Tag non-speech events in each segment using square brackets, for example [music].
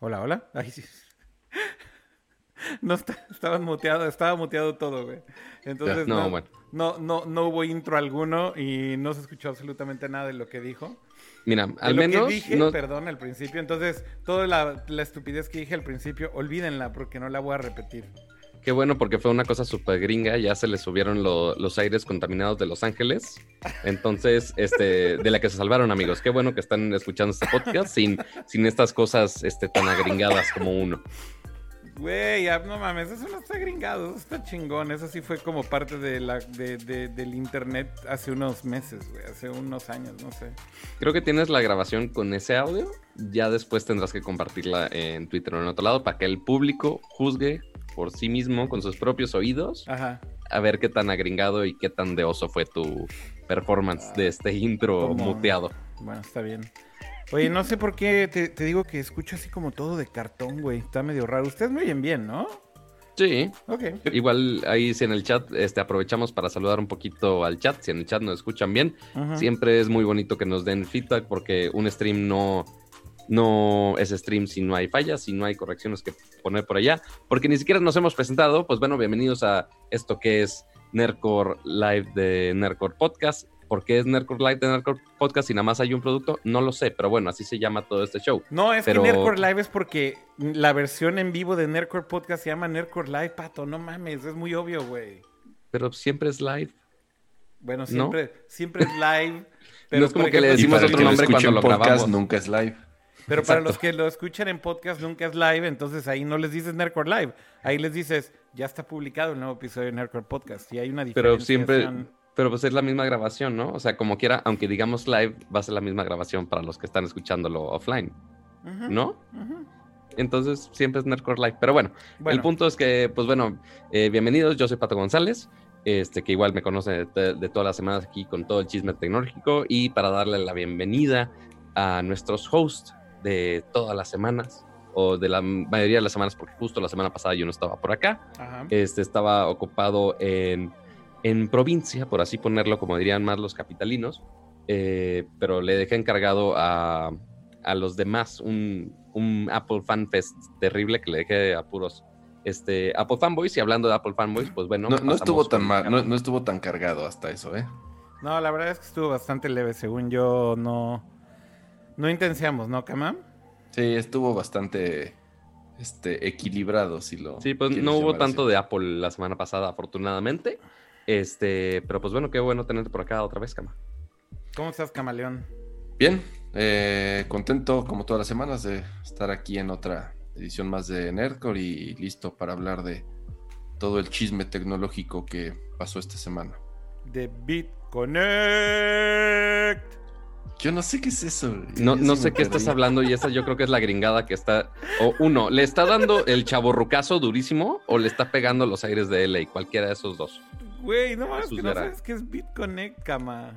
Hola, hola. Ay, sí. [laughs] No está, estaba muteado, estaba muteado todo, güey. Entonces no, no, bueno. no, no, no hubo intro alguno y no se escuchó absolutamente nada de lo que dijo. Mira, De al lo menos que dije, no- perdón, al principio. Entonces, toda la, la estupidez que dije al principio, olvídenla porque no la voy a repetir. Qué bueno porque fue una cosa súper gringa, ya se le subieron lo- los aires contaminados de Los Ángeles. Entonces, este, de la que se salvaron, amigos. Qué bueno que están escuchando este podcast sin, sin estas cosas este, tan agringadas como uno. Güey, no mames, eso no está gringado, eso está chingón. Eso sí fue como parte de la, de, de- del internet hace unos meses, güey, hace unos años, no sé. Creo que tienes la grabación con ese audio. Ya después tendrás que compartirla en Twitter o en otro lado para que el público juzgue por sí mismo con sus propios oídos Ajá. a ver qué tan agringado y qué tan de oso fue tu performance de este intro ¿Cómo? muteado. Bueno, está bien. Oye, no sé por qué te, te digo que escucho así como todo de cartón, güey. Está medio raro. Ustedes me oyen bien, ¿no? Sí, Ok. igual ahí si en el chat este, aprovechamos para saludar un poquito al chat. Si en el chat nos escuchan bien, siempre es muy bonito que nos den feedback porque un stream no, no es stream si no hay fallas, si no hay correcciones que poner por allá. Porque ni siquiera nos hemos presentado. Pues bueno, bienvenidos a esto que es Nerdcore Live de Nerdcore Podcast. ¿Por qué es Nerdcore Live de Nerdcore Podcast y nada más hay un producto? No lo sé, pero bueno, así se llama todo este show. No, es Pero- que Nerdcore Live es porque la versión en vivo de Nerdcore Podcast se llama Nerdcore Live, pato. No mames, es muy obvio, güey. Pero siempre es live. Bueno, ¿No? siempre, siempre es live. [laughs] No es como que le ejemplo, decimos otro nombre cuando lo podcast, grabamos. nunca es live. Pero para los que lo escuchan en podcast nunca es live, entonces ahí no les dices Nerdcore Live. Ahí les dices, ya está publicado el nuevo episodio de Nerdcore Podcast. Y hay una diferencia. Pero siempre, pero pues es la misma grabación, ¿no? O sea, como quiera, aunque digamos live, va a ser la misma grabación para los que están escuchándolo offline, ¿no? Entonces siempre es Nerdcore Live. Pero bueno, el punto es que, pues bueno, eh, bienvenidos, yo soy Pato González, este, que igual me conoce de, de todas las semanas aquí con todo el chisme tecnológico y para darle la bienvenida a nuestros hosts de todas las semanas o de la mayoría de las semanas, porque justo la semana pasada yo no estaba por acá. Ajá. Este estaba ocupado en, en provincia, por así ponerlo, como dirían más los capitalinos, eh, pero le dejé encargado a, a los demás un, un Apple Fan Fest terrible que le dejé a puros este, Apple Fanboys. Y hablando de Apple Fanboys, pues bueno. No, no estuvo tan mal, no, no estuvo tan cargado hasta eso, ¿eh? No, la verdad es que estuvo bastante leve, según yo, no... No intensiamos, ¿no, Kama? Sí, estuvo bastante este, equilibrado, si lo. Sí, pues no hubo tanto así. de Apple la semana pasada, afortunadamente. Este, pero pues bueno, qué bueno tenerte por acá otra vez, Cama. ¿Cómo estás, Camaleón? Bien, eh, contento como todas las semanas de estar aquí en otra edición más de Nerdcore y listo para hablar de todo el chisme tecnológico que pasó esta semana. De BitConnect. Yo no sé qué es eso. No, no sé qué estás hablando y esa yo creo que es la gringada que está... O uno, ¿le está dando el chaborrucazo durísimo o le está pegando los aires de LA? Cualquiera de esos dos. Güey, no mames, que no sabes qué es BitConnect, Kama.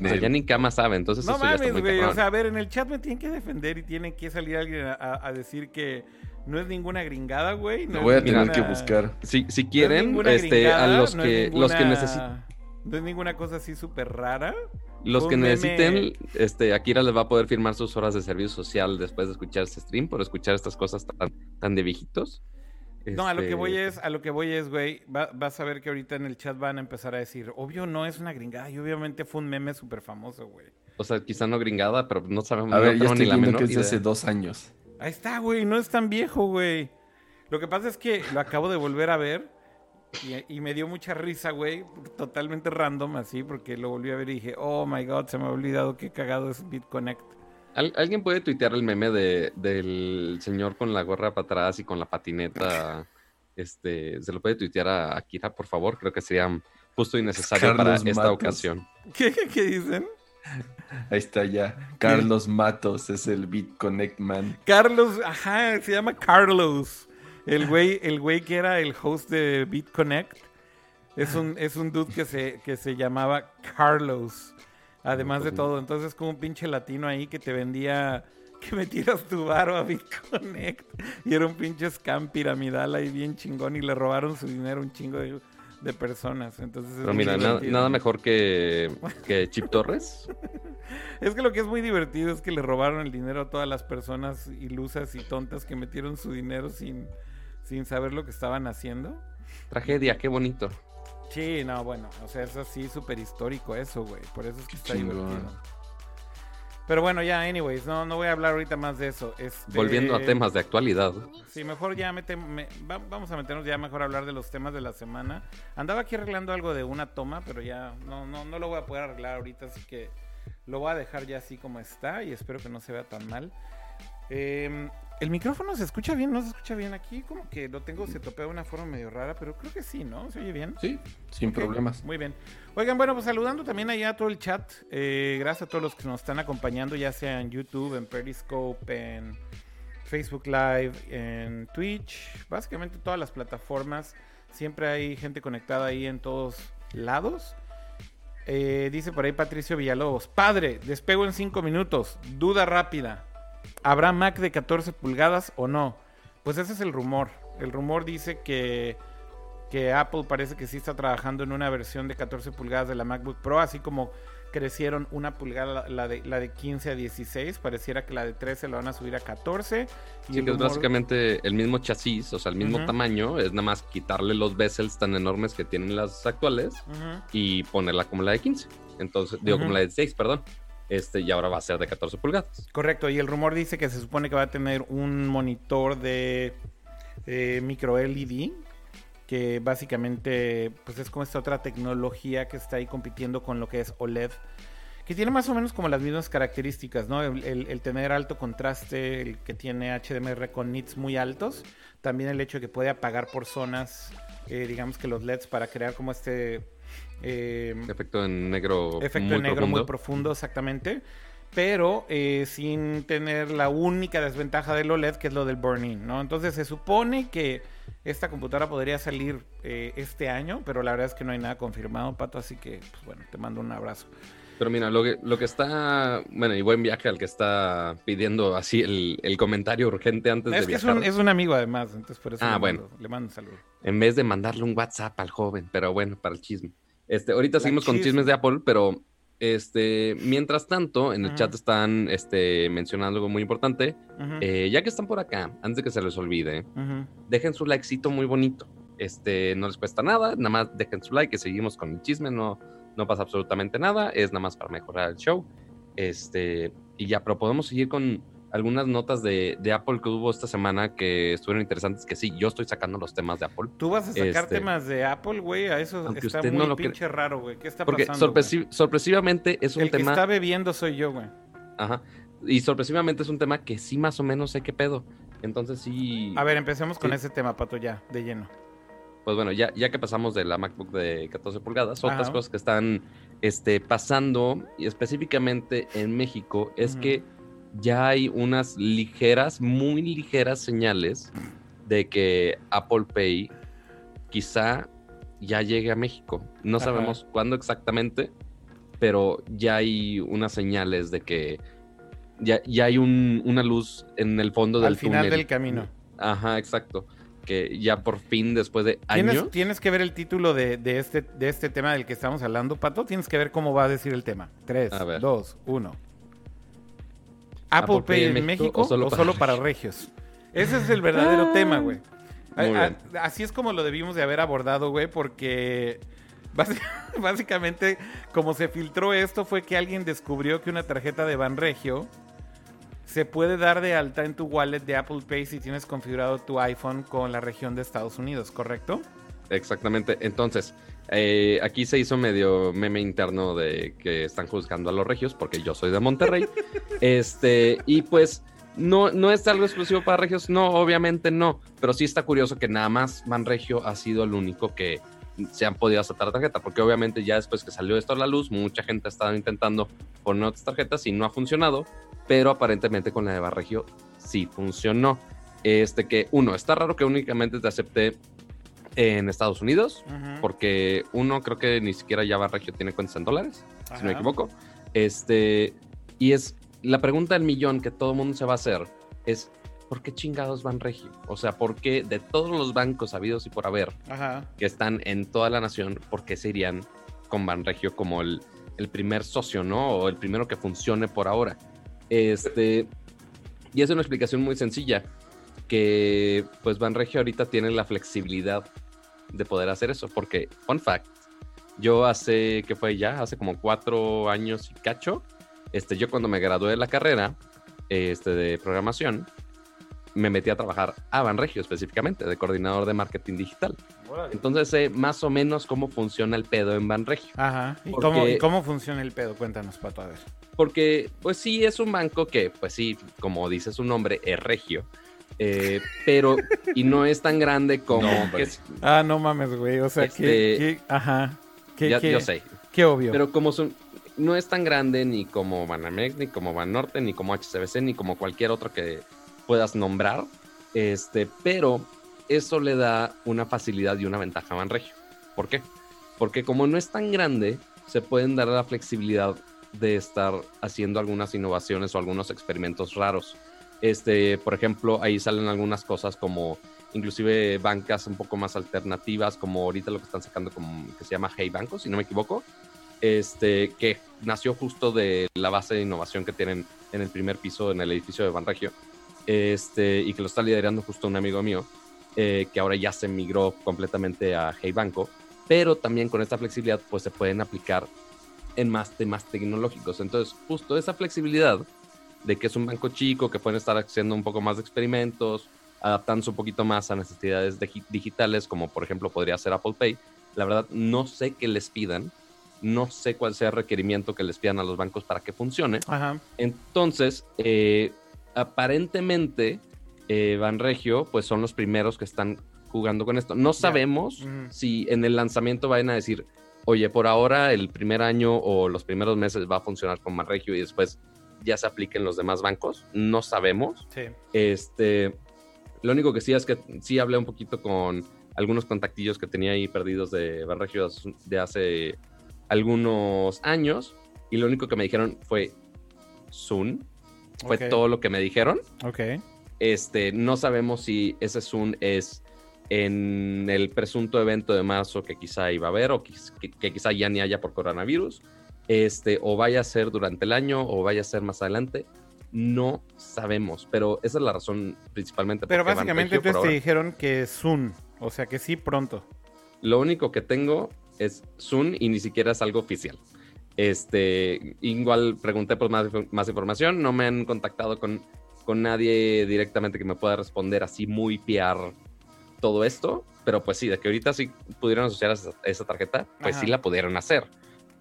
O sea, ya ni cama sabe, entonces No eso ya está mames, muy güey. O cabrón. sea, a ver, en el chat me tienen que defender y tiene que salir alguien a, a- decir que no es ninguna gringada, güey. No Lo voy a tener ninguna- que buscar. Si, si no es quieren, ninguna este, gringada, a los no es que, los que ninguna- necesiten... No es ninguna cosa así súper rara. Los Un que meme- necesiten, este, Akira les va a poder firmar sus horas de servicio social después de escuchar este stream, por escuchar estas cosas tan, tan de viejitos. No, a lo que Este, voy es, a lo que voy es, güey, va- vas a ver que ahorita en el chat van a empezar a decir, obvio no es una gringada y obviamente fue un meme súper famoso, güey. O sea, quizá no gringada, pero no sabemos. A ver, no ya tengo estoy ni la viendo menor que es de idea. hace dos años. Ahí está, güey, no es tan viejo, güey. Lo que pasa es que lo acabo de volver a ver y, y me dio mucha risa, güey, totalmente random así, porque lo volví a ver y dije, oh my god, se me ha olvidado qué cagado es BitConnect. ¿Al- ¿Alguien puede tuitear el meme de, del señor con la gorra para atrás y con la patineta? [laughs] Este, ¿Se lo puede tuitear a Akira, por favor? Creo que sería justo y necesario para esta Matos. ocasión. ¿Qué, qué, qué dicen? Ahí está ya. Carlos Matos es el BitConnect Man. Carlos, ajá, se llama Carlos. El güey, el güey que era el host de BitConnect. Es un, es un dude que se, que se llamaba Carlos. Además de todo. Entonces, como un pinche latino ahí que te vendía que metieras tu varo a BitConnect. Y era un pinche scam piramidal ahí bien chingón. Y le robaron su dinero a un chingo de, de personas. Entonces es Pero mira, na- divertido. nada mejor que, que Chip Torres. [laughs] Es que lo que es muy divertido es que le robaron el dinero a todas las personas ilusas y tontas que metieron su dinero sin, sin saber lo que estaban haciendo. Tragedia, qué bonito. Sí, no, bueno, o sea, es así súper histórico eso, güey. Por eso es que está chingón. divertido. Pero bueno, ya, anyways, no, no voy a hablar ahorita más de eso. Este, Volviendo a temas de actualidad. Sí, mejor ya mete- me- va- vamos a meternos ya mejor a hablar de los temas de la semana. Andaba aquí arreglando algo de una toma, pero ya no, no, no lo voy a poder arreglar ahorita, así que lo voy a dejar ya así como está y espero que no se vea tan mal. Eh, el micrófono se escucha bien, no se escucha bien aquí, como que lo tengo, se topea de una forma medio rara, pero creo que sí, ¿no? ¿Se oye bien? Sí, sin problemas. Muy bien. Oigan, bueno, pues saludando también allá a todo el chat. eh, gracias a todos los que nos están acompañando, ya sea en YouTube, en Periscope, en Facebook Live, en Twitch, básicamente todas las plataformas. Siempre hay gente conectada ahí en todos lados. Eh, dice por ahí Patricio Villalobos. Padre, despego en 5 minutos. Duda rápida. ¿Habrá Mac de 14 pulgadas o no? Pues ese es el rumor. El rumor dice que, que Apple parece que sí está trabajando en una versión de 14 pulgadas de la MacBook Pro, así como crecieron una pulgada la- de, la de 15 a 16, pareciera que la de 13 la van a subir a 14. y Sí, que es básicamente el mismo chasis, o sea, el mismo tamaño, es nada más quitarle los bezels tan enormes que tienen las actuales y ponerla como la de 15. Entonces, digo, como la de 16, perdón. Este, y ahora va a ser de 14 pulgadas. Correcto, y el rumor dice que se supone que va a tener un monitor de micro LED, que básicamente pues es como esta otra tecnología que está ahí compitiendo con lo que es OLED, que tiene más o menos como las mismas características, ¿no? El, tener alto contraste, el que tiene HDMR con nits muy altos, también el hecho de que puede apagar por zonas, eh, digamos que los LEDs para crear como este... eh, Efecto en negro. Efecto muy en negro profundo. muy profundo, exactamente. Pero eh, sin tener la única desventaja del OLED, que es lo del burn-in, ¿no? Entonces se supone que esta computadora podría salir eh, este año, pero la verdad es que no hay nada confirmado, Pato, así que, pues bueno, te mando un abrazo. Pero mira, lo que, lo que está. Bueno, y buen viaje al que está pidiendo así el, el comentario urgente antes Es de que es viajar. un, es un amigo además, entonces por eso Ah, le, bueno. le mando un saludo. En vez de mandarle un WhatsApp al joven, pero bueno, para el chisme. Este, ahorita La seguimos con chisme. chismes de Apple, pero este, mientras tanto, en el chat están este, mencionando algo muy importante. Eh, ya que están por acá, antes de que se les olvide, dejen su likecito muy bonito. Este, no les cuesta nada, nada más dejen su like, que seguimos con el chisme, no, no pasa absolutamente nada, es nada más para mejorar el show. Este, y ya, pero podemos seguir con algunas notas de, de Apple que hubo esta semana que estuvieron interesantes, que sí, yo estoy sacando los temas de Apple. Tú vas a sacar Este- temas de Apple, güey, a eso Aunque está usted muy no lo cre- pinche raro, güey. ¿Qué está Porque pasando? güey? sorpresi- sorpresivamente es un El que tema... está bebiendo soy yo, güey. Ajá, y sorpresivamente es un tema que sí más o menos sé qué pedo. Entonces sí... A ver, empecemos con Sí. ese tema, Pato, ya, de lleno. pues bueno, ya, ya que pasamos de la MacBook de 14 pulgadas, otras cosas que están este, pasando, y específicamente en México, es que ya hay unas ligeras, muy ligeras señales de que Apple Pay quizá ya llegue a México. No Ajá. sabemos cuándo exactamente, pero ya hay unas señales de que ya, ya hay un- una luz en el fondo del Al final túnel. del camino. Ajá, exacto. Que ya por fin, después de ¿Tienes, años. tienes que ver el título de, de este, de este tema del que estamos hablando, Pato. Tienes que ver cómo va a decir el tema. 3, A ver. 2, 1. Apple, Pay en México, o solo, para, regios. Ese es el verdadero tema, güey. Así es como lo debimos de haber abordado, güey, porque [laughs] básicamente como se filtró esto fue que alguien descubrió que una tarjeta de Banregio se puede dar de alta en tu wallet de Apple Pay si tienes configurado tu iPhone con la región de Estados Unidos, ¿correcto? Exactamente. Entonces, eh, aquí se hizo medio meme interno de que están juzgando a los regios, porque yo soy de Monterrey. [laughs] este, y pues, no, no es algo exclusivo para regios, no, obviamente no. Pero sí está curioso que nada más Manregio ha sido el único que se han podido aceptar la tarjeta, porque obviamente ya después que salió esto a la luz, mucha gente ha estado intentando poner otras tarjetas y no ha funcionado, pero aparentemente con la de Barregio sí funcionó. Este que, uno, está raro que únicamente te acepte en Estados Unidos, porque uno creo que ni siquiera ya Barregio tiene cuentas en dólares, si no me equivoco. Este, y es la pregunta del millón que todo el mundo se va a hacer es ¿por qué chingados Banregio? O sea, ¿por qué de todos los bancos habidos y por haber que están en toda la nación, por qué se irían con Banregio como el, el primer socio, ¿no? O el primero que funcione por ahora. Este, y es una explicación muy sencilla, que pues Banregio ahorita tiene la flexibilidad de poder hacer eso, porque, fun fact, yo hace, ¿qué fue ya? Hace como cuatro años y cacho, este, yo cuando me gradué de la carrera este, de programación, me metí a trabajar a Banregio específicamente, de coordinador de marketing digital. Entonces sé más o menos cómo funciona el pedo en Banregio. Ajá. ¿Y, cómo, cómo, funciona el pedo? Cuéntanos, Pato, a ver. Porque, pues sí, es un banco que, pues sí, como dice su nombre, es regio. Eh, pero, y no es tan grande como... ah, no mames, güey. O sea, que, este, Ajá. ya, yo sé. Qué obvio. Pero como son, no es tan grande ni como Banamex, ni como Banorte, ni como HCBC, ni como cualquier otro que puedas nombrar. Este, pero eso le da una facilidad y una ventaja a Banregio. ¿Por qué? Porque como no es tan grande, se pueden dar la flexibilidad de estar haciendo algunas innovaciones o algunos experimentos raros. Este, por ejemplo, ahí salen algunas cosas como inclusive bancas un poco más alternativas, como ahorita lo que están sacando como que se llama Hey Banco, si no me equivoco, este, que nació justo de la base de innovación que tienen en el primer piso en el edificio de Banregio, este, y que lo está liderando justo un amigo mío, eh, que ahora ya se migró completamente a Hey Banco, pero también con esta flexibilidad pues se pueden aplicar en más temas tecnológicos. Entonces, justo esa flexibilidad de que es un banco chico, que pueden estar haciendo un poco más de experimentos, adaptándose un poquito más a necesidades digitales, como por ejemplo podría ser Apple Pay. La verdad, no sé qué les pidan, no sé cuál sea el requerimiento que les pidan a los bancos para que funcione. Entonces, eh, aparentemente, eh, Banregio, pues son los primeros que están jugando con esto. No sabemos si en el lanzamiento vayan a decir, oye, por ahora el primer año o los primeros meses va a funcionar con Banregio y después ya se apliquen los demás bancos. No sabemos. Sí. Este, lo único que sí es que sí hablé un poquito con algunos contactillos que tenía ahí perdidos de Banregio de hace algunos años y lo único que me dijeron fue Zoom. Fue todo lo que me dijeron. Ok. Este, no sabemos si ese Zoom es en el presunto evento de marzo que quizá iba a haber o que, quizá ya ni haya por coronavirus, este, o vaya a ser durante el año o vaya a ser más adelante. No sabemos, pero esa es la razón principalmente. Pero básicamente te dijeron que Zoom, o sea que sí pronto. Lo único que tengo es Zoom y ni siquiera es algo oficial. Este, igual pregunté por más, más información, no me han contactado con, con nadie directamente que me pueda responder así muy PR todo esto, pero pues sí, de que ahorita sí pudieron asociar esa, tarjeta, pues sí la pudieron hacer.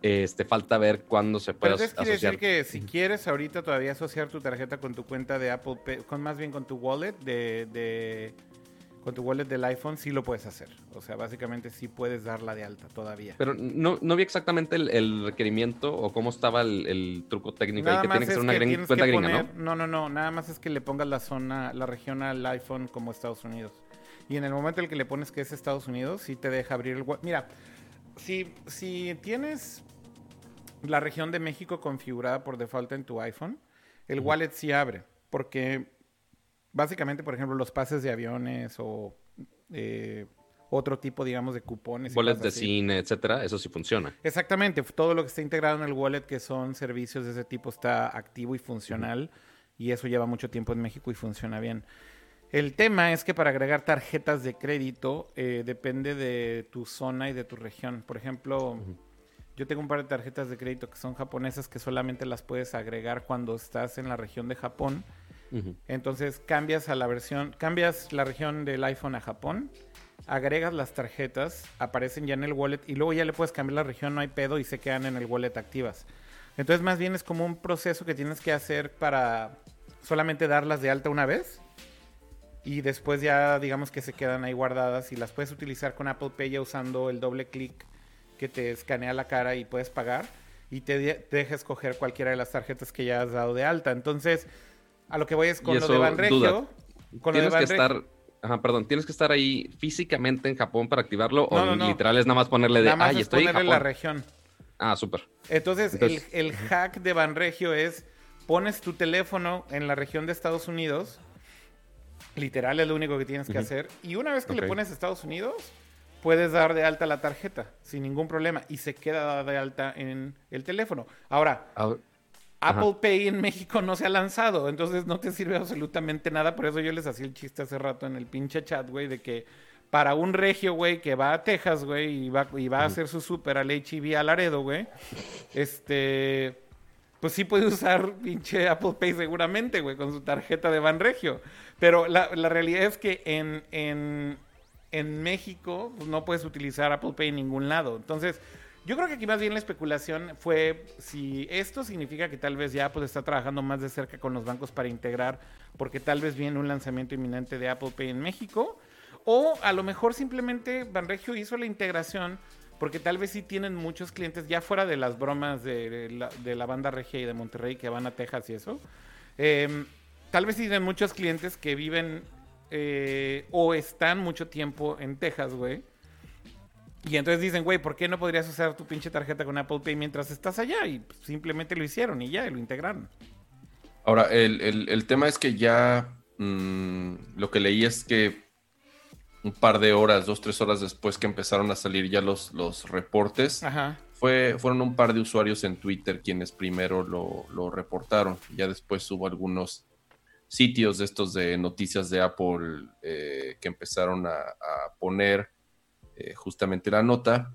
Este, falta ver cuándo se puede pero quiere decir que si quieres ahorita todavía asociar tu tarjeta con tu cuenta de Apple Pay, con más bien con tu wallet de, con tu wallet del iPhone, sí lo puedes hacer. O sea, básicamente sí puedes darla de alta todavía. Pero no, no vi exactamente el, requerimiento o cómo estaba el, truco técnico ahí, que tiene que ser una cuenta gringa, ¿no? No, no, no. Nada más es que le pongas la zona, la región al iPhone como Estados Unidos. Y en el momento en el que le pones que es Estados Unidos, sí te deja abrir el. Mira, si, si tienes la región de México configurada por default en tu iPhone, el wallet sí abre. Porque básicamente, por ejemplo, los pases de aviones o eh, otro tipo, digamos, de cupones. Wallets de cine, etcétera, eso sí funciona. Exactamente, todo lo que está integrado en el wallet, que son servicios de ese tipo, está activo y funcional. Y eso lleva mucho tiempo en México y funciona bien. El tema es que para agregar tarjetas de crédito eh, depende de tu zona y de tu región. Por ejemplo, yo tengo un par de tarjetas de crédito que son japonesas que solamente las puedes agregar cuando estás en la región de Japón. Entonces cambias a la versión, cambias la región del iPhone a Japón, agregas las tarjetas, aparecen ya en el wallet y luego ya le puedes cambiar la región, no hay pedo y se quedan en el wallet activas. Entonces más bien es como un proceso que tienes que hacer para solamente darlas de alta una vez y después ya digamos que se quedan ahí guardadas y las puedes utilizar con Apple Pay ya usando el doble clic que te escanea la cara y puedes pagar y te, deja escoger cualquiera de las tarjetas que ya has dado de alta. Entonces, a lo que voy es con lo de Banregio. Con tienes que estar, ajá, perdón, tienes que estar ahí físicamente en Japón para activarlo o literal es nada más ponerle de, ay, estoy ponerle en la región. Ah, súper. Entonces, el, el hack de Banregio es pones tu teléfono en la región de Estados Unidos Literal es lo único que tienes que hacer. Y una vez que le pones Estados Unidos, puedes dar de alta la tarjeta sin ningún problema y se queda de alta en el teléfono. Ahora, Apple Pay en México no se ha lanzado, entonces no te sirve absolutamente nada. Por eso yo les hacía el chiste hace rato en el pinche chat, güey, de que para un regio, güey, que va a Texas, güey, y va, y va a hacer su súper al HEV a Laredo, güey, este, pues sí puede usar pinche Apple Pay seguramente, güey, con su tarjeta de Banregio. Pero la, la realidad es que en, en, en México pues, no puedes utilizar Apple Pay en ningún lado. Entonces, yo creo que aquí más bien la especulación fue si esto significa que tal vez ya Apple está trabajando más de cerca con los bancos para integrar, porque tal vez viene un lanzamiento inminente de Apple Pay en México, o a lo mejor simplemente Banregio hizo la integración porque tal vez sí tienen muchos clientes, ya fuera de las bromas de, la, banda regia y de Monterrey que van a Texas y eso. Em, tal vez sí tienen muchos clientes que viven eh, o están mucho tiempo en Texas, güey. Y entonces dicen, güey, ¿por qué no podrías usar tu pinche tarjeta con Apple Pay mientras estás allá? Y simplemente lo hicieron y ya, y lo integraron. Ahora, el, tema es que ya mm, lo que leí es que un par de horas, dos, tres horas después que empezaron a salir ya los, los reportes, Fue, fueron un par de usuarios en Twitter quienes primero lo, reportaron. Ya después hubo algunos sitios de estos de noticias de Apple eh, que empezaron a, poner eh, justamente la nota.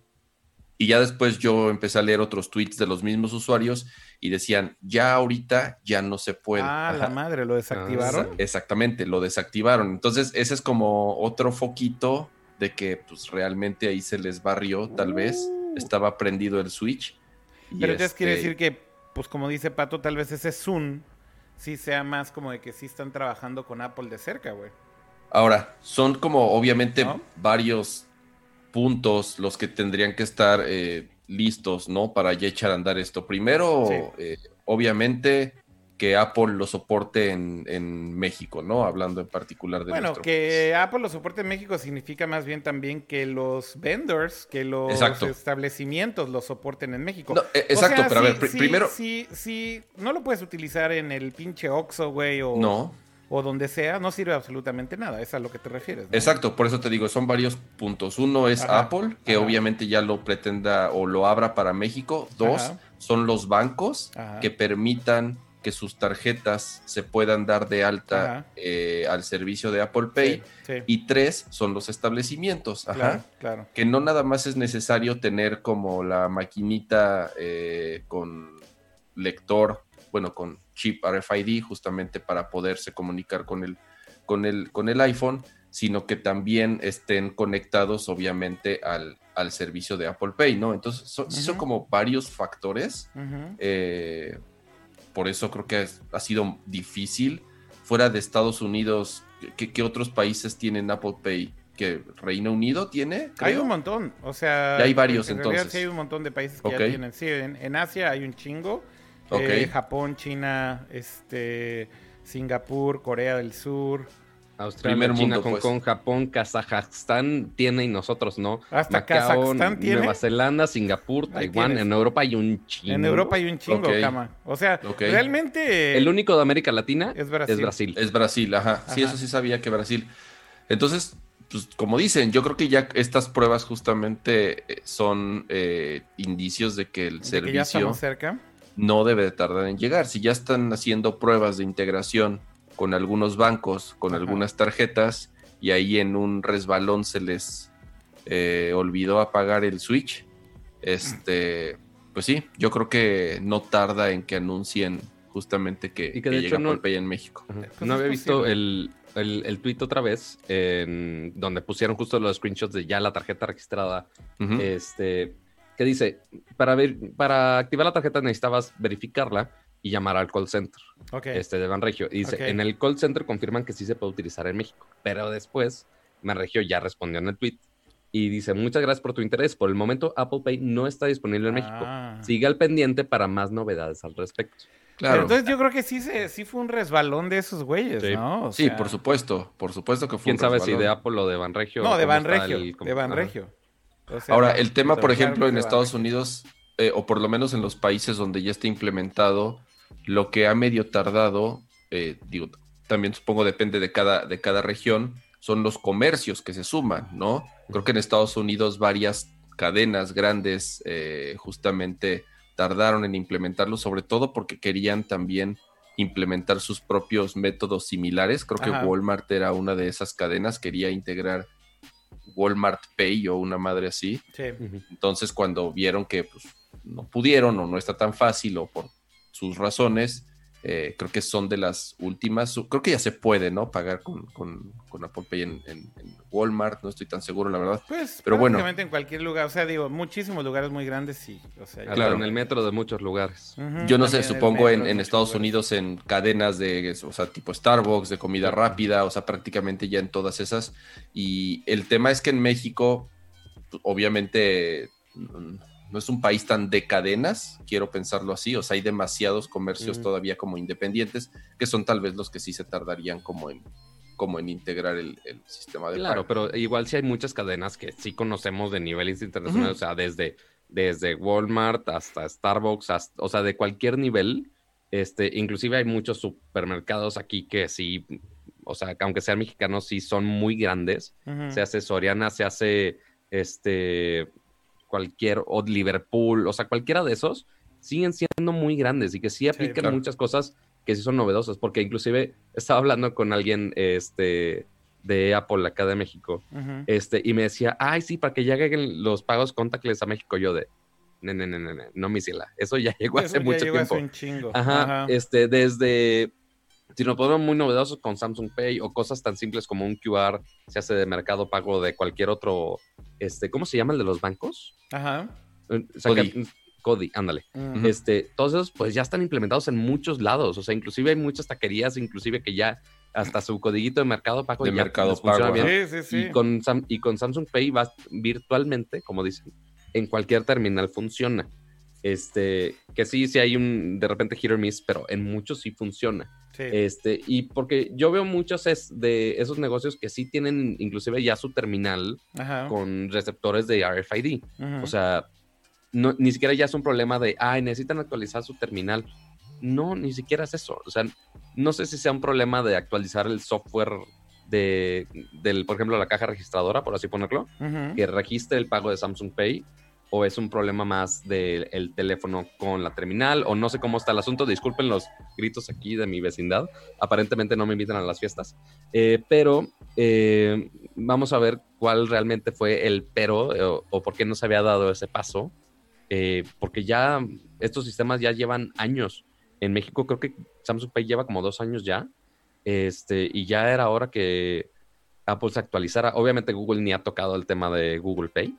Y ya después yo empecé a leer otros tweets de los mismos usuarios y decían, ya ahorita ya no se puede. Ah, la madre, lo desactivaron. Exactamente, lo desactivaron. Entonces, ese es como otro foquito de que pues realmente ahí se les barrió, tal vez. Uh. Estaba prendido el switch. Pero entonces quiere este decir que, pues como dice Pato, tal vez ese Zoom sí sea más como de que sí están trabajando con Apple de cerca, güey. Ahora, son como obviamente varios puntos los que tendrían que estar eh, listos, ¿no? Para ya echar a andar esto. Primero, eh, obviamente, que Apple lo soporte en, México, ¿no? Hablando en particular de Bueno, que Apple lo soporte en México significa más bien también que los vendors, que los establecimientos lo soporten en México. E, exacto, pero a ver, primero... Sí, sí, no lo puedes utilizar en el pinche Oxxo, güey, o... No o donde sea, no sirve absolutamente nada. Es a lo que te refieres. Exacto, por eso te digo, son varios puntos. Uno es Apple, que obviamente ya lo pretenda o lo abra para México. Dos, son los bancos que permitan que sus tarjetas se puedan dar de alta eh, al servicio de Apple Pay. Y tres, son los establecimientos. Ajá, claro, Que no nada más es necesario tener como la maquinita eh, con lector, bueno, con chip RFID justamente para poderse comunicar con el, con el, con el iPhone, sino que también estén conectados obviamente al, al servicio de Apple Pay, ¿no? Entonces, son, son como varios factores. Eh, por eso creo que ha sido difícil. Fuera de Estados Unidos, ¿qué, otros países tienen Apple Pay? que Reino Unido tiene. Hay un montón, o sea. hay varios entonces. Sí, hay un montón de países que ya tienen. Sí, en, Asia hay un chingo. Eh, Japón, China, este, Singapur, Corea del Sur. Australia, China, Hong pues. Kong, Japón, Kazajstán tiene y nosotros no. Hasta Kazajstán tiene. Nueva Zelanda, Singapur, Taiwán. En Europa hay un chingo. En Europa hay un chingo, cama. O sea, realmente. El único de América Latina es Brasil. Es Brasil, ajá. Sí, eso sí sabía que Brasil. Entonces, pues como dicen, yo creo que ya estas pruebas justamente eh, son eh, indicios de que el servicio. Que ya estamos cerca no debe tardar en llegar. Si ya están haciendo pruebas de integración con algunos bancos, con algunas tarjetas, y ahí en un resbalón se les eh, olvidó apagar el switch, este, pues sí, yo creo que no tarda en que anuncien justamente que, y que, llega no, Pay en México. No había visto el, el, el, tweet otra vez, en donde pusieron justo los screenshots de ya la tarjeta registrada. Este que dice, para, ver, para activar la tarjeta necesitabas verificarla y llamar al call center este de Banregio. Y dice, en el call center confirman que sí se puede utilizar en México, pero después Banregio ya respondió en el tweet y dice, muchas gracias por tu interés. Por el momento Apple Pay no está disponible en México. Ah. Sigue al pendiente para más novedades al respecto. Claro. entonces yo creo que sí, se, sí fue un resbalón de esos güeyes, ¿no? sí, por supuesto, por supuesto que fue ¿Quién sabe si de Apple o de Banregio? No, de Banregio, de Banregio. Ahora, el tema, por ejemplo, en Estados Unidos, eh, o por lo menos en los países donde ya está implementado, lo que ha medio tardado, eh, digo, también supongo depende de cada, de cada región, son los comercios que se suman, ¿no? Creo que en Estados Unidos varias cadenas grandes eh, justamente tardaron en implementarlo, sobre todo porque querían también implementar sus propios métodos similares. Creo que Walmart era una de esas cadenas, quería integrar Walmart Pay o una madre así. Entonces, cuando vieron que pues, no pudieron o no está tan fácil o por sus razones, eh, creo que son de las últimas. Creo que ya se puede, ¿no? Pagar con, con, con Apple Pay en, Walmart. No estoy tan seguro, la verdad. Pues, pero bueno. en cualquier lugar. O sea, digo, muchísimos lugares muy grandes, sí. O sea, claro, en el metro de muchos lugares. Yo no sé, supongo en, en Estados Unidos en cadenas de, o sea, tipo Starbucks, de comida rápida, o sea, prácticamente ya en todas esas. Y el tema es que en México, obviamente no es un país tan de cadenas, quiero pensarlo así, o sea, hay demasiados comercios todavía como independientes, que son tal vez los que sí se tardarían como en, como en integrar el, sistema de Claro, pero igual sí hay muchas cadenas que sí conocemos de niveles internacionales, o sea, desde, desde Walmart hasta Starbucks, o sea, de cualquier nivel, este, inclusive hay muchos supermercados aquí que sí, o sea, que aunque sean mexicanos, sí son muy grandes, se hace Soriana, se hace, este, cualquier, o Liverpool, o sea, cualquiera de esos, siguen siendo muy grandes y que sí aplican muchas cosas que sí son novedosas, porque inclusive estaba hablando con alguien este, de Apple acá de México, este, y me decía, ay, sí, para que lleguen los pagos contactless a México, yo de, no, no, no, no, no, mi ciela, eso ya [laughs] llegó hace mucho tiempo. un chingo. Ajá, este, desde si nos ponemos muy novedosos con Samsung Pay o cosas tan simples como un QR, se hace de mercado pago de cualquier otro, este, ¿cómo se llama el de los bancos? Ajá. Eh, Cody. ándale. Este, todos esos pues ya están implementados en muchos lados, o sea, inclusive hay muchas taquerías, inclusive que ya hasta su codiguito de mercado pago de mercado pago. Bien. Sí, sí, sí. Y con, y con Samsung Pay va virtualmente, como dicen, en cualquier terminal funciona. Este, que sí, sí hay un de repente hit or miss, pero en muchos sí funciona. Este, y porque yo veo muchos de esos negocios que sí tienen inclusive ya su terminal con receptores de RFID. O sea, no, ni siquiera ya es un problema de, ay, necesitan actualizar su terminal. No, ni siquiera es eso. O sea, no sé si sea un problema de actualizar el software de, del, por ejemplo, la caja registradora, por así ponerlo, que registre el pago de Samsung Pay o es un problema más del teléfono con la terminal, o no sé cómo está el asunto. Disculpen los gritos aquí de mi vecindad. Aparentemente no me invitan a las fiestas. Eh, pero eh, vamos a ver cuál realmente fue el pero eh, o, por qué no se había dado ese paso. porque ya estos sistemas ya llevan años. En México creo que Samsung Pay lleva como dos años ya. Este, y ya era hora que Apple se actualizara. Obviamente Google ni ha tocado el tema de Google Pay.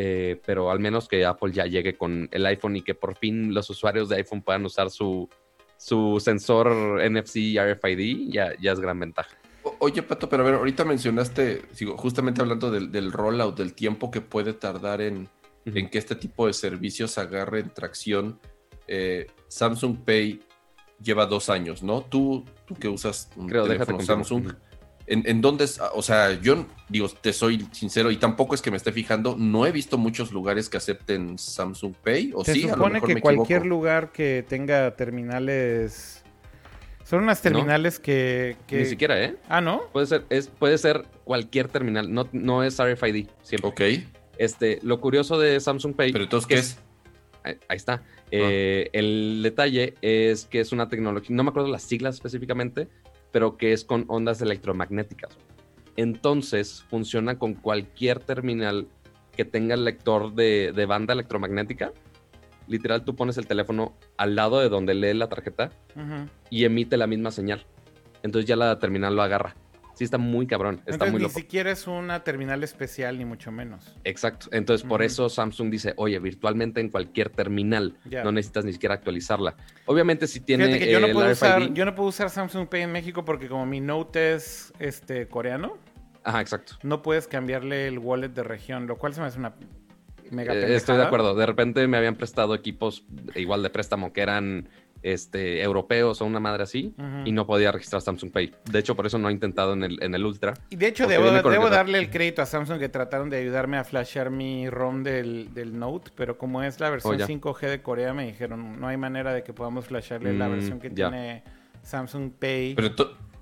Eh, pero al menos que Apple ya llegue con el iPhone y que por fin los usuarios de iPhone puedan usar su, su sensor NFC RFID, ya, ya es gran ventaja. oye, Pato, pero a ver, ahorita mencionaste, justamente hablando del, rollout, del tiempo que puede tardar en, en, que este tipo de servicios agarren tracción. Eh, Samsung Pay lleva dos años, ¿no? Tú, tú que usas un teléfono Samsung, en, en dónde, o sea, yo digo, te soy sincero y tampoco es que me esté fijando, no he visto muchos lugares que acepten Samsung Pay, o Se sí, supone que cualquier lugar que tenga terminales... Son unas terminales que, Ni siquiera, ¿eh? Ah, ¿no? Puede ser, es, puede ser cualquier terminal, no, no es RFID, siempre. Ok. Este, lo curioso de Samsung Pay... ¿Pero entonces qué es? Ahí, está. Ah. Eh, el detalle es que es una tecnología, no me acuerdo las siglas específicamente, pero que es con ondas electromagnéticas. Entonces funciona con cualquier terminal que tenga el lector de, banda electromagnética. Literal, tú pones el teléfono al lado de donde lee la tarjeta y emite la misma señal. Entonces ya la terminal lo agarra. Sí, está muy cabrón. Está muy ni siquiera es una terminal especial, ni mucho menos. Exacto. Entonces, por eso Samsung dice, oye, virtualmente en cualquier terminal, no necesitas ni siquiera actualizarla. Obviamente, si tiene. yo, no puedo usar, yo no puedo usar Samsung Pay en México porque, como mi Note es este, coreano. Ajá, exacto. No puedes cambiarle el wallet de región, lo cual se me hace una mega eh, Estoy de acuerdo. De repente me habían prestado equipos igual de préstamo que eran este, europeos o una madre así y no podía registrar Samsung Pay. De hecho, por eso no he intentado en el, en el Ultra. Y de hecho, debo, debo darle el crédito a Samsung que trataron de ayudarme a flashear mi ROM del, del Note, pero como es la versión 5G de Corea, me dijeron no hay manera de que podamos flashearle la mm, versión que tiene Samsung Pay. Pero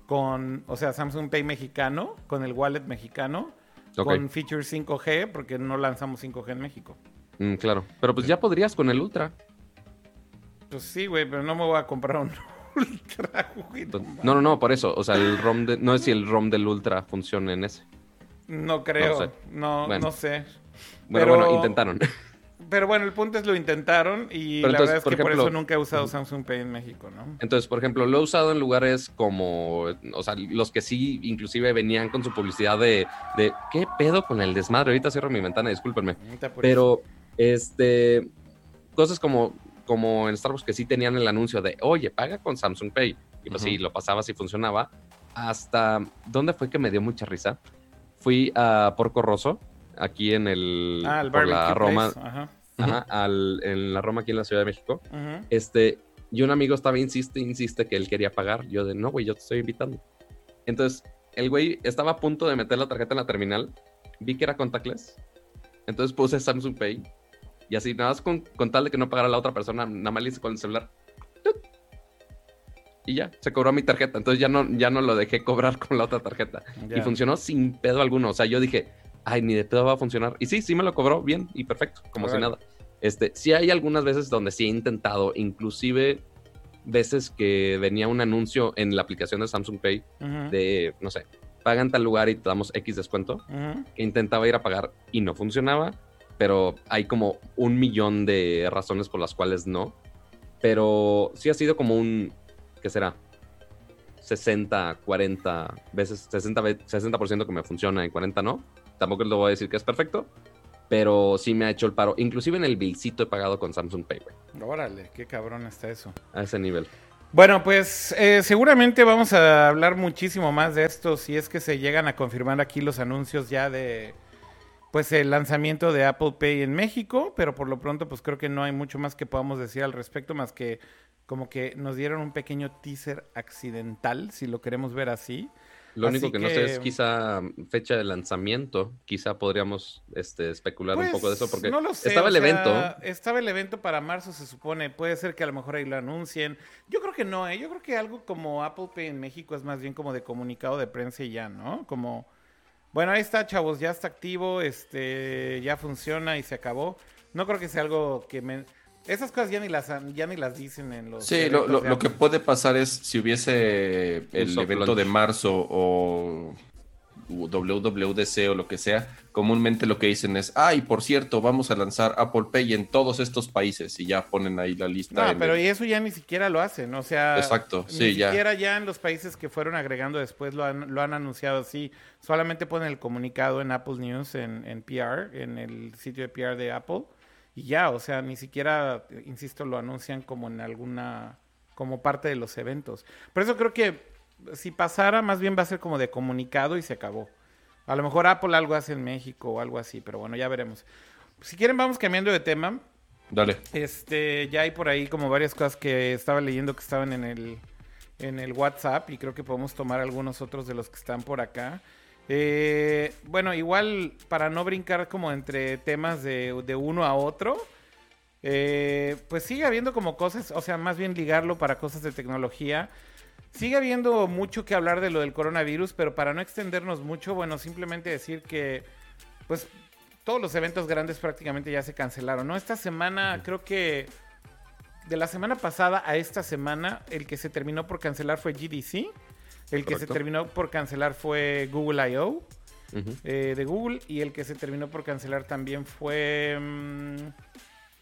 con, o sea, Samsung Pay mexicano, con el wallet mexicano, con feature 5G, porque no lanzamos 5G en México. Mm, claro, pero pues ya podrías con el Ultra. Pues sí, güey, pero no me voy a comprar un [laughs] Ultra, No, no, no, por eso. O sea, el ROM de, no sé si el ROM del Ultra funciona en ese. No creo, no, no, sé. Bueno, bueno, intentaron. [laughs] Pero bueno, el punto es lo intentaron y la verdad es que por eso nunca he usado Samsung Pay en México, ¿no? Entonces, por ejemplo, lo he usado en lugares como, o sea, los que sí inclusive venían con su publicidad de, de ¿qué pedo con el desmadre? Ahorita cierro mi ventana, discúlpenme. Pero, este, cosas como, como en Starbucks que sí tenían el anuncio de, oye, paga con Samsung Pay. Y pues sí, lo pasaba, sí funcionaba. Hasta, ¿dónde fue que me dio mucha risa? Fui a Porco Rosso, aquí en el, ah, por la Roma. Ajá al, en la Roma aquí en la Ciudad de México. Este, y un amigo estaba insiste, insiste que él quería pagar. Yo de, no, güey, yo te estoy invitando. Entonces, el güey estaba a punto de meter la tarjeta en la terminal. Vi que era contactless. Entonces puse Samsung Pay. Y así, nada más con, con tal de que no pagara la otra persona, nada más le hice con el celular. Y ya, se cobró mi tarjeta. Entonces ya no, ya no lo dejé cobrar con la otra tarjeta. Y funcionó sin pedo alguno. O sea, yo dije, ay, ni de pedo va a funcionar. Y sí, sí me lo cobró bien y perfecto, como si nada. Este, sí hay algunas veces donde sí he intentado, inclusive veces que venía un anuncio en la aplicación de Samsung Pay de, no sé, pagan tal lugar y te damos X descuento, que intentaba ir a pagar y no funcionaba, pero hay como un millón de razones por las cuales no. Pero sí ha sido como un, ¿qué será? 60, 40 veces, 60, 60% que me funciona y 40 no. Tampoco les voy a decir que es perfecto, pero sí me ha hecho el paro. Inclusive en el billcito he pagado con Samsung Pay, güey. Órale, qué cabrón está eso. A ese nivel. Bueno, pues eh, seguramente vamos a hablar muchísimo más de esto si es que se llegan a confirmar aquí los anuncios ya de pues el lanzamiento de Apple Pay en México, pero por lo pronto pues creo que no hay mucho más que podamos decir al respecto más que como que nos dieron un pequeño teaser accidental, si lo queremos ver así. Lo único que, no sé es quizá fecha de lanzamiento. Quizá podríamos este, especular un poco de eso porque estaba el evento. Estaba el evento para marzo, se supone. Puede ser que a lo mejor ahí lo anuncien. Yo creo que no, ¿eh? Yo creo que algo como Apple Pay en México es más bien como de comunicado de prensa y ya, ¿no? Como, bueno, ahí está, chavos, ya está activo, este, ya funciona y se acabó. No creo que sea algo que me... Esas cosas ya ni las, ya ni las dicen en los... Sí, lo, que puede pasar es si hubiese el evento de marzo o WWDC o lo que sea, comúnmente lo que dicen es, ay, por cierto, vamos a lanzar Apple Pay en todos estos países y ya ponen ahí la lista. No, pero y eso ya ni siquiera lo hacen, o sea, Exacto, ni siquiera ya en los países que fueron agregando después lo han, lo han anunciado así, solamente ponen el comunicado en Apple News, en, en PR, en el sitio de PR de Apple y ya, o sea, ni siquiera, insisto, lo anuncian como en alguna, como parte de los eventos. Por eso creo que si pasara, más bien va a ser como de comunicado y se acabó. A lo mejor Apple algo hace en México o algo así, pero bueno, ya veremos. Si quieren, vamos cambiando de tema. Dale. Este, ya hay por ahí como varias cosas que estaba leyendo que estaban en el, en el WhatsApp y creo que podemos tomar algunos otros de los que están por acá. Eh, bueno, igual para no brincar como entre temas de, uno a otro, eh, pues sigue habiendo como cosas, o sea, más bien ligarlo para cosas de tecnología. Sigue habiendo mucho que hablar de lo del coronavirus, pero para no extendernos mucho, bueno, simplemente decir que, pues, todos los eventos grandes prácticamente ya se cancelaron, ¿no? Esta semana, creo que de la semana pasada a esta semana, el que se terminó por cancelar fue GDC. El que se terminó por cancelar fue Google I.O. Eh, de Google y el que se terminó por cancelar también fue mm,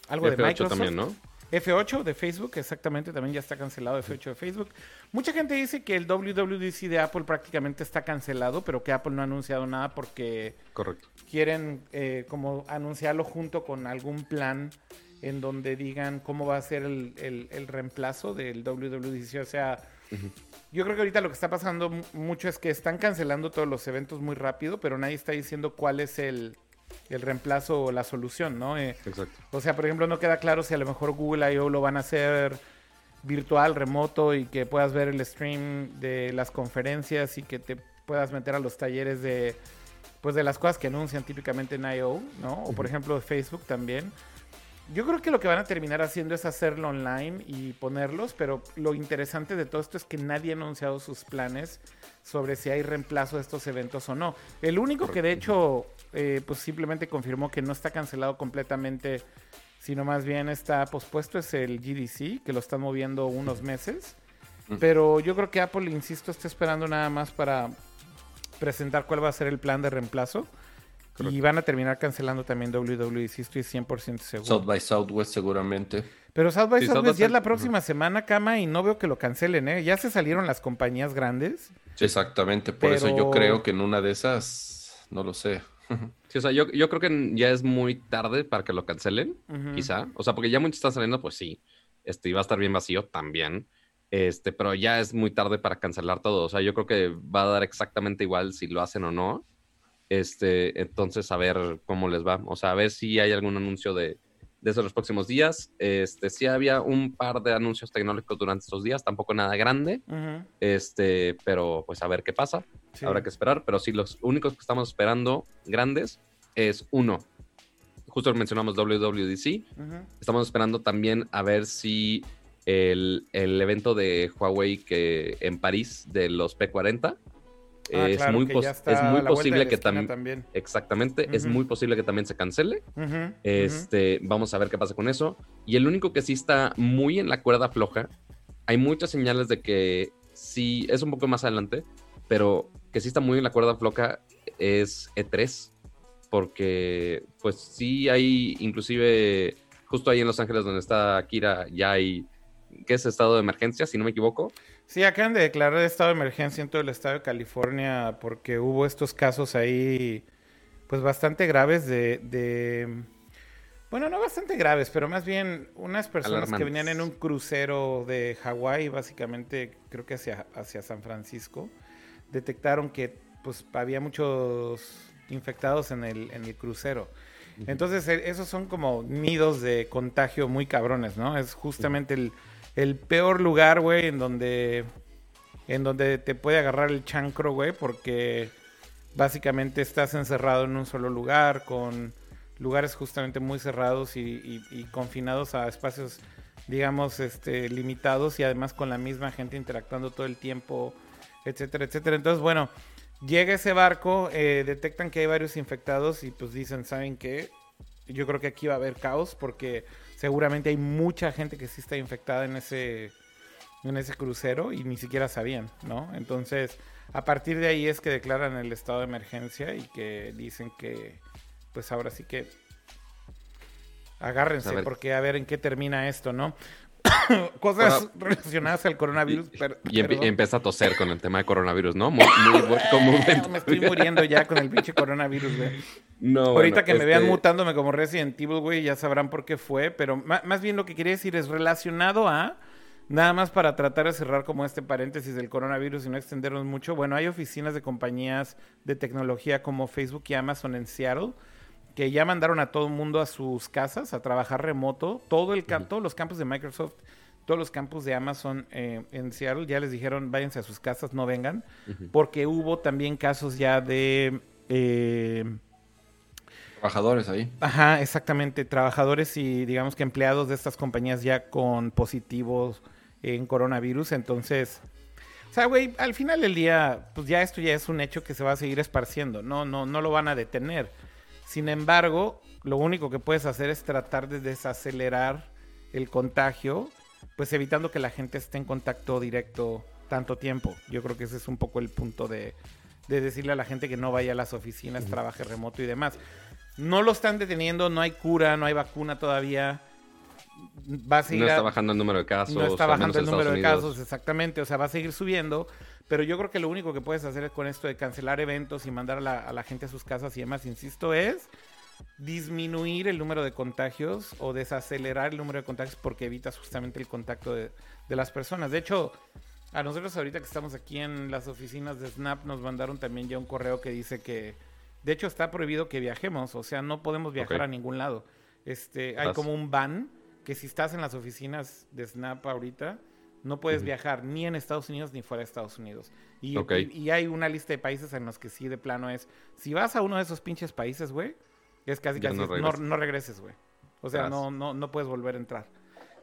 algo de Microsoft. también, ¿no? F8 de Facebook, exactamente, también ya está cancelado F8 de Facebook. Mucha gente dice que el WWDC de Apple prácticamente está cancelado, pero que Apple no ha anunciado nada porque Correcto. quieren eh, como anunciarlo junto con algún plan en donde digan cómo va a ser el, el reemplazo del WWDC. O sea, yo creo que ahorita lo que está pasando mucho es que están cancelando todos los eventos muy rápido, pero nadie está diciendo cuál es el, reemplazo o la solución, ¿no? Eh, Exacto. O sea, por ejemplo, no queda claro si a lo mejor Google I.O. lo van a hacer virtual, remoto y que puedas ver el stream de las conferencias y que te puedas meter a los talleres de pues de las cosas que anuncian típicamente en I.O., ¿no? O por ejemplo Facebook también. yo creo que lo que van a terminar haciendo es hacerlo online y ponerlos, pero lo interesante de todo esto es que nadie ha anunciado sus planes sobre si hay reemplazo de estos eventos o no. El único que de hecho eh, pues simplemente confirmó que no está cancelado completamente, sino más bien está pospuesto es el GDC, que lo están moviendo unos meses. Pero yo creo que Apple, insisto, está esperando nada más para presentar cuál va a ser el plan de reemplazo. Y van a terminar cancelando también WWE, estoy 100% seguro. South by Southwest seguramente. Pero South by Southwest ya es la próxima semana, Cama, y no veo que lo cancelen, ¿eh? Ya se salieron las compañías grandes. exactamente, por eso yo creo que en una de esas, no lo sé. [laughs] Sí, o sea, yo, creo que ya es muy tarde para que lo cancelen, quizá. O sea, porque ya muchos están saliendo, pues sí. Este, y va a estar bien vacío también. Este, pero ya es muy tarde para cancelar todo. O sea, yo creo que va a dar exactamente igual si lo hacen o no. Este, entonces, a ver cómo les va. O sea, a ver si hay algún anuncio de, de eso en los próximos días. Este, sí había un par de anuncios tecnológicos durante estos días, tampoco nada grande. Este, pero pues a ver qué pasa. Habrá que esperar. Pero sí, los únicos que estamos esperando grandes es uno. Justo mencionamos WWDC. Estamos esperando también a ver si el, el, evento de Huawei que en París de los P40 Ah, es, muy es muy posible que también. Exactamente, es muy posible que también se cancele. este, Vamos a ver qué pasa con eso. Y el único que sí está muy en la cuerda floja, hay muchas señales de que sí, es un poco más adelante, pero que sí está muy en la cuerda floja es E3. Porque, pues sí hay, inclusive, justo ahí en Los Ángeles donde está Kira, ya hay, ¿qué es estado de emergencia, si no me equivoco? Sí, acaban de declarar estado de emergencia en todo el estado de California porque hubo estos casos ahí, pues bastante graves de, bueno, no bastante graves, pero más bien unas personas que venían en un crucero de Hawái, básicamente creo que hacia, hacia San Francisco, detectaron que pues había muchos infectados en el, en el crucero. Entonces, e, esos son como nidos de contagio muy cabrones, ¿no? Es justamente el el peor lugar, güey, en donde en donde te puede agarrar el chancro, güey, porque básicamente estás encerrado en un solo lugar, con lugares justamente muy cerrados y, confinados a espacios, digamos, este, limitados y además con la misma gente interactuando todo el tiempo, etcétera, etcétera. Entonces, bueno, llega ese barco, eh, detectan que hay varios infectados y pues dicen, ¿saben qué? Yo creo que aquí va a haber caos porque seguramente hay mucha gente que sí está infectada en ese, en ese crucero y ni siquiera sabían, ¿no? Entonces, a partir de ahí es que declaran el estado de emergencia y que dicen que, pues ahora sí que agárrense, porque a ver en qué termina esto, ¿no? [coughs] cosas relacionadas al coronavirus. Y, empieza a toser con el tema de coronavirus, ¿no? Muy, muy [laughs] Me estoy muriendo ya con el pinche coronavirus, güey. No, Ahorita que me vean este mutándome como Resident Evil, güey, ya sabrán por qué fue. Pero más bien lo que quería decir es relacionado a. Nada más para tratar de cerrar como este paréntesis del coronavirus y no extendernos mucho. Bueno, hay oficinas de compañías de tecnología como Facebook y Amazon en Seattle que ya mandaron a todo el mundo a sus casas a trabajar remoto. Todo el Todos los campos de Microsoft, todos los campos de Amazon eh, en Seattle ya les dijeron váyanse a sus casas, no vengan, porque hubo también casos ya de... Eh, trabajadores ahí. Ajá, exactamente, trabajadores y digamos que empleados de estas compañías ya con positivos en coronavirus, entonces... O sea, güey, al final del día, pues ya esto ya es un hecho que se va a seguir esparciendo. No, no, no lo van a detener. Sin embargo, lo único que puedes hacer es tratar de desacelerar el contagio, pues evitando que la gente esté en contacto directo tanto tiempo. Yo creo que ese es un poco el punto de, decirle a la gente que no vaya a las oficinas, trabaje remoto y demás. No lo están deteniendo, no hay cura, no hay vacuna todavía. Va a seguir no está bajando el número de casos. No está bajando el número de casos, exactamente. O sea, va a seguir subiendo. Pero yo creo que lo único que puedes hacer con esto de cancelar eventos y mandar a la, gente a sus casas y demás, insisto, es disminuir el número de contagios o desacelerar el número de contagios porque evitas justamente el contacto de, las personas. De hecho, a nosotros ahorita que estamos aquí en las oficinas de Snap nos mandaron también ya un correo que dice que, de hecho, está prohibido que viajemos, o sea, no podemos viajar a ningún lado. Este, hay como un ban que si estás en las oficinas de Snap ahorita, no puedes viajar ni en Estados Unidos ni fuera de Estados Unidos. Y, y, hay una lista de países en los que sí, de plano es. Si vas a uno de esos pinches países, güey, es casi casi. No, regreses, güey. O sea, no, no, no puedes volver a entrar.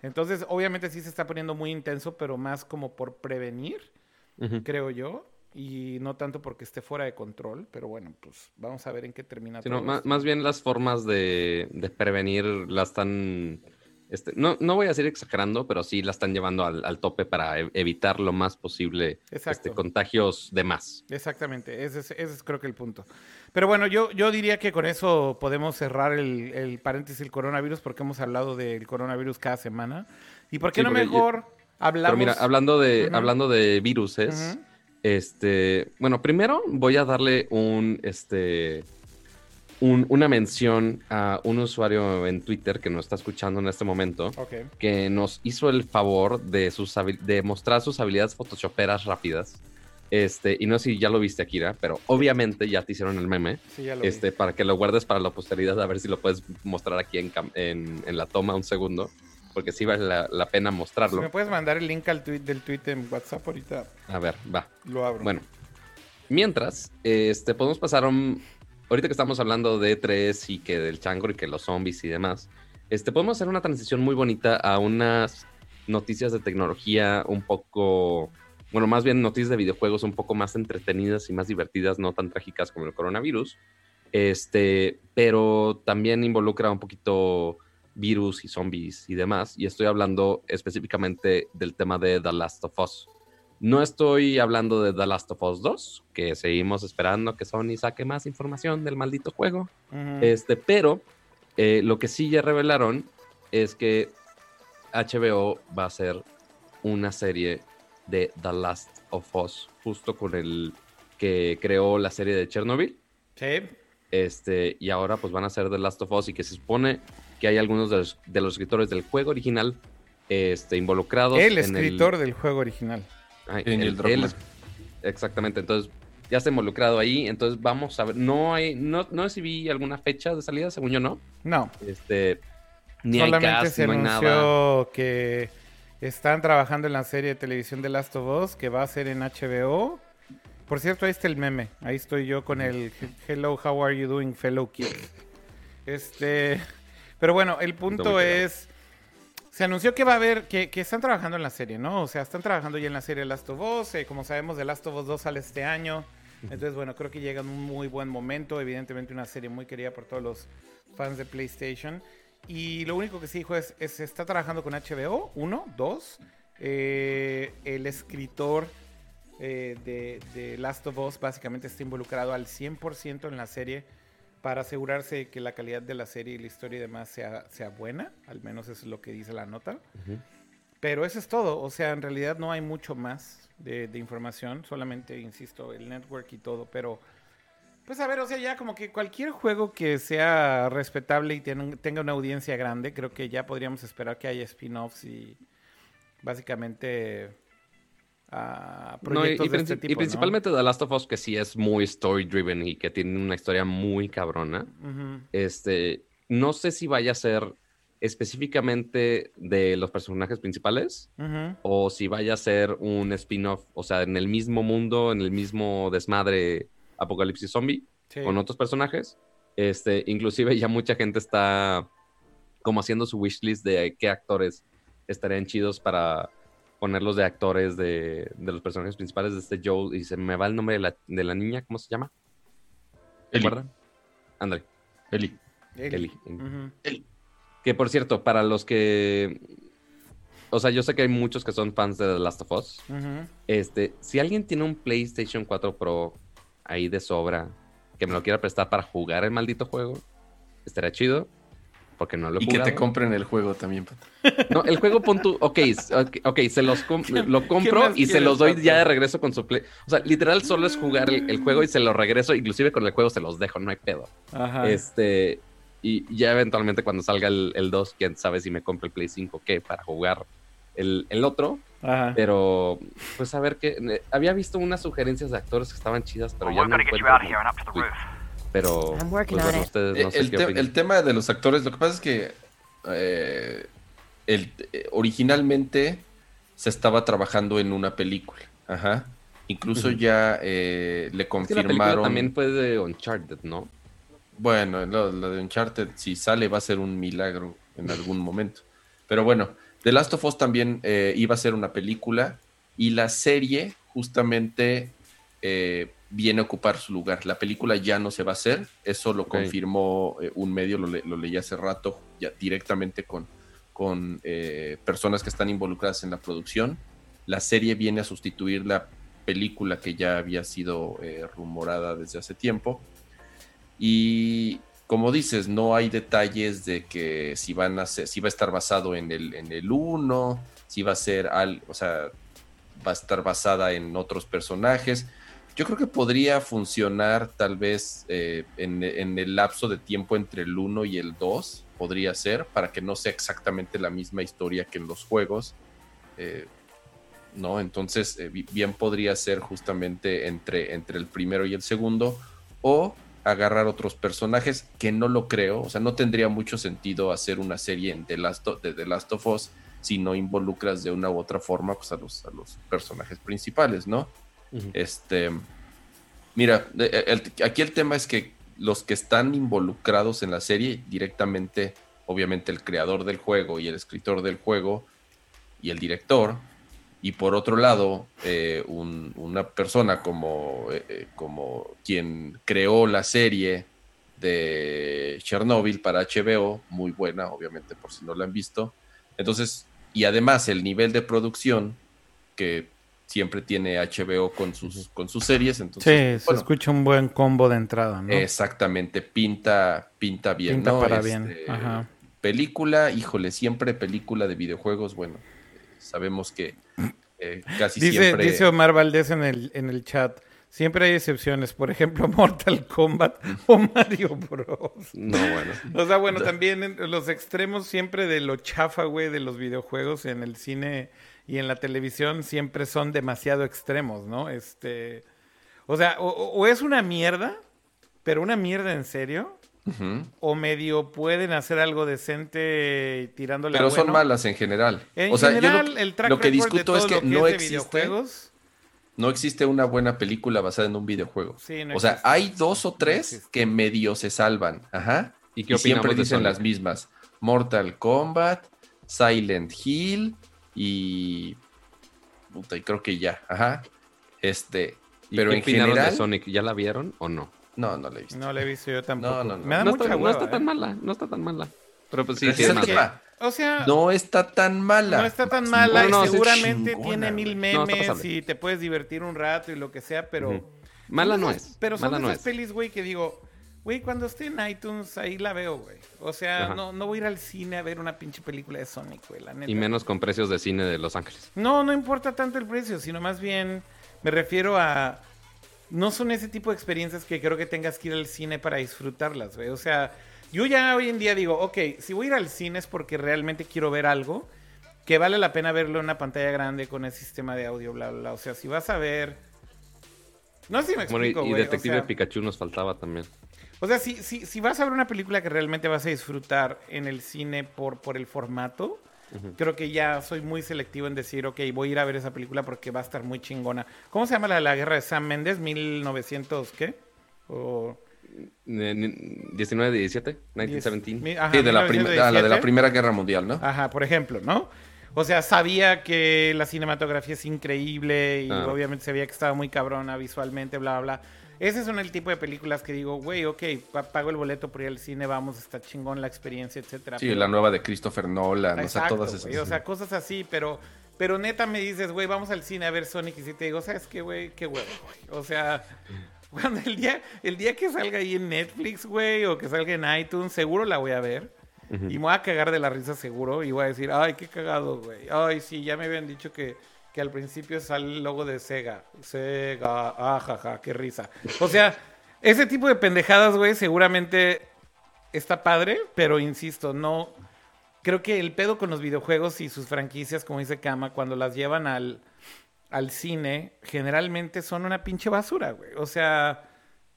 Entonces, obviamente sí se está poniendo muy intenso, pero más como por prevenir, creo yo. Y no tanto porque esté fuera de control, pero bueno, pues vamos a ver en qué termina todo. Más, más, bien las formas de, de prevenir las están este, no, no voy a decir exagerando, pero sí la están llevando al, tope para e, evitar lo más posible este, contagios de más. Exactamente, ese es, creo que el punto. Pero bueno, yo, yo diría que con eso podemos cerrar el, paréntesis del coronavirus porque hemos hablado del coronavirus cada semana. ¿Y por qué no mejor hablamos? Pero mira, hablando de, hablando de viruses, este, bueno, primero voy a darle un, este, una mención a un usuario en Twitter que nos está escuchando en este momento, que nos hizo el favor de, sus, de mostrar sus habilidades photoshoperas rápidas. Este, y no sé si ya lo viste, Akira, pero obviamente ya te hicieron el meme. este, Para que lo guardes para la posteridad, a ver si lo puedes mostrar aquí en, en, la toma un segundo. Porque sí vale la, pena mostrarlo. ¿Me puedes mandar el link al tweet del tweet en WhatsApp ahorita? A ver, va. Lo abro. Bueno, mientras, este, podemos pasar un, ahorita que estamos hablando de E3 y que del chango y que los zombies y demás, este, podemos hacer una transición muy bonita a unas noticias de tecnología un poco, bueno, más bien noticias de videojuegos un poco más entretenidas y más divertidas, no tan trágicas como el coronavirus. Este, pero también involucra un poquito virus y zombies y demás. Y estoy hablando específicamente del tema de The Last of Us. No estoy hablando de The Last of Us 2, que seguimos esperando que Sony saque más información del maldito juego. Este, pero eh, lo que sí ya revelaron es que HBO va a hacer una serie de The Last of Us, justo con el que creó la serie de Chernobyl. Sí. Este, y ahora pues van a hacer The Last of Us y que se supone que hay algunos de los, escritores del juego original este, involucrados. El escritor del juego original en el, exactamente, entonces ya está involucrado ahí, entonces vamos a ver, no hay, no, no recibí alguna fecha de salida, según yo no. No. Este, ni Solamente hay se anunció que están trabajando en la serie de televisión de Last of Us, que va a ser en HBO. Por cierto, ahí está el meme. Ahí estoy yo con el Hello, how are you doing, fellow kids. Este, pero bueno, el punto es se anunció que va a haber, que, están trabajando en la serie, ¿no? O sea, están trabajando ya en la serie Last of Us. Eh, como sabemos, The Last of Us 2 sale este año. Entonces, bueno, creo que llega en un muy buen momento. Evidentemente, una serie muy querida por todos los fans de PlayStation. Y lo único que sí dijo es, se está trabajando con HBO, uno, dos. Eh, el escritor eh, de, de, Last of Us básicamente está involucrado al 100% en la serie para asegurarse de que la calidad de la serie y la historia y demás sea, sea buena, al menos eso es lo que dice la nota. Pero eso es todo, o sea, en realidad no hay mucho más de, información, solamente, insisto, el network y todo, pero pues a ver, o sea, ya como que cualquier juego que sea respetable y tenga una audiencia grande, creo que ya podríamos esperar que haya spin-offs y básicamente y, este principalmente The Last of Us, que sí es muy story driven y que tiene una historia muy cabrona. Este, no sé si vaya a ser específicamente de los personajes principales o si vaya a ser un spin-off, o sea, en el mismo mundo, en el mismo desmadre apocalipsis zombie con otros personajes. Este, inclusive ya mucha gente está como haciendo su wishlist de qué actores estarían chidos para ponerlos de actores de, los personajes principales de este Joe y se me va el nombre de la, niña, ¿cómo se llama? Eli. André. Eli. Eli. Eli. Que por cierto, para los que. O sea, yo sé que hay muchos que son fans de The Last of Us. Este, si alguien tiene un PlayStation 4 Pro ahí de sobra, que me lo quiera prestar para jugar el maldito juego, estaría chido porque no lo he Y que te compren el juego también, No, el juego pon tu, ok, ok, se los [laughs] lo compro y se los doy ya de regreso con su play. O sea, literal solo es jugar el, juego y se lo regreso, inclusive con el juego se los dejo, no hay pedo. Ajá. Este, y ya eventualmente cuando salga el, el 2, quién sabe si me compro el Play 5 qué para jugar el, el otro. Ajá. Pero, pues a ver qué. Eh, había visto unas sugerencias de actores que estaban chidas, pero ya no encuentro. Pero pues, ustedes no sé el, el, tema de los actores, lo que pasa es que eh, el, eh, originalmente se estaba trabajando en una película. Ajá. Incluso ya eh, le confirmaron. también fue de Uncharted, ¿no? Bueno, lo, de Uncharted, si sale, va a ser un milagro en algún [laughs] momento. Pero bueno, The Last of Us también eh, iba a ser una película y la serie justamente eh, viene a ocupar su lugar. La película ya no se va a hacer, eso lo confirmó eh, un medio, lo, lo, leí hace rato, ya directamente con, con personas que están involucradas en la producción. La serie viene a sustituir la película que ya había sido rumorada desde hace tiempo. Y como dices, no hay detalles de que si van a ser, si va a estar basado en el, en el 1, si va a ser algo, o sea, va a estar basada en otros personajes. Yo creo que podría funcionar tal vez eh, en, el lapso de tiempo entre el 1 y el 2, podría ser, para que no sea exactamente la misma historia que en los juegos. Eh, ¿No? Entonces, eh, bien podría ser justamente entre, entre el primero y el segundo, o agarrar otros personajes, que no lo creo, o sea, no tendría mucho sentido hacer una serie en The Last of, de The Last of Us si no involucras de una u otra forma pues, a, los, a los personajes principales, ¿no? Este, mira, aquí el tema es que los que están involucrados en la serie directamente, obviamente el creador del juego y el escritor del juego y el director, y por otro lado, eh, una persona como, eh, eh, como quien creó la serie de Chernobyl para HBO, muy buena, obviamente, por si no la han visto. Entonces, y además el nivel de producción que siempre tiene HBO con sus, con sus series. Entonces, sí, se escucha un buen combo de entrada, ¿no? Exactamente, pinta, pinta bien, pinta para bien. Este, película, híjole, siempre película de videojuegos, bueno, sabemos que eh, casi dice, siempre... Dice Omar Valdés en el, en el chat, siempre hay excepciones, por ejemplo, [laughs] Mortal Kombat o Mario Bros. No, bueno. [laughs] O sea, bueno, también los extremos siempre de lo chafa, güey, de los videojuegos en el cine y en la televisión siempre son demasiado extremos, ¿no? Este... O sea, o es una mierda, pero una mierda en serio, o medio pueden hacer algo decente tirándole Pero son malas en general. En general, el track lo que discuto es que, no existe no existe una buena película basada en un videojuego. o sea, hay dos o tres que medio se salvan, ajá, y que siempre dicen las mismas. Mortal Kombat, Silent Hill y puta, y creo que ya, ajá. Este, pero en general de Sonic, ¿ya la vieron o no? No, no la he visto. No la he visto yo tampoco. No, no, no. Me da no mucha está, hueva, No está tan ¿eh? mala, no está tan mala. Pero pues sí, sí es mala. O sea, no está tan mala. No está tan mala no, no, y seguramente chingona, tiene mil No, memes está y te puedes divertir un rato y lo que sea, pero... Ujú. Mala son no es. Pero son mala no esas es. pelis, güey, que digo, güey, cuando esté en iTunes, ahí la veo, güey. O sea, Ajá. no, no voy a ir al cine a ver una pinche película de Sonic, güey, la neta. Y menos con precios de cine de Los Ángeles. No, no importa tanto el precio, sino más bien me refiero a... No son ese tipo de experiencias que creo que tengas que ir al cine para disfrutarlas, güey. O sea, yo ya hoy en día digo, ok, si voy a ir al cine es porque realmente quiero ver algo que vale la pena verlo en una pantalla grande con el sistema de audio, bla, bla, bla. O sea, si vas a ver... No sé si me Bueno, y, explico, y güey. Detective o sea, Pikachu nos faltaba también. O sea, si, si, si vas a ver una película que realmente vas a disfrutar en el cine por, por el formato, creo que ya soy muy selectivo en decir, ok, voy a ir a ver esa película porque va a estar muy chingona. ¿Cómo se llama la de la guerra de Sam Méndez? ¿1900 qué? O... Ne- ne- 19 de 17, 1917. Mi- ajá, Sí, de la, ah, la de la 1917. Primera Guerra Mundial, ¿no? Ajá, por ejemplo, ¿no? O sea, sabía que la cinematografía es increíble y Ah. obviamente sabía que estaba muy cabrona visualmente, bla, bla, bla. Ese son el tipo de películas que digo, güey, ok, pa- pago el boleto por ir al cine, vamos, está chingón la experiencia, etcétera. Sí, Pero- la nueva de Christopher Nolan, o sea, todas esas. güey, o sea, cosas así, pero, pero neta me dices, güey, vamos al cine a ver Sonic y si te digo, ¿sabes qué, güey? Qué huevo, güey. O sea, [laughs] cuando el día, el día que salga ahí en Netflix, güey, o que salga en iTunes, seguro la voy a ver. Y me voy a cagar de la risa seguro y voy a decir, ay, qué cagado, güey. Ay, sí, ya me habían dicho que, que al principio sale el logo de Sega. Sega, ah, jaja, qué risa. O sea, ese tipo de pendejadas, güey, seguramente está padre, pero insisto, no. Creo que el pedo con los videojuegos y sus franquicias, como dice Kama, cuando las llevan al, al cine, generalmente son una pinche basura, güey. O sea,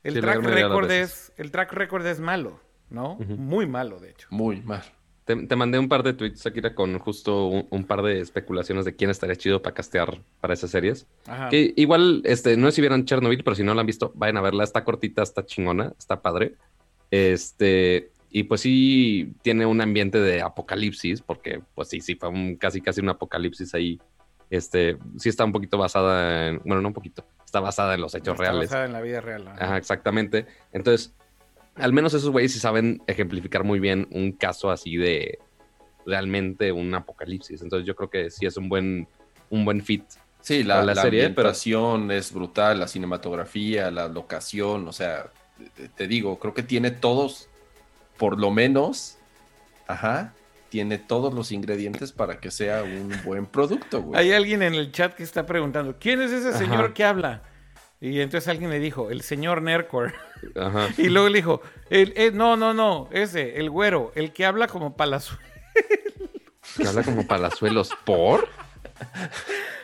el Sí, track record es, el track record es malo, ¿no? Muy malo, de hecho. Muy mal. Te, te mandé un par de tweets, Akira, con justo un, un par de especulaciones de quién estaría chido para castear para esas series. Ajá. Que igual, este, no sé si vieron Chernobyl, pero si no la han visto, vayan a verla. Está cortita, está chingona, está padre. Este, y pues sí tiene un ambiente de apocalipsis, porque pues sí, sí fue un, casi casi un apocalipsis ahí. Este, sí está un poquito basada en, bueno, no un poquito, está basada en los hechos Está reales. basada en la vida real. Ajá, exactamente. Entonces, al menos esos güeyes sí saben ejemplificar muy bien un caso así de realmente un apocalipsis. Entonces yo creo que sí es un buen, un buen fit. Sí, la, la la serie, pero- ambientación es brutal, la cinematografía, la locación, o sea, te- te digo, creo que tiene todos, por lo menos, ajá, tiene todos los ingredientes para que sea un buen producto, güey. Hay alguien en el chat que está preguntando, ¿quién es ese señor Ajá. que habla? Y entonces alguien le dijo, el señor Nercor. Ajá. [laughs] Y luego le dijo, el, eh, no, no, no, ese, el güero, el que habla como palazuelo. Que [laughs] habla como palazuelos. ¿Por?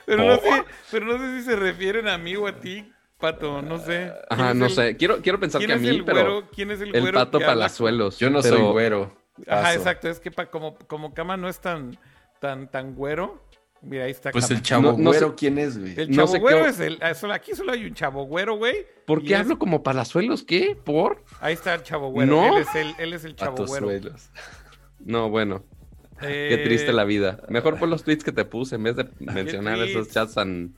Pero no, sé, pero no sé si se refieren a mí o a ti, Pato, no sé. ¿Quién Ajá, no el- sé. Quiero, quiero pensar ¿Quién que a mí, el pero güero? ¿Quién es el el güero pato que habla palazuelos. Yo no pero- soy güero. Ajá, exacto, es que pa- como, como Cama no es tan, tan, tan güero, mira, ahí está Pues el chavo No- no güero, sé- ¿quién es, güey? El no chavo sé güero qué- es el... ah, solo- Aquí solo hay un chavo güero, güey. ¿Por qué es- hablo como palazuelos? ¿Qué? ¿Por? Ahí está el chavo güero. ¿No? Él es el, él es el chavo güero. No, bueno. Eh, Qué triste la vida. Mejor por los tweets que te puse en vez de [laughs] mencionar esos chats tan...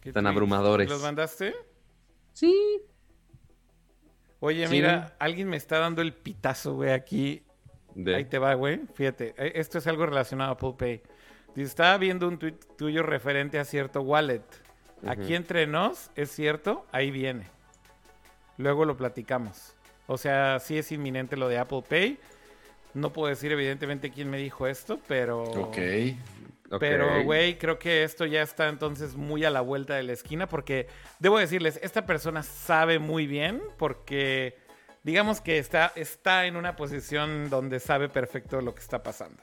¿qué tan tweets? abrumadores. ¿Los mandaste? Sí. Oye, Sí. mira, alguien me está dando el pitazo, güey, aquí. De... Ahí te va, güey. Fíjate, eh, esto es algo relacionado a Apple Pay. Dice, estaba viendo un tweet tuyo referente a cierto wallet. Aquí entre nos, es cierto, ahí viene. Luego lo platicamos. O sea, sí es inminente lo de Apple Pay. No puedo decir evidentemente quién me dijo esto, pero... Ok. Ok. Pero, güey, creo que esto ya está entonces muy a la vuelta de la esquina porque, debo decirles, esta persona sabe muy bien porque, digamos que está, está en una posición donde sabe perfecto lo que está pasando.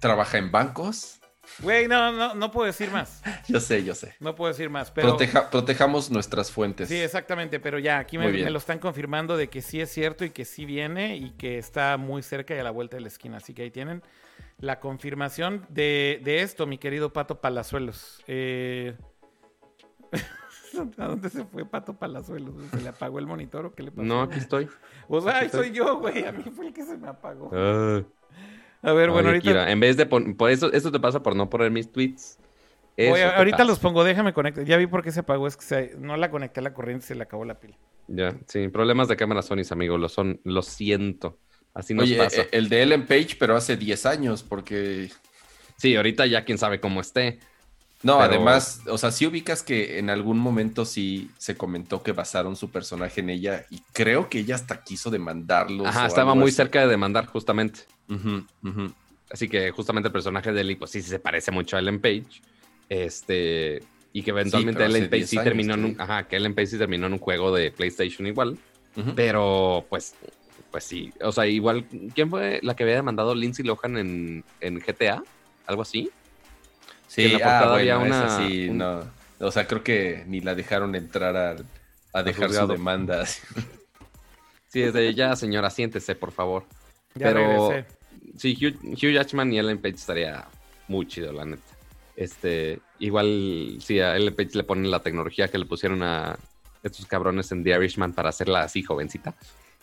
¿Trabaja en bancos? Güey, no, no, no puedo decir más. [laughs] Yo sé, yo sé. No puedo decir más, pero... Proteja- protejamos nuestras fuentes. Sí, exactamente, pero ya, aquí me, lo están confirmando de que sí es cierto y que sí viene y que está muy cerca y a la vuelta de la esquina. Así que ahí tienen la confirmación de, de esto, mi querido Pato Palazuelos. Eh, [laughs] ¿A dónde se fue Pato Palazuelos? ¿Se le apagó el monitor o qué le pasó? No, aquí estoy. O sea, aquí ay, estoy. soy yo, güey. A mí fue el que se me apagó. Ah. A ver, bueno, Oye, ahorita, Kira, en vez de pon- por eso, esto te pasa por no poner mis tweets. Te ahorita pasa. los pongo, déjame conectar. Ya vi por qué se apagó, es que se- no la conecté a la corriente, se le acabó la pila. Ya, sí, problemas de cámara Sony, amigo, lo son, lo siento. Así nos Oye, pasa. eh, el de Ellen Page, pero hace 10 años, porque... sí, ahorita ya quién sabe cómo esté. No, Pero- además, o sea, sí ubicas que en algún momento sí se comentó que basaron su personaje en ella y creo que ella hasta quiso demandarlos. Ajá, estaba muy así. cerca de demandar justamente. Así que justamente el personaje de Ellie, pues sí, sí se parece mucho a Ellen Page. Este. Y que eventualmente Ellen Page 10 sí terminó en un. Ajá, que Ellen Page sí terminó en un juego de PlayStation igual. Pero, pues. Pues sí. O sea, igual. ¿Quién fue la que había demandado Lindsay Lohan en, en GTA? ¿Algo así? Sí, en la ah, bueno, había una- esa sí, un- no. O sea, creo que ni la dejaron entrar al- a dejar su demanda. [laughs] Sí, desde ya, señora, siéntese, por favor. Ya Pero- regresé. Sí, Hugh, Hugh Jackman y Ellen Page estaría muy chido, la neta. Este, igual, sí, a Ellen Page le ponen la tecnología que le pusieron a estos cabrones en The Irishman para hacerla así jovencita.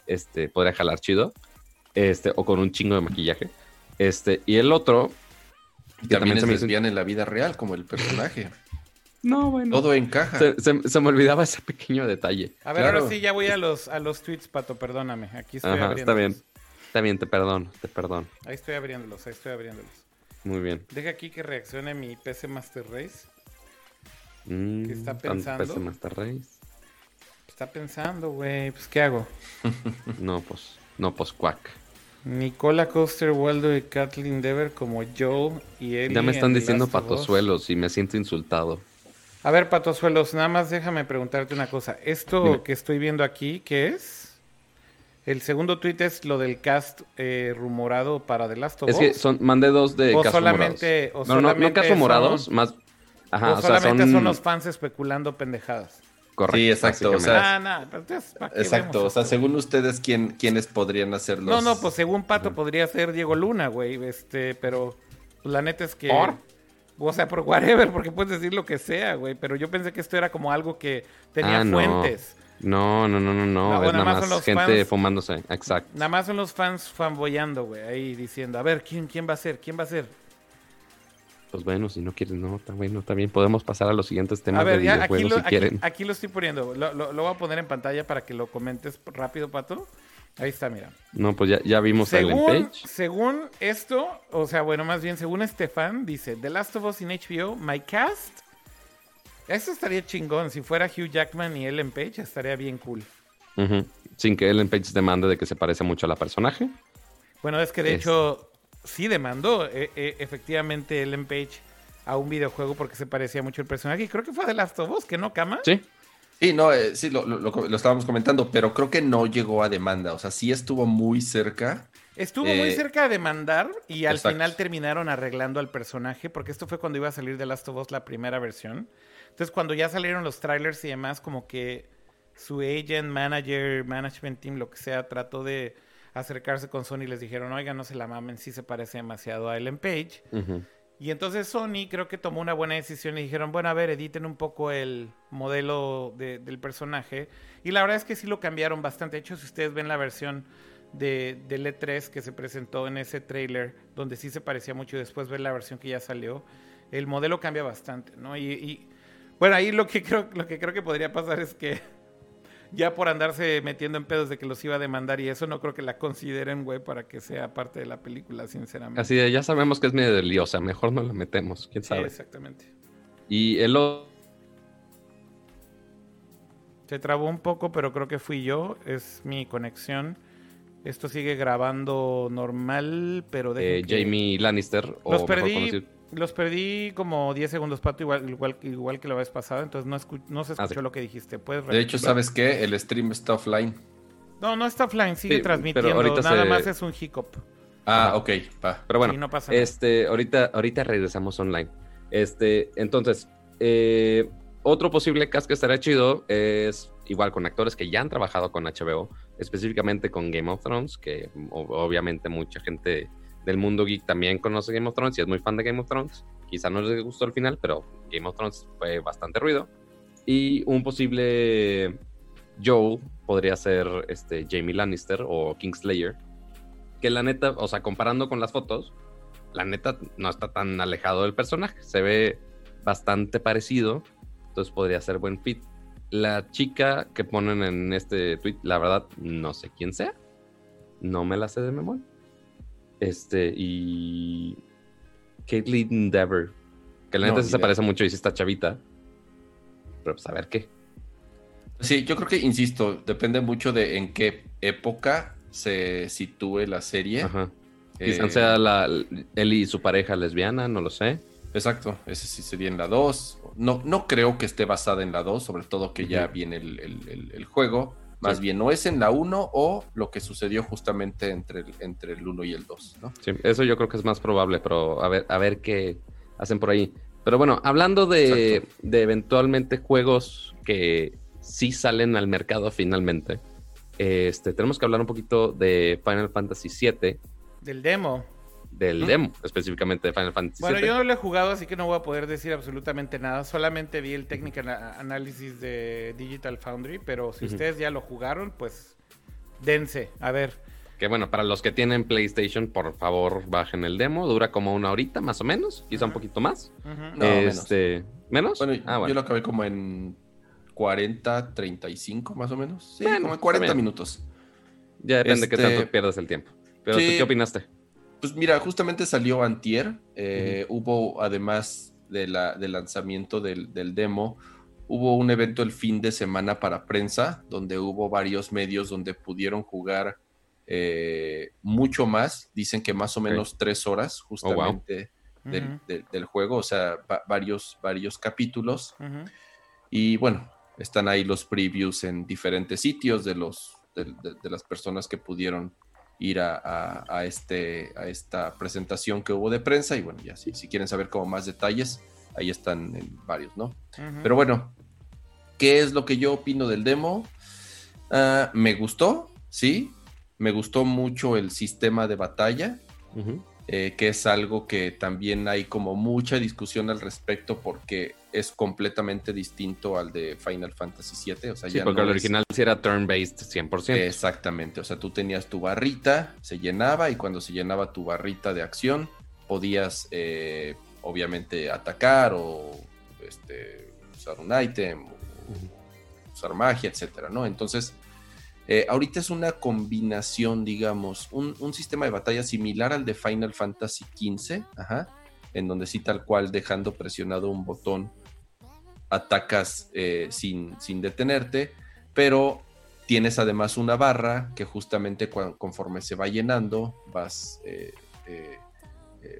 Este, podría jalar chido. Este, o con un chingo de maquillaje. Este, y el otro, que También es se me hizo- lesbiana en la vida real, como el personaje. [laughs] No, bueno. Todo encaja. Se, se- se me olvidaba ese pequeño detalle. A ver, Claro. ahora sí ya voy a los, a los tweets, Pato, perdóname. Aquí estoy Ajá, está bien. Está bien, te perdono, te perdono. Ahí estoy abriéndolos, ahí estoy abriéndolos. Muy bien. Deja aquí que reaccione mi PC Master Race. Mm, ¿Qué está pensando? PC Master Race. Está pensando, güey, pues ¿qué hago? [laughs] No, pues, no, pues, cuac. Nicola Coster, Waldo y Kathleen Dever como Joe y Ellie Ya me están en diciendo patosuelos y me siento insultado. A ver, Patosuelos, nada más déjame preguntarte una cosa. Esto Dime. que estoy viendo aquí, ¿qué es? El segundo tweet es lo del cast eh, rumorado para The Last of Es Us. que son, mandé dos de O casos solamente- o no, no, no solamente son- más. Ajá, o o, sea, solamente son, son... los fans especulando pendejadas. Correcto, Sí, exacto, o sea, Ah, nada, pero entonces, ¿para qué Exacto, o sea, según ustedes, ¿quién, ¿quiénes podrían hacerlos? No, no, pues según Pato podría ser Diego Luna, güey, este, pero pues, la neta es que... ¿Por? O sea, por whatever, porque puedes decir lo que sea, güey, pero yo pensé que esto era como algo que tenía Ah, fuentes. No, no, no, no, no. No, es nada más son más los gente fans. fumándose. Exacto. Nada más son los fans fanboyando, güey, ahí diciendo, a ver, ¿quién, quién va a ser? ¿Quién va a ser? Pues bueno, si no quieres, no, está bueno, está bien. Podemos pasar a los siguientes temas A ver, de ya aquí videojuegos lo, si aquí, quieren. aquí lo estoy poniendo. Lo, lo- lo voy a poner en pantalla para que lo comentes rápido, Pato. Ahí está, mira. No, pues ya, ya vimos Según, Page. según esto, o sea, bueno, más bien, según Estefan, dice, The Last of Us in HBO, My Cast. Eso estaría chingón. Si fuera Hugh Jackman y Ellen Page, estaría bien cool. Sin que Ellen Page demande de que se parece mucho a la personaje. Bueno, es que de Es- hecho sí demandó eh, eh, efectivamente Ellen Page a un videojuego porque se parecía mucho el personaje. Y creo que fue The Last of Us, que no, Cama. Sí, Sí, no, eh, sí, lo, lo- lo- lo estábamos comentando, pero creo que no llegó a demanda. O sea, sí estuvo muy cerca. Estuvo muy Eh, cerca de demandar y al exacto. final terminaron arreglando al personaje porque esto fue cuando iba a salir The Last of Us la primera versión. Entonces cuando ya salieron los trailers y demás, como que su agent, manager, management team, lo que sea, trató de acercarse con Sony y les dijeron, oiga, no se la mamen, sí se parece demasiado a Ellen Page. Ujú. Y entonces Sony creo que tomó una buena decisión y dijeron, bueno, a ver, editen un poco el modelo de- del personaje. Y la verdad es que sí lo cambiaron bastante. De hecho, si ustedes ven la versión de, del E3 que se presentó en ese trailer, donde sí se parecía mucho, y después ver la versión que ya salió, el modelo cambia bastante, ¿no? Y, y, bueno, ahí lo que creo, lo que creo que podría pasar es que ya por andarse metiendo en pedos de que los iba a demandar y eso, no creo que la consideren, güey, para que sea parte de la película, sinceramente. Así de, ya sabemos que es medio liosa, mejor no la metemos, quién Sí, sabe. exactamente. Y el otro, Se trabó un poco, pero creo que fui yo. Es mi conexión. Esto sigue grabando normal, pero eh, dejen que- Jamie Lannister, o Los mejor perdí, conocido- los perdí como 10 segundos, Pato, igual, igual, igual que la vez pasada. Entonces no, escu- no se Ah, escuchó lo que dijiste. ¿Puedes De hecho? ¿sabes qué? El stream está offline. No, no está offline, sigue Sí, pero transmitiendo. ahorita Nada se- más es un hiccup. Ah, ok, va. Pero bueno, Sí, no pasa nada. este, ahorita, ahorita regresamos online. Este, entonces, eh, otro posible cast que estaría chido es igual con actores que ya han trabajado con HBO, específicamente con Game of Thrones, que obviamente mucha gente del mundo geek también conoce Game of Thrones y es muy fan de Game of Thrones. Quizá no les gustó el final, pero Game of Thrones fue bastante ruido. Y un posible Joel podría ser este Jamie Lannister o Kingslayer, que la neta, o sea, comparando con las fotos, la neta no está tan alejado del personaje. Se ve bastante parecido. Entonces podría ser buen fit. La chica que ponen en este tweet, la verdad, no sé quién sea. No me la sé de memoria. Este, y. Caitlyn Dever. Que la No, neta sí se parece mucho y sí está chavita. Pero pues a ver qué. Sí, yo creo que, insisto, depende mucho de en qué época se sitúe la serie. Ajá. Eh, Quizás sea la, él y su pareja lesbiana, no lo sé. Exacto, ese sí sería en la 2. No, no creo que esté basada en la 2, sobre todo que ya viene el, el- el- el juego. Más Sí. bien, no es en la 1 o lo que sucedió justamente entre el, entre el 1 y el 2, ¿no? Sí, eso yo creo que es más probable, pero a ver, a ver qué hacen por ahí. Pero bueno, hablando de, de eventualmente juegos que sí salen al mercado finalmente, este, tenemos que hablar un poquito de Final Fantasy VII, Del demo. Del demo, específicamente de Final Fantasy Bueno, VII. yo no lo he jugado, así que no voy a poder decir absolutamente nada. Solamente vi el technical análisis de Digital Foundry, pero si ustedes ya lo jugaron, pues dense. A ver, Que bueno, para los que tienen PlayStation, por favor, bajen el demo. Dura como una horita más o menos, quizá un poquito más. No, este, ¿Menos? Bueno, ah, yo bueno. lo acabé como en 40, 35 más o menos. Sí, Bueno, como en 40 está bien. minutos. Ya depende de qué este- tanto pierdas el tiempo. Pero ¿tú Sí. qué opinaste? Pues mira, justamente salió Antier. eh, Hubo, además de la, del lanzamiento del, del demo, hubo un evento el fin de semana para prensa, donde hubo varios medios donde pudieron jugar eh, mucho más. Dicen que más o menos tres horas justamente del, Ujú. del- del juego, o sea, va- varios, varios capítulos. Y bueno, están ahí los previews en diferentes sitios de los de, de- de las personas que pudieron ir a, a- a este, a esta presentación que hubo de prensa. Y bueno, ya si, si quieren saber como más detalles, ahí están en varios, ¿no? Pero bueno, ¿qué es lo que yo opino del demo? Ah, me gustó, sí. Me gustó mucho el sistema de batalla. Eh, que es algo que también hay como mucha discusión al respecto porque es completamente distinto al de Final Fantasy VII. O sea, Sí, ya porque no el es- original sí era turn-based 100%. Exactamente, o sea, tú tenías tu barrita, se llenaba y cuando se llenaba tu barrita de acción podías eh, obviamente atacar o este, usar un ítem, usar magia, etcétera, ¿no? Entonces, eh, ahorita es una combinación, digamos, un, un sistema de batalla similar al de Final Fantasy XV, ajá, en donde sí tal cual dejando presionado un botón atacas eh, sin, sin detenerte, pero tienes además una barra que justamente conforme se va llenando vas eh,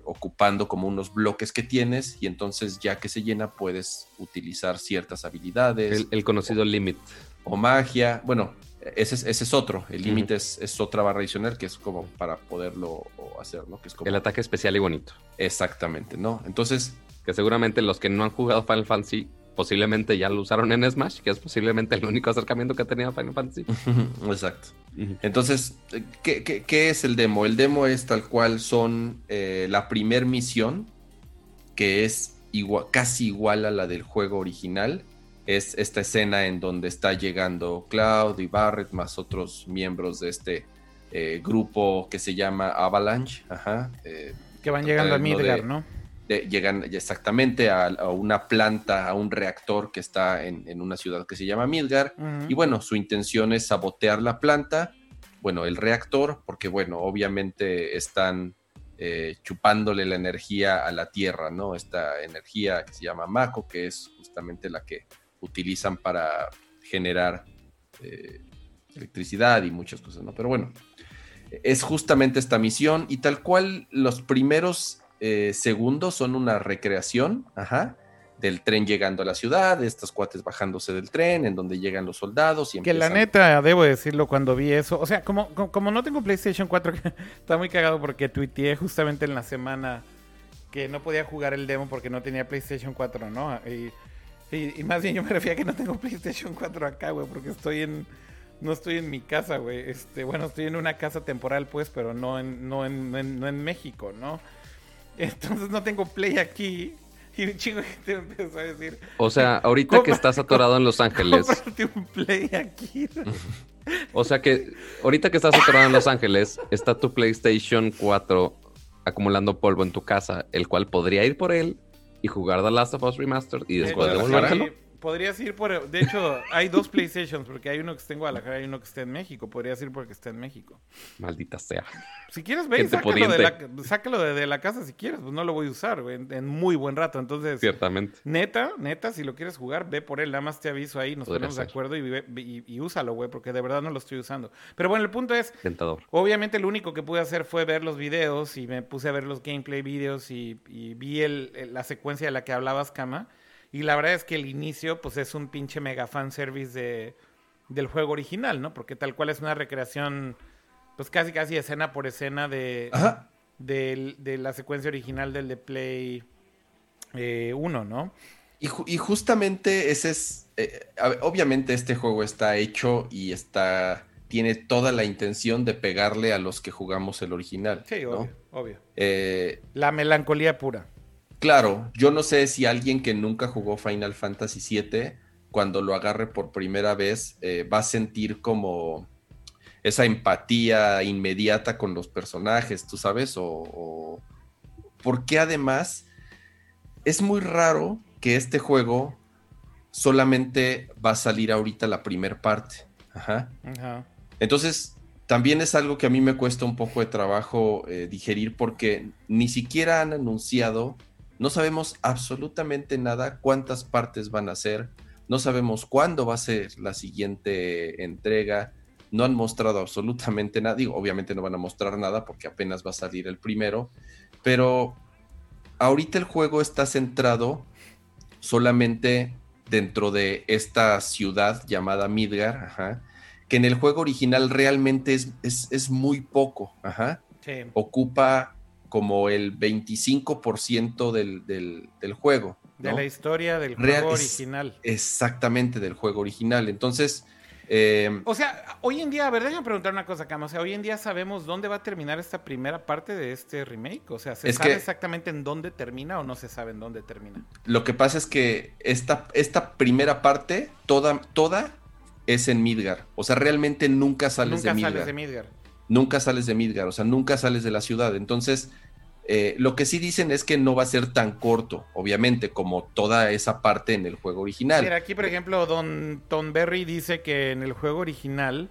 ocupando como unos bloques que tienes y entonces ya que se llena puedes utilizar ciertas habilidades El, el conocido limit. o magia. Bueno, ese es, ese es otro. El límite es, es otra barra adicional que es como para poderlo hacer, ¿no? Que es como... El ataque especial y bonito. Exactamente, ¿no? Entonces, Que seguramente los que no han jugado Final Fantasy posiblemente ya lo usaron en Smash, que es posiblemente el único acercamiento que ha tenido Final Fantasy. [laughs] exacto. Entonces, ¿qué, qué, qué es el demo? El demo es tal cual son eh, la primer misión, que es igua- casi igual a la del juego original. Es esta escena en donde está llegando Cloud y Barrett, más otros miembros de este eh, grupo que se llama Avalanche. Ajá, eh, Que van llegando a de- Midgar, ¿no? de- llegan exactamente a, a una planta, a un reactor que está en, en una ciudad que se llama Midgar. Y bueno, su intención es sabotear la planta, bueno, el reactor, porque bueno, obviamente están eh, chupándole la energía a la Tierra, ¿no? Esta energía que se llama Mako, que es justamente la que utilizan para generar eh, electricidad y muchas cosas, ¿no? Pero bueno, es justamente esta misión y tal cual los primeros eh, segundos son una recreación, ajá, del tren llegando a la ciudad, de estos cuates bajándose del tren, en donde llegan los soldados y Que la neta, debo decirlo, cuando vi eso, o sea, como, como, como no tengo PlayStation 4, [laughs] está muy cagado porque tuiteé justamente en la semana que no podía jugar el demo porque no tenía PlayStation 4, ¿no? Y, y- y más bien yo me refiero a que no tengo PlayStation 4 acá, güey, porque estoy en... No estoy en mi casa, güey. Este, bueno, estoy en una casa temporal, pues, pero no en, no en, no en, no en México, ¿no? [laughs] Entonces no tengo Play aquí. Y un chingo de gente me empezó a decir, O sea, [laughs] ahorita que estás atorado en Los Ángeles, un Play aquí. o sea que ahorita que estás atorado en Los Ángeles, está tu PlayStation 4 acumulando polvo en tu casa, el cual podría ir por él y jugar The Last of Us Remastered y después devolvértelo. sí, Podrías ir por... De hecho, hay dos PlayStations, porque hay uno que está en Guadalajara y uno que está en México. Podrías ir porque está en México. Maldita sea. Si quieres, ve y sácalo, de la, sácalo de, de la casa si quieres. Pues no lo voy a usar, güey, en, en muy buen rato. Entonces, Ciertamente. neta, neta, si lo quieres jugar, ve por él. Nada más te aviso ahí, nos Podría ponemos de acuerdo y, y, y úsalo, güey, porque de verdad no lo estoy usando. Pero bueno, el punto es, Tentador. Obviamente lo único que pude hacer fue ver los videos y me puse a ver los gameplay videos y, y vi el- el- la secuencia de la que hablabas, Kama. Y la verdad es que el inicio pues es un pinche mega fan service de, del juego original, ¿no? Porque tal cual es una recreación pues casi casi escena por escena de, de la secuencia original del de Play eh, 1, ¿no? Y, ju- y justamente ese es, eh, obviamente este juego está hecho y está, tiene toda la intención de pegarle a los que jugamos el original. Sí, ¿no? obvio, obvio. Eh, La melancolía pura. Claro, yo no sé si alguien que nunca jugó Final Fantasy VII, cuando lo agarre por primera vez, eh, va a sentir como esa empatía inmediata con los personajes, tú sabes, o, o- porque además es muy raro que este juego solamente va a salir ahorita la primer parte. Ajá. Ajá. Entonces, también es algo que a mí me cuesta un poco de trabajo eh, digerir porque ni siquiera han anunciado, no sabemos absolutamente nada cuántas partes van a ser, no sabemos cuándo va a ser la siguiente entrega, no han mostrado absolutamente nada, digo, obviamente no van a mostrar nada porque apenas va a salir el primero, pero ahorita el juego está centrado solamente dentro de esta ciudad llamada Midgar, ajá, que en el juego original realmente es, es, es muy poco, ajá. Sí. Ocupa como el 25% del, del, del juego. De la historia del juego original. Exactamente, del juego original. Entonces, Eh, O sea, hoy en día, a ver, déjame preguntar una cosa, Cam. O sea, hoy en día sabemos dónde va a terminar esta primera parte de este remake. O sea, ¿se sabe que- exactamente en dónde termina o no se sabe en dónde termina? lo que pasa es que esta, esta primera parte, toda, toda es en Midgar. O sea, realmente nunca sales Nunca de Midgar. sales de Midgar. nunca sales de Midgar, o sea, nunca sales de la ciudad. Entonces, eh, lo que sí dicen es que no va a ser tan corto, obviamente, como toda esa parte en el juego original. Mira, aquí, por ejemplo, Don Tom Berry dice que en el juego original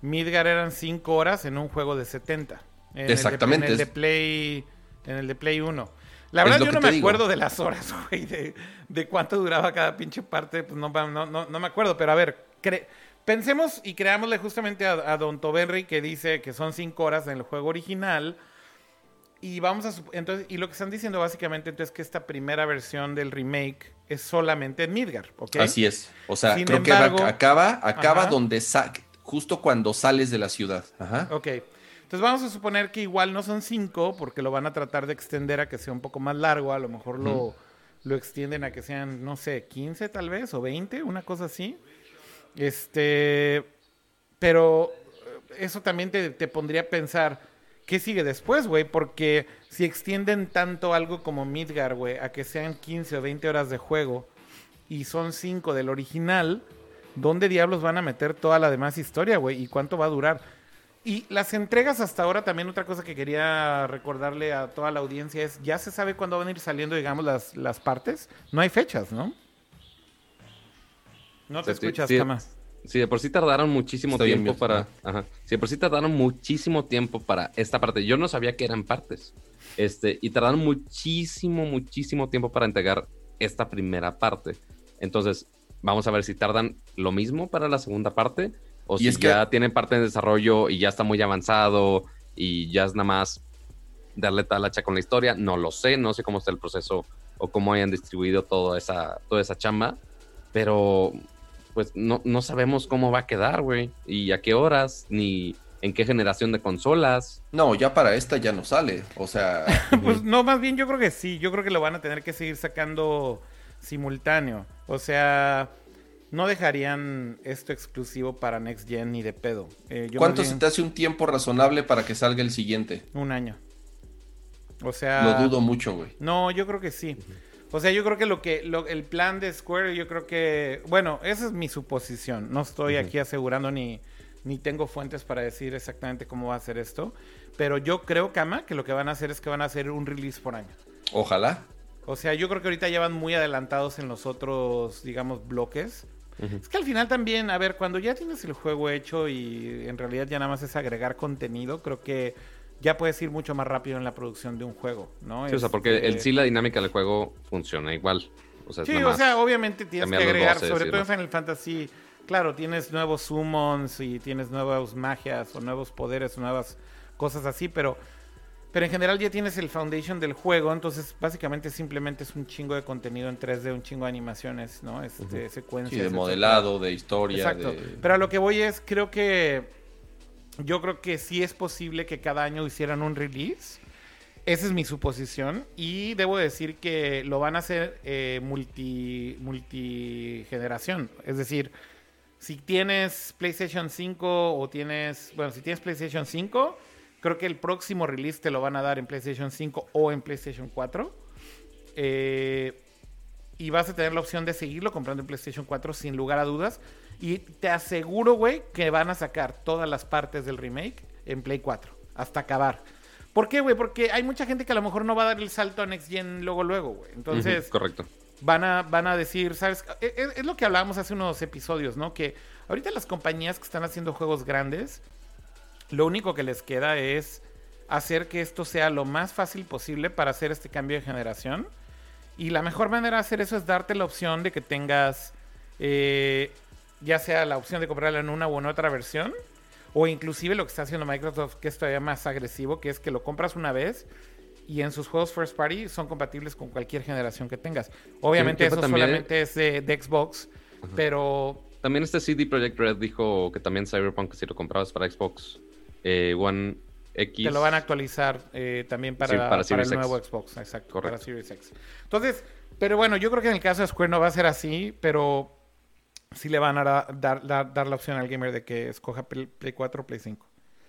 Midgar eran 5 horas en un juego de 70. En el de- Exactamente, En el de, Play, en el de Play 1. La verdad, yo no me digo. acuerdo de las horas, [laughs] güey, de, de cuánto duraba cada pinche parte. Pues no, no, no, no me acuerdo, pero a ver, cre- pensemos y creámosle justamente a, a Don Toberry que dice que son 5 horas en el juego original. Y vamos a entonces y lo que están diciendo básicamente entonces que esta primera versión del remake es solamente en Midgar, ¿ok? Así es. O sea, Sin creo embargo- que acaba, acaba Ajá. donde sa- justo cuando sales de la ciudad. Ajá. Ok. Entonces vamos a suponer que igual no son 5 porque lo van a tratar de extender a que sea un poco más largo, a lo mejor lo, lo extienden a que sean, no sé, 15 tal vez o 20, una cosa así. Este, pero eh, eso también te, te pondría a pensar, ¿qué sigue después, güey? Porque si extienden tanto algo como Midgar, güey, a que sean 15 o 20 horas de juego y son 5 del original, ¿dónde diablos van a meter toda la demás historia, güey? ¿Y cuánto va a durar? Y las entregas hasta ahora, también otra cosa que quería recordarle a toda la audiencia es, ya se sabe cuándo van a ir saliendo, digamos, las, las partes. No hay fechas, ¿no? No te escuchas, sí. Sí, de por sí tardaron muchísimo Estoy tiempo para. ajá. Ajá. Sí, de por sí tardaron muchísimo tiempo para esta parte. Yo no sabía que eran partes. Este, y tardaron muchísimo, muchísimo tiempo para entregar esta primera parte. Entonces, vamos a ver si tardan lo mismo para la segunda parte. O Y si es que- ya tienen parte en desarrollo y ya está muy avanzado y ya es nada más darle tal hacha con la historia. No lo sé, no sé cómo está el proceso o cómo hayan distribuido toda esa, toda esa chamba. Pero pues no, no sabemos cómo va a quedar, güey. Y a qué horas, ni en qué generación de consolas. No, ya para esta ya no sale. O sea, [laughs] Pues no, más bien yo creo que sí. Yo creo que lo van a tener que seguir sacando simultáneo. O sea, no dejarían esto exclusivo para Next Gen ni de pedo. Eh, yo ¿cuánto se te hace un tiempo razonable para que salga el siguiente? Un año. O sea... Lo dudo mucho, güey. No, yo creo que sí. O sea, yo creo que lo que lo- el plan de Square, yo creo que, bueno, esa es mi suposición. No estoy aquí asegurando ni ni tengo fuentes para decir exactamente cómo va a ser esto, pero yo creo, Kama, que lo que van a hacer es que van a hacer un release por año. Ojalá. O sea, yo creo que ahorita ya van muy adelantados en los otros, digamos, bloques. Es que al final también, a ver, cuando ya tienes el juego hecho y en realidad ya nada más es agregar contenido, creo que ya puedes ir mucho más rápido en la producción de un juego, ¿no? Sí, o sea, porque Este, el sí, la dinámica del juego funciona igual. O sea, Sí, o sea, obviamente tienes que agregar, voces sobre todo en. Final Fantasy, claro, tienes nuevos summons y tienes nuevas magias o nuevos poderes o nuevas cosas así, pero pero en general ya tienes el foundation del juego, entonces básicamente simplemente es un chingo de contenido en 3D, un chingo de animaciones, ¿no? Este, secuencias. Sí, de etcétera. modelado, de historia. Exacto. de- Pero a lo que voy es, creo que. Yo creo que sí es posible que cada año hicieran un release. Esa es mi suposición. Y debo decir que lo van a hacer eh, multi, multigeneración. Es decir, si tienes PlayStation 5 o tienes. Bueno, si tienes PlayStation 5, creo que el próximo release te lo van a dar en PlayStation 5 o en PlayStation 4. Eh, y vas a tener la opción de seguirlo comprando en PlayStation 4 sin lugar a dudas. Y te aseguro, güey, que van a sacar todas las partes del remake en Play 4 hasta acabar. ¿Por qué, güey? Porque hay mucha gente que a lo mejor no va a dar el salto a Next Gen luego, luego, güey. Entonces, correcto. van a, van a decir, ¿sabes? Es, es lo que hablábamos hace unos episodios, ¿no? Que ahorita las compañías que están haciendo juegos grandes, lo único que les queda es hacer que esto sea lo más fácil posible para hacer este cambio de generación. Y la mejor manera de hacer eso es darte la opción de que tengas, eh, ya sea la opción de comprarla en una u en otra versión, o inclusive lo que está haciendo Microsoft, que es todavía más agresivo, que es que lo compras una vez y en sus juegos first party son compatibles con cualquier generación que tengas. Obviamente eso también- solamente es de, de Xbox, pero También este CD Projekt Red dijo que también Cyberpunk, si lo comprabas para Xbox eh, One X. te lo van a actualizar eh, también para, Sí, para el nuevo Xbox, exacto, Correcto. para Series X. Entonces, pero bueno, yo creo que en el caso de Square no va a ser así, pero sí le van a dar, dar, dar la opción al gamer de que escoja Play, Play 4 o Play 5.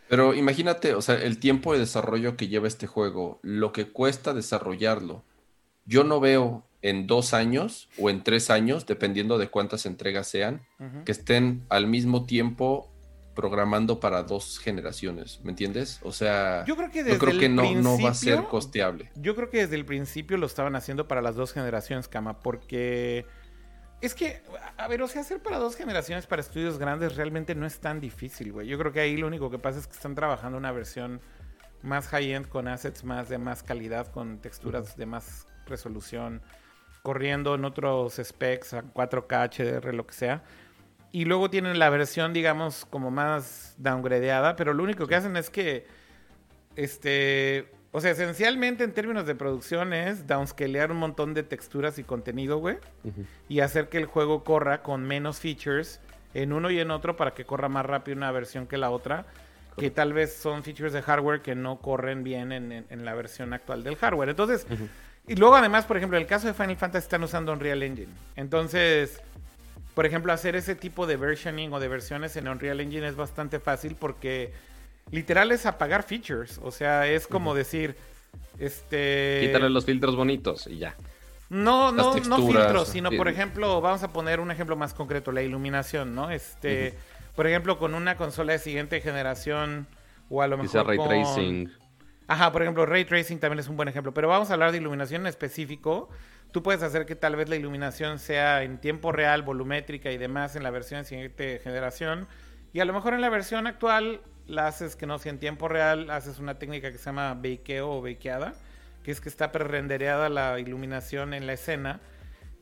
Pero imagínate, o sea, el tiempo de desarrollo que lleva este juego, lo que cuesta desarrollarlo. Yo no veo en dos años o en tres años, dependiendo de cuántas entregas sean, que estén al mismo tiempo programando para dos generaciones, ¿me entiendes? O sea, Yo creo que yo desde creo el que no, no va a ser costeable. Yo creo que desde el principio lo estaban haciendo para las dos generaciones, Cama, porque es que, a ver, o sea, hacer para dos generaciones para estudios grandes realmente no es tan difícil, güey. Yo creo que ahí lo único que pasa es que están trabajando una versión más high-end con assets más de más calidad, con texturas de más resolución, corriendo en otros specs a 4K, HDR, lo que sea. Y luego tienen la versión, digamos, como más downgradeada, pero lo único que hacen es que este, o sea, esencialmente en términos de producción es downscalear un montón de texturas y contenido, güey, Ujú. y hacer que el juego corra con menos features en uno y en otro para que corra más rápido una versión que la otra, que tal vez son features de hardware que no corren bien en, en- en la versión actual del hardware. Entonces, y luego además, por ejemplo, en el caso de Final Fantasy están usando Unreal Engine. Entonces, por ejemplo, hacer ese tipo de versioning o de versiones en Unreal Engine es bastante fácil porque literal es apagar features. O sea, es como decir, este... Quítale los filtros bonitos y ya. No, Las no, no filtros, sino por ejemplo, vamos a poner un ejemplo más concreto, la iluminación, ¿no? Este, por ejemplo, con una consola de siguiente generación o a lo mejor Quizá ray con- tracing. Ajá, por ejemplo, ray tracing también es un buen ejemplo, pero vamos a hablar de iluminación en específico. Tú puedes hacer que tal vez la iluminación sea en tiempo real, volumétrica y demás en la versión de siguiente generación. Y a lo mejor en la versión actual la haces que no sea en tiempo real, haces una técnica que se llama bakeo o bakeada, que es que está prerendereada la iluminación en la escena.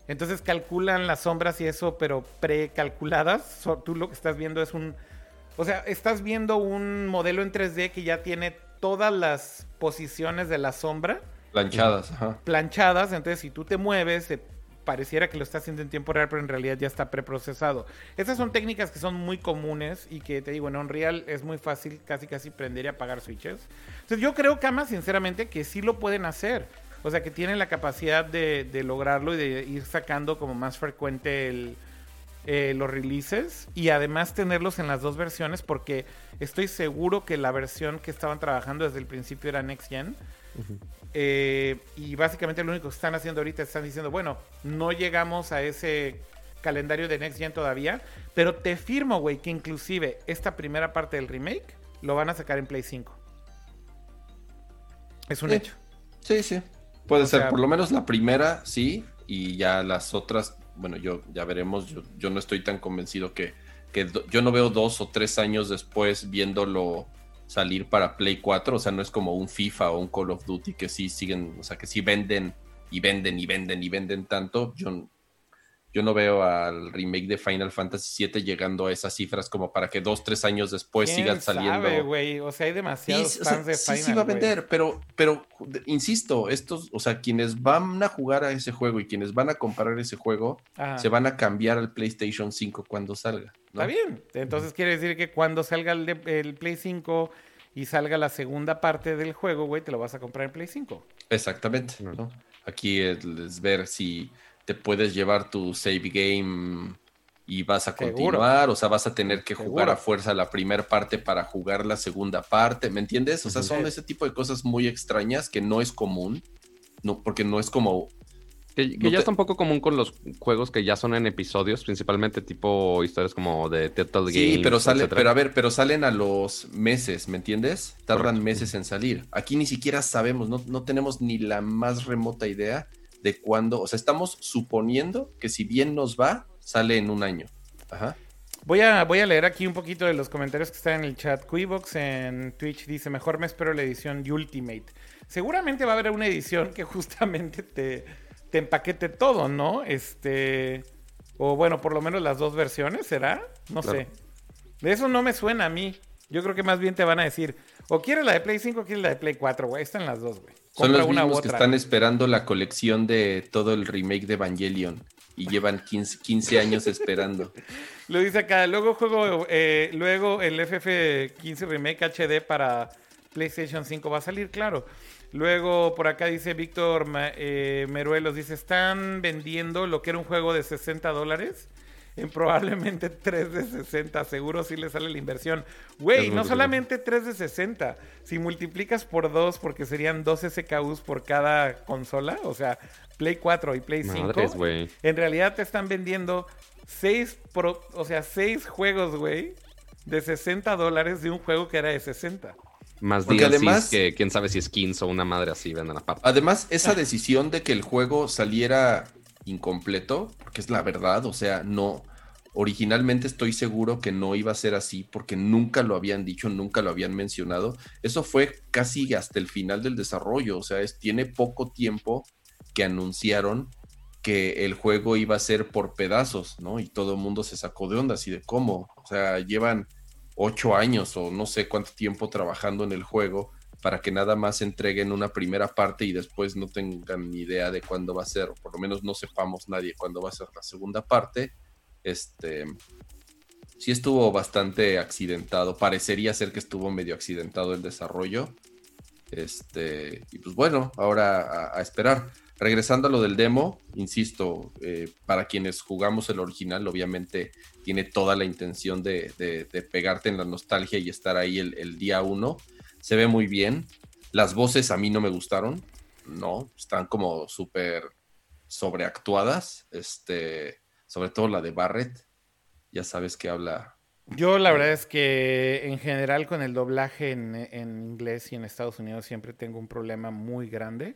Entonces calculan las sombras y eso, pero precalculadas. Tú lo que estás viendo es un... O sea, estás viendo un modelo en 3D que ya tiene todas las posiciones de la sombra Planchadas, ajá. planchadas. Entonces, si tú te mueves, pareciera que lo estás haciendo en tiempo real, pero en realidad ya está preprocesado. Estas son técnicas que son muy comunes y que te digo, en Unreal es muy fácil casi casi prender y apagar switches. Entonces, yo creo, Kama, sinceramente, que sí lo pueden hacer. O sea, que tienen la capacidad de, de lograrlo y de ir sacando como más frecuente el, eh, los releases y además tenerlos en las dos versiones porque estoy seguro que la versión que estaban trabajando desde el principio era Next Gen. Eh, y básicamente lo único que están haciendo ahorita están diciendo, bueno, no llegamos a ese calendario de Next Gen todavía, pero te firmo, güey, que inclusive esta primera parte del remake lo van a sacar en Play 5. Es un Sí. hecho. Sí, sí. Puede O ser, sea- por lo menos la primera, sí, y ya las otras, bueno, yo ya veremos, yo, yo no estoy tan convencido que, que do- yo no veo dos o tres años después viéndolo salir para Play 4, o sea, no es como un FIFA o un Call of Duty que sí siguen, o sea, que sí venden y venden y venden y venden tanto, yo, yo no veo al remake de Final Fantasy VII llegando a esas cifras como para que dos, tres años después ¿Quién sigan saliendo. sabe, güey? O sea, hay demasiados sí, o sea, fans de sí, Final, sí va a vender, pero, pero insisto, estos, o sea, quienes van a jugar a ese juego y quienes van a comprar ese juego, Ajá. se van a cambiar al PlayStation 5 cuando salga. ¿no? Está bien. Entonces quiere decir que cuando salga el, de- el Play 5 y salga la segunda parte del juego, güey, te lo vas a comprar en Play 5. Exactamente. ¿no? Aquí es, es ver si te puedes llevar tu save game y vas a Seguro. continuar, o sea, vas a tener que jugar a fuerza la primera parte para jugar la segunda parte, ¿me entiendes? O sea, son ese tipo de cosas muy extrañas que no es común, no, porque no es como Que, que No ya te- está un poco común con los juegos que ya son en episodios, principalmente tipo historias como de Turtle Games. Sí, pero sale, etcétera. pero a ver, pero salen a los meses, ¿me entiendes? Tardan Correcto. meses en salir. Aquí ni siquiera sabemos, no, no tenemos ni la más remota idea de cuándo. O sea, estamos suponiendo que si bien nos va, sale en un año. Ajá. Voy a, voy a leer aquí un poquito de los comentarios que están en el chat. Quibox en Twitch dice, mejor me espero la edición Ultimate. Seguramente va a haber una edición que [laughs] justamente te, te empaquete todo, ¿no? Este... O bueno, por lo menos las dos versiones, ¿será? No Claro. sé. De eso no me suena a mí. Yo creo que más bien te van a decir, o quieres la de Play 5 o quieres la de Play 4, güey. Están las dos, güey. Son los una mismos que están esperando la colección de todo el remake de Evangelion y llevan 15, 15 años esperando. [laughs] Lo dice acá. Luego juego, eh, luego el FF15 Remake HD para PlayStation 5 va a salir, claro. Luego por acá dice Víctor eh, Meruelos, dice, están vendiendo lo que era un juego de 60 dólares en probablemente [laughs] 3 de 60. Seguro sí le sale la inversión. Güey, no solamente 3 de 60. Si multiplicas por 2, porque serían 2 SKUs por cada consola, o sea, Play 4 y Play 5. Madres. En realidad te están vendiendo 6 o sea, 6 juegos, güey, de 60 dólares de un juego que era de 60. Más Porque DLCs además- que quién sabe si skins o una madre así venden aparte. Además, esa decisión de que el juego saliera incompleto, porque es la verdad, o sea, no. Originalmente estoy seguro que no iba a ser así porque nunca lo habían dicho, nunca lo habían mencionado. Eso fue casi hasta el final del desarrollo, o sea, es, tiene poco tiempo que anunciaron que el juego iba a ser por pedazos, ¿no? Y todo el mundo se sacó de onda, así de cómo, o sea, llevan ocho años o no sé cuánto tiempo trabajando en el juego para que nada más entreguen una primera parte y después no tengan ni idea de cuándo va a ser, por lo menos no sepamos nadie cuándo va a ser la segunda parte. Este sí estuvo bastante accidentado, parecería ser que estuvo medio accidentado el desarrollo. Este, y pues bueno, ahora a, esperar. Regresando a lo del demo, insisto, eh, para quienes jugamos el original, obviamente tiene toda la intención de, pegarte en la nostalgia y estar ahí el día uno. Se ve muy bien. Las voces a mí no me gustaron, no, están como súper sobreactuadas, este, sobre todo la de Barrett, ya sabes que habla Yo la verdad es que en general con el doblaje en, en inglés y en Estados Unidos siempre tengo un problema muy grande.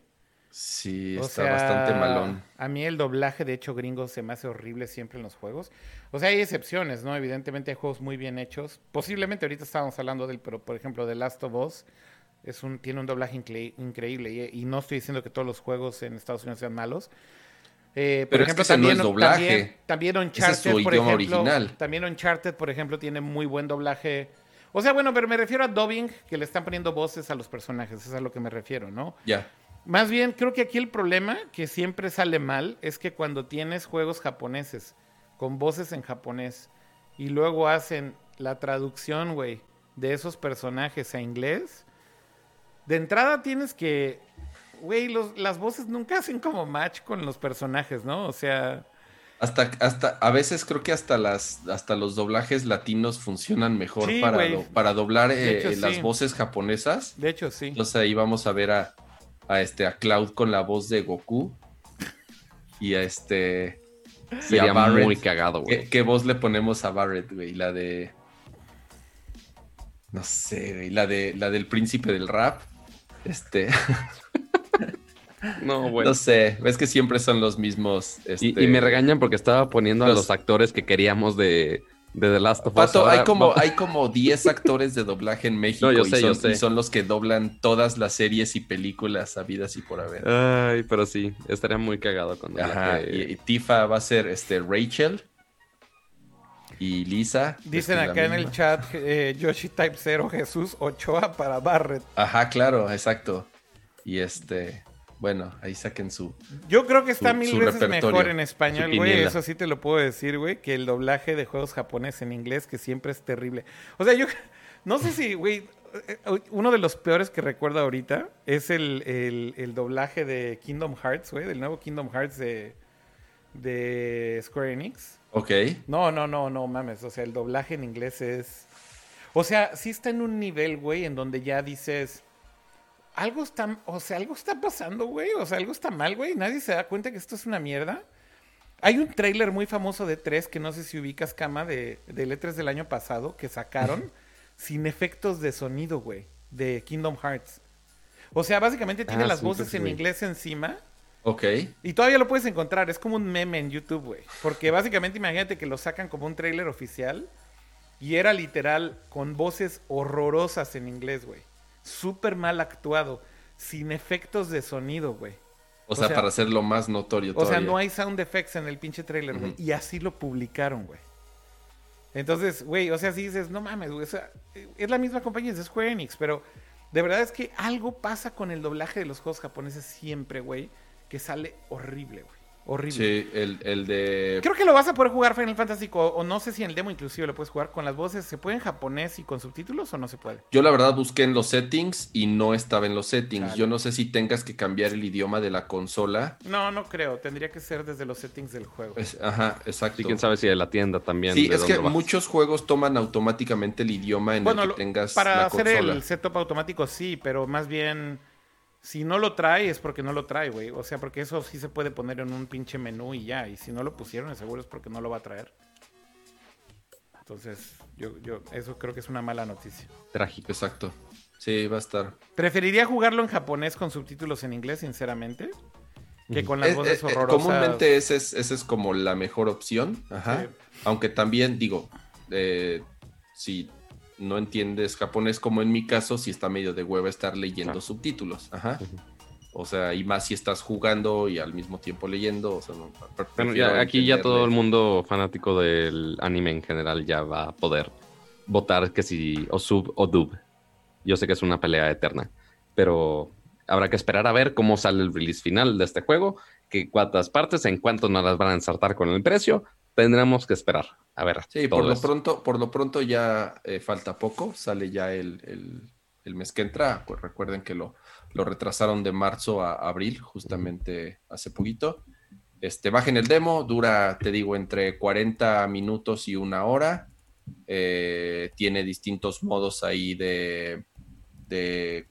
Sí, O está sea, bastante malón. A mí el doblaje, de hecho, gringo se me hace horrible siempre en los juegos. O sea, hay excepciones, ¿no? Evidentemente hay juegos muy bien hechos. Posiblemente ahorita estábamos hablando del, pero por ejemplo, The Last of Us es un, tiene un doblaje incre- increíble. Y, y no estoy diciendo que todos los juegos en Estados Unidos sean malos. Eh, por Pero es ejemplo, que ese no también, es doblaje. también, también es Uncharted, por ejemplo, original. también Uncharted, por ejemplo, tiene muy buen doblaje. O sea, bueno, pero me refiero a dubbing, que le están poniendo voces a los personajes, es a lo que me refiero, ¿no? Ya. Más bien, creo que aquí el problema que siempre sale mal es que cuando tienes juegos japoneses con voces en japonés y luego hacen la traducción, güey, de esos personajes a inglés, de entrada tienes que, güey, las voces nunca hacen como match con los personajes, ¿no? O sea, Hasta, hasta, a veces creo que hasta las, hasta los doblajes latinos funcionan mejor Sí, para, do- para doblar eh, hecho, las sí. voces japonesas. de hecho sí. Entonces ahí vamos a ver a, a este a Cloud con la voz de Goku. Y a este. y a Sería Barrett. muy cagado, ¿Qué, güey. qué voz le ponemos a Barrett, güey? La de. No sé, güey. La de la del príncipe del rap. Este. [laughs] No, güey. No sé. Ves que siempre son los mismos. Y, este- y me regañan porque estaba poniendo a los actores que queríamos de, de The Last of Us. Pato, Ahora hay como, va- hay como 10 actores de doblaje en México [laughs] No, yo y, sé, son, yo sé. y son los que doblan todas las series y películas habidas y por haber. Ay, pero sí, estaría muy cagado cuando Ajá, y, y Tifa va a ser este, Rachel y Lisa. Dicen este, acá en el chat eh, Yoshi Type 0 Jesús Ochoa para Barrett. Ajá, claro, exacto. Y este, bueno, ahí saquen su... Yo creo que está Su- mil veces mejor en español, güey. Eso sí te lo puedo decir, güey, que el doblaje de juegos japoneses en inglés, que siempre es terrible. O sea, yo [laughs] no sé si, güey, eh, uno de los peores que recuerdo ahorita es el, el- el doblaje de Kingdom Hearts, güey, del nuevo Kingdom Hearts de, de Square Enix. Ok, No, no, no, no mames. O sea, el doblaje en inglés es. O sea, sí está en un nivel, güey, en donde ya dices. Algo está. O sea, algo está pasando, güey. O sea, algo está mal, güey. Nadie se da cuenta que esto es una mierda. Hay un tráiler muy famoso de 3 que no sé si ubicas, Cama, de, de E3 del año pasado, que sacaron sin efectos de sonido, güey, de Kingdom Hearts. O sea, básicamente tiene Ah, las voces pues, en inglés encima. ok. Y todavía lo puedes encontrar, es como un meme en YouTube, güey. Porque básicamente imagínate que lo sacan como un tráiler oficial y era literal con voces horrorosas en inglés, güey. Súper mal actuado, sin efectos de sonido, güey. O sea, sea- para hacerlo más notorio O sea, no hay sound effects en el pinche trailer, güey. Y así lo publicaron, güey. Entonces, güey, o sea, si dices, no mames, güey. O sea, es la misma compañía, es Square Enix, pero de verdad es que algo pasa con el doblaje de los juegos japoneses siempre, güey, que sale horrible, güey. Horrible. Sí, el, el de... Creo que lo vas a poder jugar Final Fantasy, o no sé si en el demo inclusive lo puedes jugar con las voces. ¿Se puede en japonés y con subtítulos o no se puede? Yo la verdad busqué en los settings y no estaba en los settings. Yo no sé si tengas que cambiar el idioma de la consola. No, no creo. Tendría que ser desde los settings del juego. Es- ajá, exacto. Sí, quién sabe si de la tienda también. Sí, es que muchos juegos toman automáticamente el idioma en Bueno, el lo- que tengas para la hacer consola. el setup automático sí, pero más bien si no lo trae es porque no lo trae, güey. O sea, porque eso sí se puede poner en un pinche menú y ya. Y si no lo pusieron, seguro es porque no lo va a traer. Entonces, yo, yo, eso creo que es una mala noticia. Trágico. Exacto. Sí, va a estar. Preferiría jugarlo en japonés con subtítulos en inglés, sinceramente, que con las Eh, voces eh, eh, horrorosas. comúnmente esa es, esa es como la mejor opción. Ajá. Sí. Aunque también digo, eh, si no entiendes japonés, como en mi caso, si está medio de hueva estar leyendo subtítulos. Ajá. O sea, y más si estás jugando y al mismo tiempo leyendo. O sea, no, Bueno, ya, aquí ya todo el mundo fanático del anime en general ya va a poder votar que si o sub o dub. Yo sé que es una pelea eterna, pero habrá que esperar a ver cómo sale el release final de este juego, que cuántas partes, en cuánto nos las van a ensartar con el precio. Tendremos que esperar. A ver. Sí, por lo eso. pronto, por lo pronto ya eh, falta poco, sale ya el, el- el mes que entra. Pues recuerden que lo, lo retrasaron de marzo a abril, justamente hace poquito. Este, bajen el demo, dura, te digo, entre 40 minutos y una hora. Eh, tiene distintos modos ahí de, de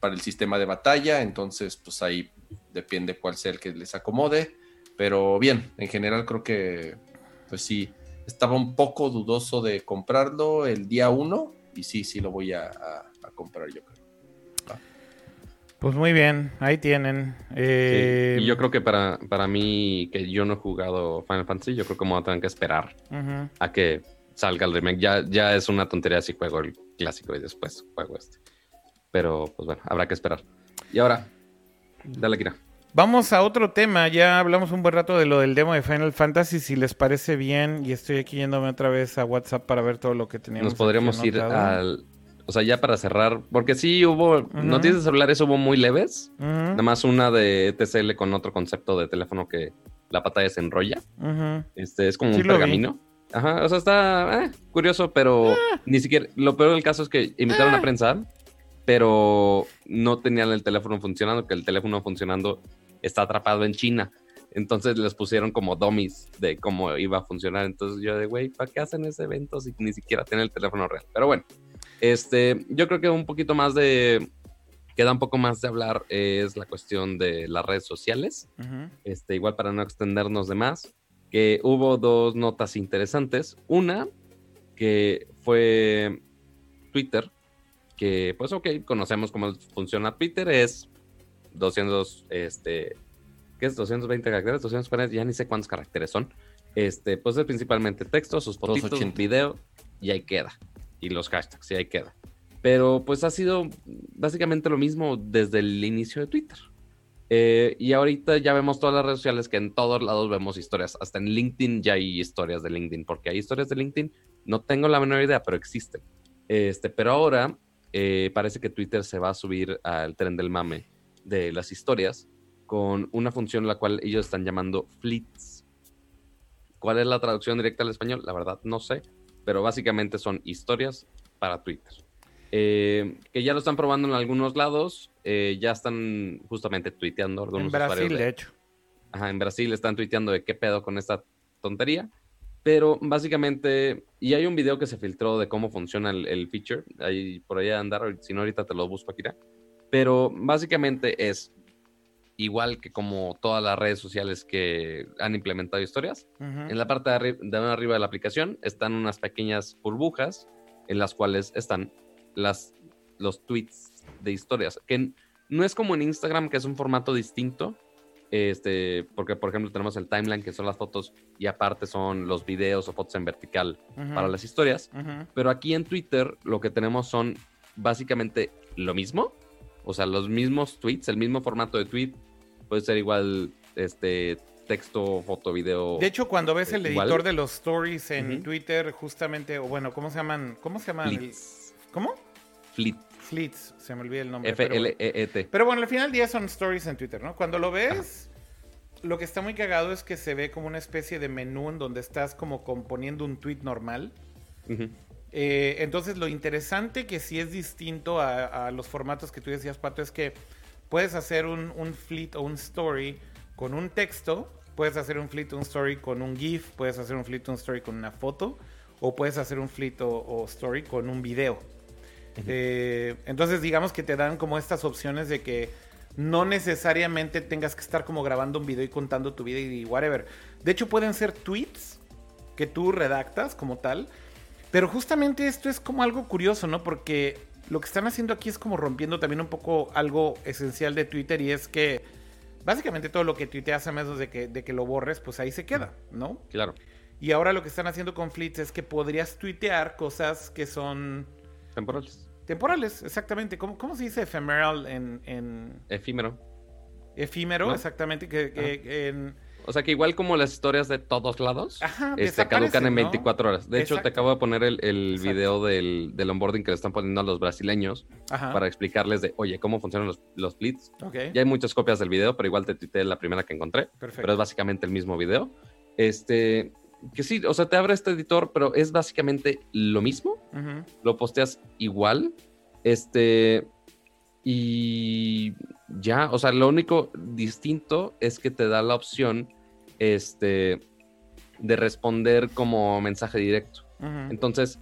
para el sistema de batalla, entonces pues ahí depende cuál sea el que les acomode. Pero bien, en general creo que pues sí, estaba un poco dudoso de comprarlo el día uno y sí, sí lo voy a, a- a comprar yo creo. Pues muy bien, ahí tienen. Eh, Sí, Y yo creo que para, para mí, que yo no he jugado Final Fantasy, yo creo que me voy a tener que esperar a que salga el remake. Ya, ya es una tontería si juego el clásico y después juego este. Pero, pues bueno, habrá que esperar. Y ahora, dale, Kira. Vamos a otro tema. Ya hablamos un buen rato de lo del demo de Final Fantasy. Si les parece bien, y estoy aquí yéndome otra vez a WhatsApp para ver todo lo que teníamos. Nos podríamos ir al. O sea, ya para cerrar, porque sí hubo. Noticias de celulares hubo muy leves. Ujú, Nada más una de TCL con otro concepto de teléfono que la pantalla se enrolla. ujú. Este es como Sí un vi. pergamino. Ajá, o sea, está eh, curioso, pero ni siquiera. Lo peor del caso es que invitaron a prensa, pero no tenían el teléfono funcionando, que el teléfono funcionando está atrapado en China. Entonces les pusieron como dummies de cómo iba a funcionar. Entonces yo de, güey, ¿para qué hacen ese evento si ni siquiera tienen el teléfono real? Pero bueno, este, yo creo que un poquito más de. Queda un poco más de hablar es la cuestión de las redes sociales Ujú. este, igual para no extendernos de más, que hubo dos notas interesantes. Una, que fue Twitter, que pues ok, conocemos cómo funciona Twitter, es 200, este, ¿qué es? 220 caracteres, 240, ya ni sé cuántos caracteres son. Este, pues es principalmente texto, sus fotitos, 280. video, y ahí queda. Y los hashtags, y ahí queda. Pero pues ha sido básicamente lo mismo desde el inicio de Twitter. Eh, y ahorita ya vemos todas las redes sociales que en todos lados vemos historias. Hasta en LinkedIn ya hay historias de LinkedIn, porque hay historias de LinkedIn. No tengo la menor idea, pero existen. Este, pero ahora eh, parece que Twitter se va a subir al tren del mame de las historias con una función la cual ellos están llamando fleets. ¿Cuál es la traducción directa al español? La verdad no sé, pero básicamente son historias para Twitter. Eh, que ya lo están probando en algunos lados, eh, ya están justamente tuiteando En Brasil, de hecho. Ajá, en Brasil están tuiteando de qué pedo con esta tontería. Pero básicamente, y hay un video que se filtró de cómo funciona el, el feature, ahí por ahí a andar, si no ahorita te lo busco aquí. Pero básicamente es igual que como todas las redes sociales que han implementado historias. En la parte de, arri- de arriba de la aplicación están unas pequeñas burbujas en las cuales están las, los tweets de historias, que no es como en Instagram, que es un formato distinto, este, porque por ejemplo tenemos el timeline, que son las fotos, y aparte son los videos o fotos en vertical para las historias, Ujú. pero aquí en Twitter lo que tenemos son básicamente lo mismo, o sea, los mismos tweets, el mismo formato de tweet, puede ser igual este texto, foto, video. De hecho, cuando ves el Igual. editor de los stories en. Twitter, justamente, o bueno, ¿cómo se llaman? ¿Cómo se llaman? Fleets. ¿Cómo? Fleet. Fleets, se me olvida el nombre. F-L-E-E-T. Pero bueno, al final del día son stories en Twitter, ¿no? Cuando lo ves, lo que está muy cagado es que se ve como una especie de menú en donde estás como componiendo un tweet normal. Eh, entonces lo interesante que sí es distinto a, los formatos que tú decías, Pato, es que puedes hacer un, un fleet o un story con un texto, puedes hacer un fleet o un story con un GIF, puedes hacer un fleet o un story con una foto, o puedes hacer un fleet o, story con un video. Eh, entonces digamos que te dan como estas opciones de que no necesariamente tengas que estar como grabando un video y contando tu vida y whatever. De hecho, pueden ser tweets que tú redactas como tal. Pero justamente esto es como algo curioso, ¿no? Porque lo que están haciendo aquí es como rompiendo también un poco algo esencial de Twitter y es que básicamente todo lo que tuiteas a menos de que, de que lo borres, pues ahí se queda, ¿no? Claro. Y ahora lo que están haciendo con Fleets es que podrías tuitear cosas que son... Temporales. Temporales, exactamente. ¿Cómo, cómo se dice ephemeral en, Efímero. Efímero, exactamente. Que, en... O sea que igual como las historias de todos lados, se este, caducan en 24 horas. De hecho, te acabo de poner el, el video del, del, onboarding que le están poniendo a los brasileños para explicarles de, oye, cómo funcionan los, los blitz. Ya hay muchas copias del video, pero igual te tuiteé la primera que encontré. Pero es básicamente el mismo video. Este, que sí, o sea, te abre este editor, pero es básicamente lo mismo. Lo posteas igual. Este. Y ya, o sea, lo único distinto es que te da la opción este, de responder como mensaje directo. Entonces,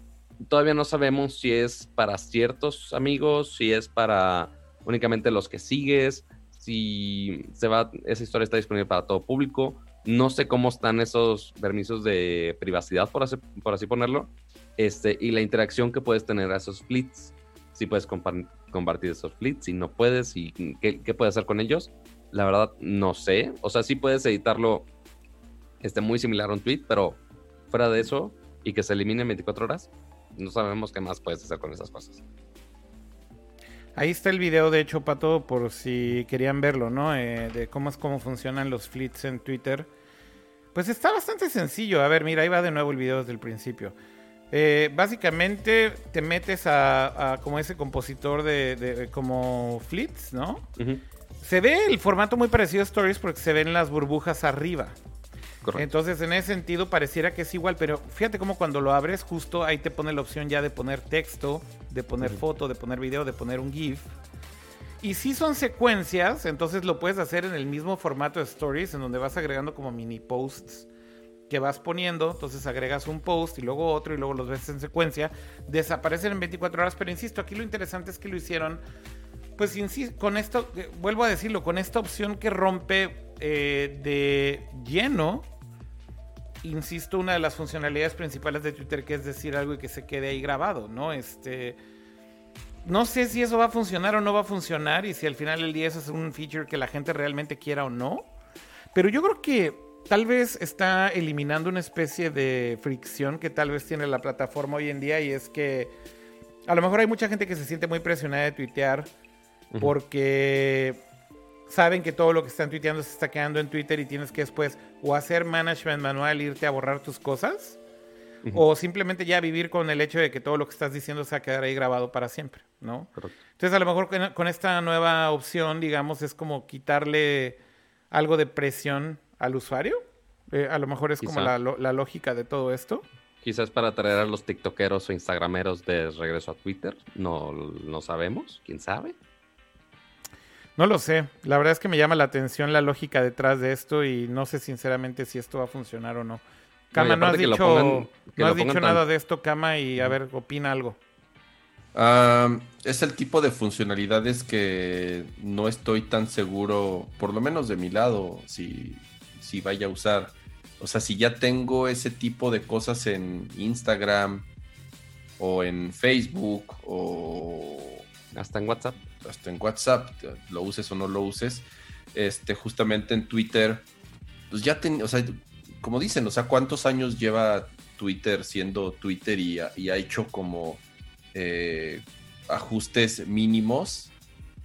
todavía no sabemos si es para ciertos amigos, si es para únicamente los que sigues, si se va, esa historia está disponible para todo público no sé cómo están esos permisos de privacidad, por así, por así ponerlo, este, y la interacción que puedes tener a esos fleets. Si puedes compartir esos fleets, si no puedes, y qué, puedes hacer con ellos. La verdad, no sé. O sea, sí puedes editarlo este, muy similar a un tweet, pero fuera de eso y que se elimine en 24 horas, no sabemos qué más puedes hacer con esas cosas. Ahí está el video, de hecho, Pato, por si querían verlo, ¿no? Eh, de cómo es cómo funcionan los fleets en Twitter. Pues está bastante sencillo. A ver, mira, ahí va de nuevo el video desde el principio. Eh, básicamente te metes a, como ese compositor de, como fleets, ¿no? Se ve el formato muy parecido a Stories porque se ven las burbujas arriba. Entonces, en ese sentido, pareciera que es igual, pero fíjate cómo cuando lo abres, justo ahí te pone la opción ya de poner texto, de poner foto, de poner video, de poner un GIF. Y si son secuencias, entonces lo puedes hacer en el mismo formato de stories, en donde vas agregando como mini posts que vas poniendo. Entonces agregas un post y luego otro y luego los ves en secuencia. Desaparecen en 24 horas, pero insisto, aquí lo interesante es que lo hicieron. Pues insisto, con esto, eh, vuelvo a decirlo, con esta opción que rompe eh, de lleno, insisto, una de las funcionalidades principales de Twitter, que es decir algo y que se quede ahí grabado, ¿no? Este. No sé si eso va a funcionar o no va a funcionar y si al final del día eso es un feature que la gente realmente quiera o no. Pero yo creo que tal vez está eliminando una especie de fricción que tal vez tiene la plataforma hoy en día y es que a lo mejor hay mucha gente que se siente muy presionada de tuitear porque saben que todo lo que están tuiteando se está quedando en Twitter y tienes que después o hacer management manual, irte a borrar tus cosas, o simplemente ya vivir con el hecho de que todo lo que estás diciendo se va a quedar ahí grabado para siempre, ¿no? Entonces a lo mejor con, esta nueva opción, digamos, es como quitarle algo de presión al usuario. Eh, a lo mejor es como la, la, lógica de todo esto. Quizás para traer a los tiktokeros o instagrameros de regreso a Twitter. No, no sabemos, quién sabe. No lo sé. La verdad es que me llama la atención la lógica detrás de esto y no sé sinceramente si esto va a funcionar o no. Kama, no, has dicho, no has dicho nada de esto, Kama, y a ver, opina algo. es el tipo de funcionalidades que no estoy tan seguro, por lo menos de mi lado, si, si vaya a usar. O sea, si ya tengo ese tipo de cosas en Instagram o en Facebook o... Hasta en WhatsApp hasta en WhatsApp, lo uses o no lo uses, este, justamente en Twitter, pues ya, ten, o sea, como dicen, o sea, ¿cuántos años lleva Twitter siendo Twitter y ha, hecho como eh, ajustes mínimos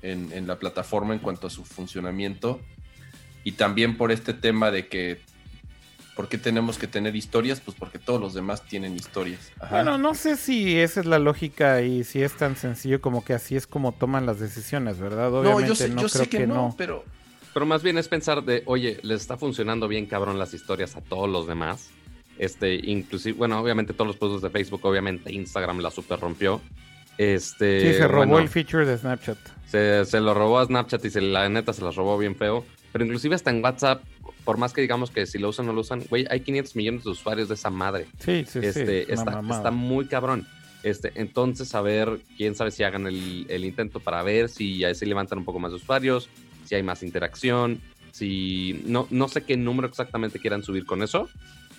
en, en, la plataforma en cuanto a su funcionamiento? Y también por este tema de que ¿Por qué tenemos que tener historias? Pues porque todos los demás tienen historias. Bueno, no sé si esa es la lógica y si es tan sencillo como que así es como toman las decisiones, ¿verdad? Obviamente no, yo sé, yo sé que, no, pero Pero más bien es pensar de, oye, les está funcionando bien cabrón las historias a todos los demás. Este, inclusive, bueno, obviamente todos los productos de Facebook, obviamente Instagram la super rompió. Este, sí, se robó bueno, el feature de Snapchat. Se, se, lo robó a Snapchat y se, la neta se las robó bien feo. Pero inclusive hasta en WhatsApp, por más que digamos que si lo usan o no lo usan, güey, hay 500 millones de usuarios de esa madre. Sí, sí, este, sí. Está, está, muy cabrón. Este, entonces, a ver, quién sabe si hagan el, el intento para ver si ahí se levantan un poco más de usuarios, si hay más interacción, si no, no sé qué número exactamente quieran subir con eso.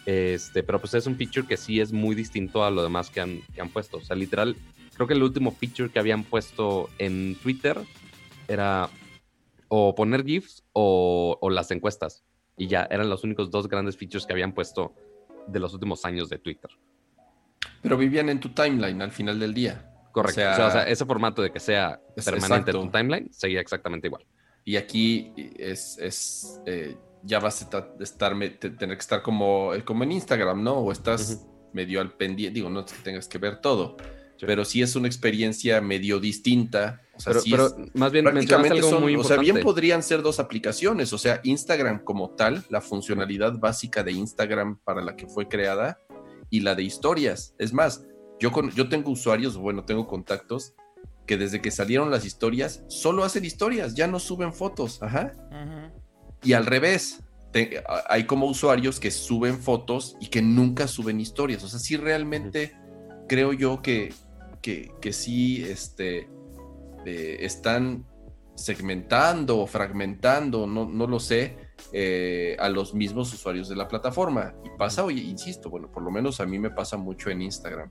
Este, pero pues es un feature que sí es muy distinto a lo demás que han, que han puesto. O sea, literal, creo que el último feature que habían puesto en Twitter era o poner GIFs o, o, las encuestas. Y ya eran los únicos dos grandes features que habían puesto de los últimos años de Twitter. Pero vivían en tu timeline al final del día. Correcto. O sea, o sea, o sea ese formato de que sea permanente exacto. en tu timeline seguía exactamente igual. Y aquí es, es eh, ya vas a estar, tener que estar como, como en Instagram, ¿no? O estás uh -huh. medio al pendiente, digo, no es que tengas que ver todo, sí. pero sí es una experiencia medio distinta. O sea, pero, sí pero es, más bien prácticamente algo son, muy o sea, bien podrían ser dos aplicaciones, o sea, Instagram como tal, la funcionalidad básica de Instagram para la que fue creada y la de historias. Es más, yo, con, yo tengo usuarios, bueno, tengo contactos que desde que salieron las historias, solo hacen historias, ya no suben fotos. Ajá. Uh -huh. Y al revés, te, hay como usuarios que suben fotos y que nunca suben historias. O sea, sí realmente uh -huh. creo yo que, que, que sí este, eh, están segmentando o fragmentando, no, no lo sé, eh, a los mismos usuarios de la plataforma. Y pasa, oye, insisto, bueno, por lo menos a mí me pasa mucho en Instagram.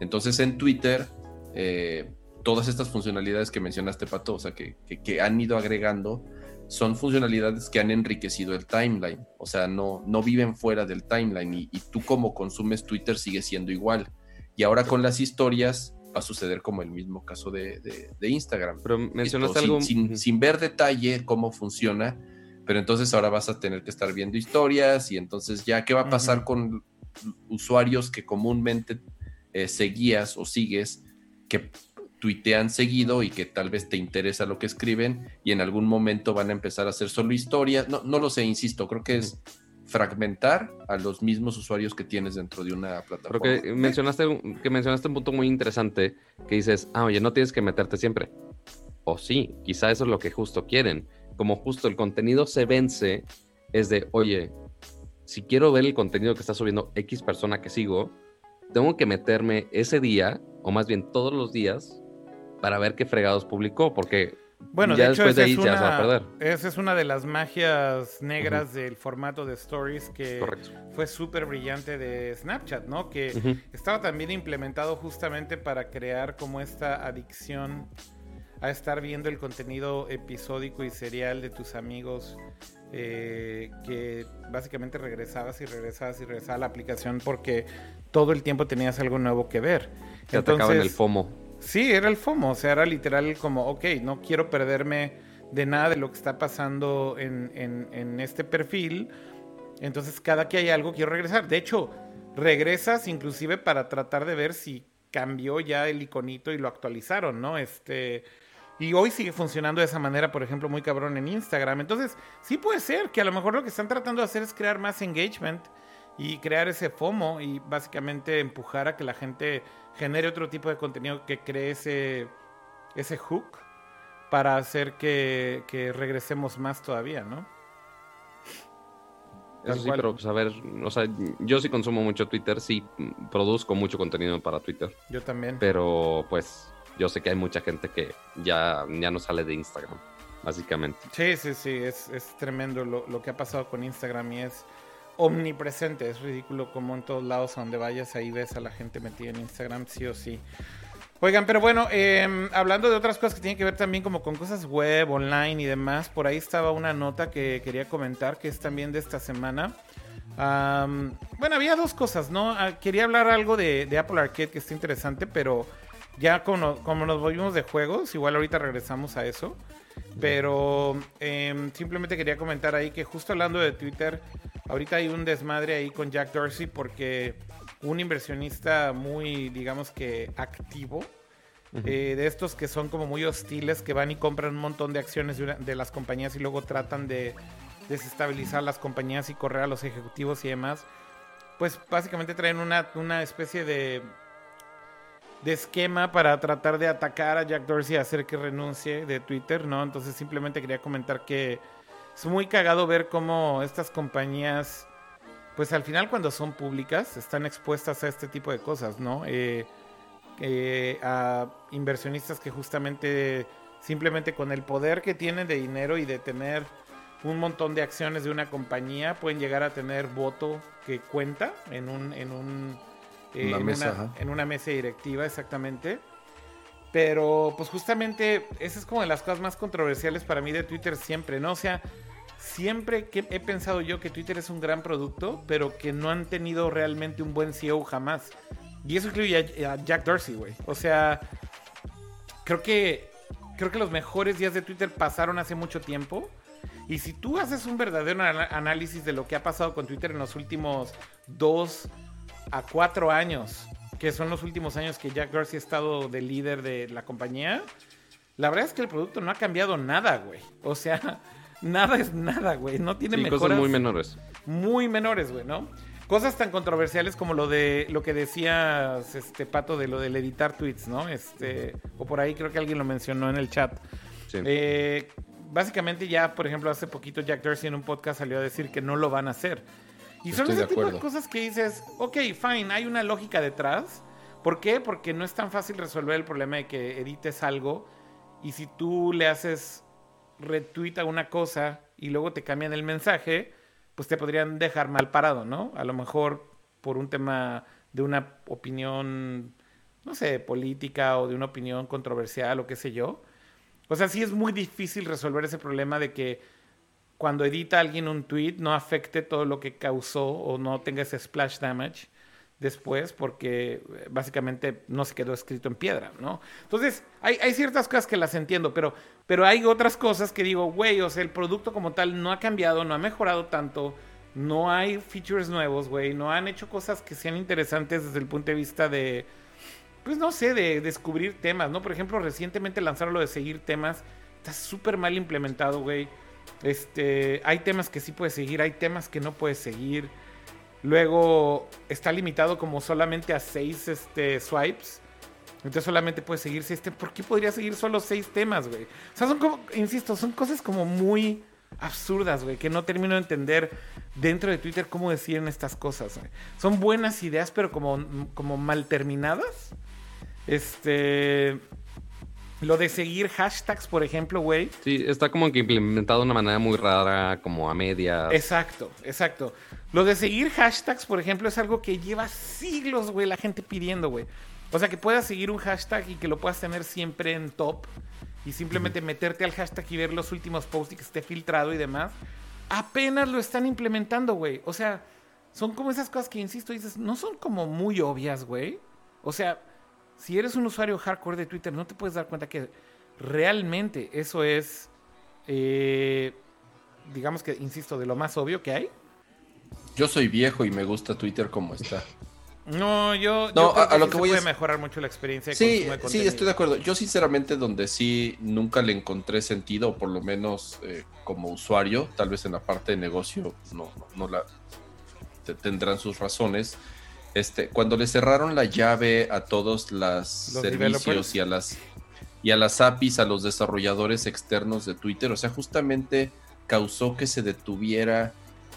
Entonces en Twitter, eh, todas estas funcionalidades que mencionaste, Pato, o sea, que, que, han ido agregando, son funcionalidades que han enriquecido el timeline. O sea, no, no viven fuera del timeline y tú como consumes Twitter sigue siendo igual. Y ahora con las historias va a suceder como el mismo caso de, de, de Instagram. Pero mencionaste Esto, algo... Sin, sin, sin, ver detalle cómo funciona, pero entonces ahora vas a tener que estar viendo historias y entonces ya, ¿qué va a pasar uh -huh. con usuarios que comúnmente eh, seguías o sigues que tuitean seguido y que tal vez te interesa lo que escriben y en algún momento van a empezar a hacer solo historias. No, no lo sé, insisto, creo que es fragmentar a los mismos usuarios que tienes dentro de una plataforma. Creo que mencionaste, que mencionaste un punto muy interesante que dices, ah, oye, no tienes que meterte siempre. O sí, quizá eso es lo que justo quieren. Como justo el contenido se vence, es de, oye, si quiero ver el contenido que está subiendo X persona que sigo, tengo que meterme ese día, o más bien todos los días, para ver qué fregados publicó, porque bueno, ya de hecho, después de ahí es se va a perder. Esa es una de las magias negras uh -huh. del formato de stories que Correcto. fue súper brillante de Snapchat, ¿no? Que uh -huh. estaba también implementado justamente para crear como esta adicción a estar viendo el contenido episódico y serial de tus amigos eh, que básicamente regresabas y regresabas y regresabas a la aplicación porque todo el tiempo tenías algo nuevo que ver. Te Entonces, en el FOMO. Sí, era el FOMO, o sea, era literal como, ok, no quiero perderme de nada de lo que está pasando en, en, en, este perfil, entonces cada que hay algo quiero regresar. De hecho, regresas inclusive para tratar de ver si cambió ya el iconito y lo actualizaron, ¿no? Este... Y hoy sigue funcionando de esa manera, por ejemplo, muy cabrón en Instagram. Entonces, sí puede ser que a lo mejor lo que están tratando de hacer es crear más engagement y crear ese FOMO y básicamente empujar a que la gente genere otro tipo de contenido que cree ese, ese hook para hacer que, que regresemos más todavía, ¿no? Eso sí, pero pues a ver, o sea, yo sí consumo mucho Twitter, sí produzco mucho contenido para Twitter. Yo también. Pero pues yo sé que hay mucha gente que ya, ya no sale de Instagram, básicamente. Sí, sí, sí, es, es tremendo lo, lo, que ha pasado con Instagram y es omnipresente, es ridículo como en todos lados a donde vayas ahí ves a la gente metida en Instagram, sí o sí. Oigan, pero bueno, eh, hablando de otras cosas que tienen que ver también como con cosas web, online y demás, por ahí estaba una nota que quería comentar que es también de esta semana. Bueno, había dos cosas, ¿no? Uh, quería hablar algo de, de, Apple Arcade que está interesante, pero ya como, como, nos volvimos de juegos, igual ahorita regresamos a eso. Pero eh, simplemente quería comentar ahí que justo hablando de Twitter, ahorita hay un desmadre ahí con Jack Dorsey porque un inversionista muy, digamos que activo, eh, de estos que son como muy hostiles, que van y compran un montón de acciones de, las compañías y luego tratan de desestabilizar las compañías y correr a los ejecutivos y demás. Pues básicamente traen una, una especie de, de esquema para tratar de atacar a Jack Dorsey y hacer que renuncie de Twitter, ¿no? Entonces simplemente quería comentar que es muy cagado ver cómo estas compañías, pues al final cuando son públicas, están expuestas a este tipo de cosas, ¿no? Eh, eh, a inversionistas que justamente simplemente con el poder que tienen de dinero y de tener un montón de acciones de una compañía pueden llegar a tener voto que cuenta en un en un eh, en, una, en, una, mesa directiva exactamente pero pues justamente esa es como de las cosas más controversiales para mí de Twitter siempre no o sea siempre que he pensado yo que Twitter es un gran producto pero que no han tenido realmente un buen CEO jamás y eso incluye a, Jack Dorsey, güey. O sea, creo que creo que los mejores días de Twitter pasaron hace mucho tiempo. Y si tú haces un verdadero análisis de lo que ha pasado con Twitter en los últimos dos a cuatro años, que son los últimos años que Jack Dorsey ha estado de líder de la compañía, la verdad es que el producto no ha cambiado nada, güey. O sea, [laughs] nada es nada, güey. No tiene sí, cosas muy menores. Muy menores, güey, ¿no? Cosas tan controversiales como lo de lo que decías, este Pato, de lo del editar tweets, ¿no? Este, o por ahí creo que alguien lo mencionó en el chat. Eh, básicamente ya, por ejemplo, hace poquito Jack Dorsey en un podcast salió a decir que no lo van a hacer. Y son ese tipo de cosas que dices, ok, fine, hay una lógica detrás. ¿Por qué? Porque no es tan fácil resolver el problema de que edites algo y si tú le haces retweet a una cosa y luego te cambian el mensaje, pues te podrían dejar mal parado, ¿no? A lo mejor por un tema de una opinión, no sé, política o de una opinión controversial o qué sé yo. O sea, sí es muy difícil resolver ese problema de que cuando edita alguien un tweet no afecte todo lo que causó o no tenga ese splash damage después porque eh, básicamente no se quedó escrito en piedra, ¿no? Entonces, hay, hay ciertas cosas que las entiendo, pero, pero hay otras cosas que digo, güey, o sea, el producto como tal no ha cambiado, no ha mejorado tanto, no hay features nuevos, güey, no han hecho cosas que sean interesantes desde el punto de vista de, pues no sé, de descubrir temas, ¿no? Por ejemplo, recientemente lanzaron lo de seguir temas, está súper mal implementado, güey. Este, hay temas que sí puedes seguir, hay temas que no puedes seguir. Luego está limitado como solamente a seis este, swipes. Entonces solamente puedes seguir seis temas. ¿Por qué podría seguir solo seis temas, güey? O sea, son como, insisto, son cosas como muy absurdas, güey, que no termino de entender dentro de Twitter cómo deciden estas cosas. Son buenas ideas, pero como, como mal terminadas. Este. Lo de seguir hashtags, por ejemplo, güey. Sí, está como que implementado de una manera muy rara, como a media. Exacto, exacto. Lo de seguir hashtags, por ejemplo, es algo que lleva siglos, güey, la gente pidiendo, güey. O sea, que puedas seguir un hashtag y que lo puedas tener siempre en top y simplemente meterte al hashtag y ver los últimos posts y que esté filtrado y demás. Apenas lo están implementando, güey. O sea, son como esas cosas que, insisto, dices, no son como muy obvias, güey. O sea, si eres un usuario hardcore de Twitter, no te puedes dar cuenta que realmente eso es, eh, digamos que, insisto, de lo más obvio que hay. Yo soy viejo y me gusta Twitter como está. No, yo, no, creo a, lo que voy a mejorar mucho la experiencia. De sí, sí, estoy de acuerdo. Yo sinceramente donde sí nunca le encontré sentido, o por lo menos eh, como usuario, tal vez en la parte de negocio no, no la tendrán sus razones este, cuando le cerraron la llave a todos los, servicios y a las y a las APIs, a los desarrolladores externos de Twitter, o sea, justamente causó que se detuviera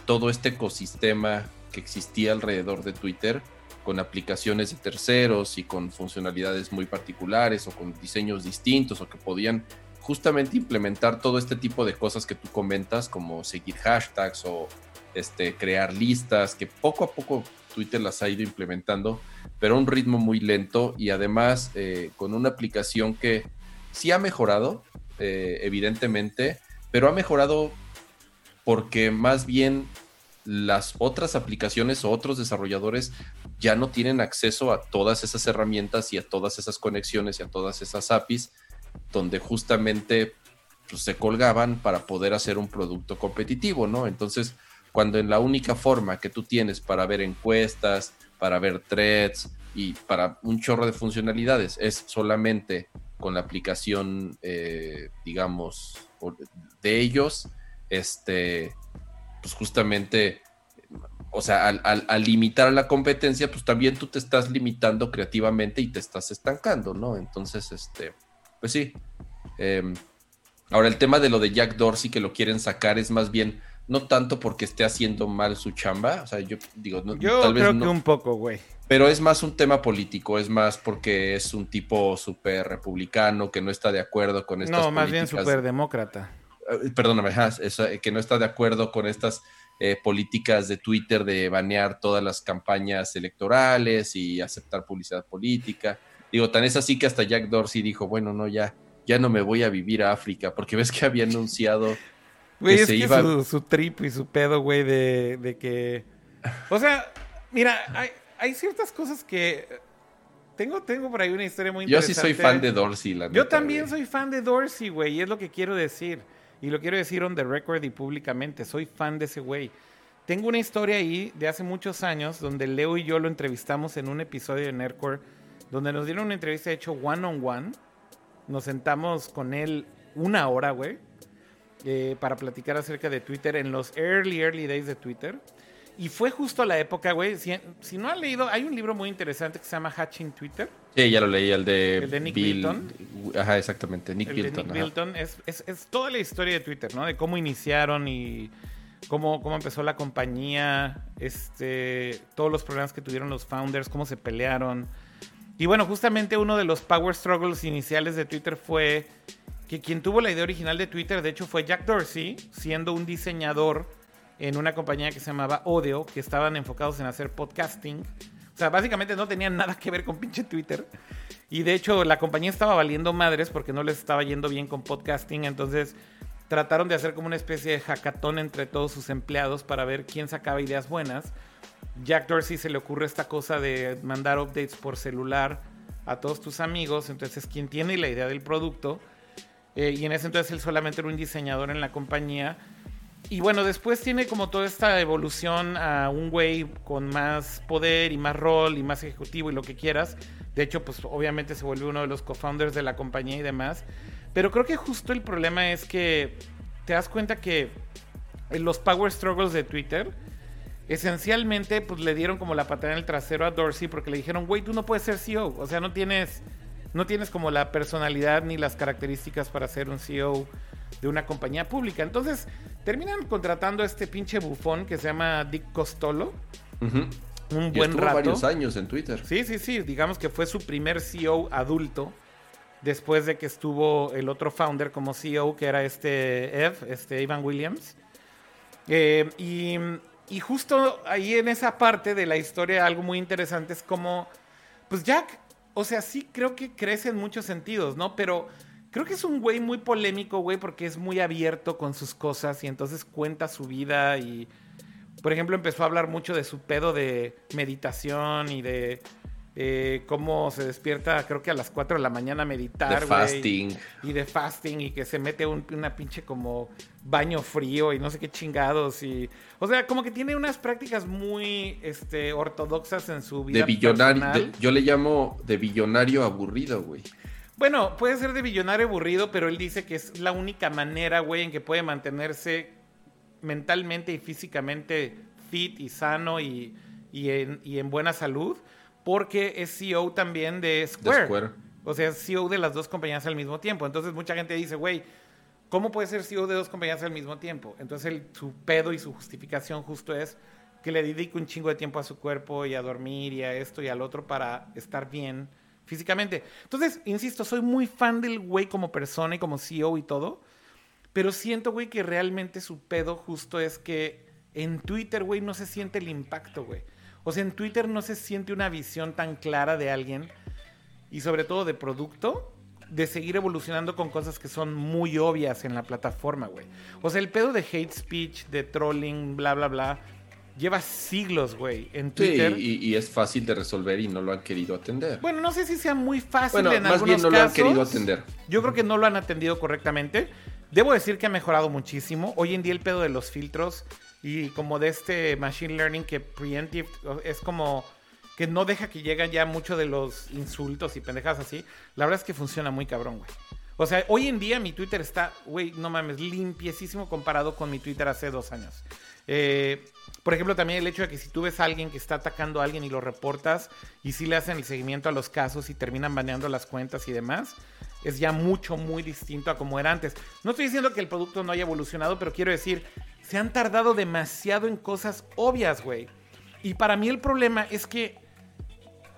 todo este ecosistema que existía alrededor de Twitter con aplicaciones de terceros y con funcionalidades muy particulares o con diseños distintos o que podían justamente implementar todo este tipo de cosas que tú comentas como seguir hashtags o este, crear listas que poco a poco Twitter las ha ido implementando, pero a un ritmo muy lento y además eh, con una aplicación que sí ha mejorado, eh, evidentemente, pero ha mejorado porque más bien las otras aplicaciones o otros desarrolladores ya no tienen acceso a todas esas herramientas y a todas esas conexiones y a todas esas APIs donde justamente pues, se colgaban para poder hacer un producto competitivo, ¿no? Entonces, cuando en la única forma que tú tienes para ver encuestas, para ver threads y para un chorro de funcionalidades. Es solamente con la aplicación, eh, digamos, de ellos, este, pues justamente, o sea, al, limitar a la competencia, pues también tú te estás limitando creativamente y te estás estancando, ¿no? Entonces, este, pues sí. Em, ahora, el tema de lo de Jack Dorsey que lo quieren sacar es más bien no tanto porque esté haciendo mal su chamba, o sea, yo digo, no, yo tal vez creo que un poco, güey. Pero es más un tema político, es más porque es un tipo súper republicano que no está de acuerdo con estas No, más bien súper demócrata. Eh, perdóname, eh, que no está de acuerdo con estas eh, políticas de Twitter de banear todas las campañas electorales y aceptar publicidad política. Digo, tan es así que hasta Jack Dorsey dijo, bueno, no, ya, ya no me voy a vivir a África, porque ves que había anunciado Güey, es que su, trip y su pedo, güey, de, que... O sea, mira, hay, ciertas cosas que... Tengo, tengo por ahí una historia muy interesante. Yo sí soy fan de Dorsey, la Yo también soy fan de Dorsey, güey, y es lo que quiero decir. Y lo quiero decir on the record y públicamente. Soy fan de ese güey. Tengo una historia ahí de hace muchos años donde Leo y yo lo entrevistamos en un episodio de Nerdcore donde nos dieron una entrevista hecho one on one. Nos sentamos con él una hora, güey eh, para platicar acerca de Twitter en los early, early days de Twitter. Y fue justo la época, güey. Si, no han leído, hay un libro muy interesante que se llama Hatching Twitter. Sí, ya lo leí, el de, el de Nick Bilton. Ajá, exactamente, Nick el Bilton. De Nick Bilton es, es, es, toda la historia de Twitter, ¿no? De cómo iniciaron y cómo, cómo empezó la compañía, este, todos los problemas que tuvieron los founders, cómo se pelearon. Y bueno, justamente uno de los power struggles iniciales de Twitter fue que quien tuvo la idea original de Twitter, de hecho, fue Jack Dorsey, siendo un diseñador en una compañía que se llamaba Odeo, que estaban enfocados en hacer podcasting. O sea, básicamente no tenían nada que ver con pinche Twitter. Y de hecho, la compañía estaba valiendo madres porque no les estaba yendo bien con podcasting. Entonces, trataron de hacer como una especie de hackathon entre todos sus empleados para ver quién sacaba ideas buenas. Jack Dorsey se le ocurre esta cosa de mandar updates por celular a todos tus amigos. Entonces, quien tiene la idea del producto eh, y en ese entonces él solamente era un diseñador en la compañía. Y bueno, después tiene como toda esta evolución a un güey con más poder y más rol y más ejecutivo y lo que quieras. De hecho, pues obviamente se vuelve uno de los co-founders de la compañía y demás. Pero creo que justo el problema es que te das cuenta que en los power struggles de Twitter esencialmente pues le dieron como la patada en el trasero a Dorsey porque le dijeron, güey, tú no puedes ser CEO. O sea, no tienes no tienes como la personalidad ni las características para ser un CEO de una compañía pública. Entonces, terminan contratando a este pinche bufón que se llama Dick Costolo. Un buen rato. varios años en Twitter. Sí, sí, sí. Digamos que fue su primer CEO adulto. Después de que estuvo el otro founder como CEO, que era este Ev, este Ivan Williams. Eh, y, y justo ahí en esa parte de la historia, algo muy interesante es como, pues Jack o sea, sí creo que crece en muchos sentidos, ¿no? Pero creo que es un güey muy polémico, güey, porque es muy abierto con sus cosas y entonces cuenta su vida y, por ejemplo, empezó a hablar mucho de su pedo de meditación y de eh, cómo se despierta, creo que a las 4 de la mañana a meditar, De fasting. Y de fasting y que se mete un, una pinche como baño frío y no sé qué chingados. y O sea, como que tiene unas prácticas muy este, ortodoxas en su vida. De billonario, yo le llamo de billonario aburrido, güey. Bueno, puede ser de billonario aburrido, pero él dice que es la única manera, güey, en que puede mantenerse mentalmente y físicamente fit y sano y, y, en, y en buena salud porque es CEO también de Square. O sea, es CEO de las dos compañías al mismo tiempo. Entonces mucha gente dice, güey, ¿cómo puede ser CEO de dos compañías al mismo tiempo? Entonces su pedo y su justificación justo es que le dedique un chingo de tiempo a su cuerpo y a dormir y a esto y al otro para estar bien físicamente. Entonces, insisto, soy muy fan del güey como persona y como CEO y todo, pero siento, güey, que realmente su pedo justo es que en Twitter, güey, no se siente el impacto, güey. O sea, en Twitter no se siente una visión tan clara de alguien y sobre todo de producto de seguir evolucionando con cosas que son muy obvias en la plataforma, güey. O sea, el pedo de hate speech, de trolling, bla, bla, bla, lleva siglos, güey, en Twitter. Sí, y, es fácil de resolver y no lo han querido atender. Bueno, no sé si sea muy fácil bueno, en más bien no lo han querido atender. Yo creo que no lo han atendido correctamente. Debo decir que ha mejorado muchísimo. Hoy en día el pedo de los filtros y como de este machine learning que preemptive es como que no deja que lleguen ya mucho de los insultos y pendejas así, la verdad es que funciona muy cabrón, güey. O sea, hoy en día mi Twitter está, güey, no mames, limpiecísimo comparado con mi Twitter hace dos años. Eh, por ejemplo, también el hecho de que si tú ves a alguien que está atacando a alguien y lo reportas y si le hacen el seguimiento a los casos y terminan baneando las cuentas y demás, es ya mucho, muy distinto a como era antes. No estoy diciendo que el producto no haya evolucionado, pero quiero decir, se han tardado demasiado en cosas obvias, güey. Y para mí el problema es que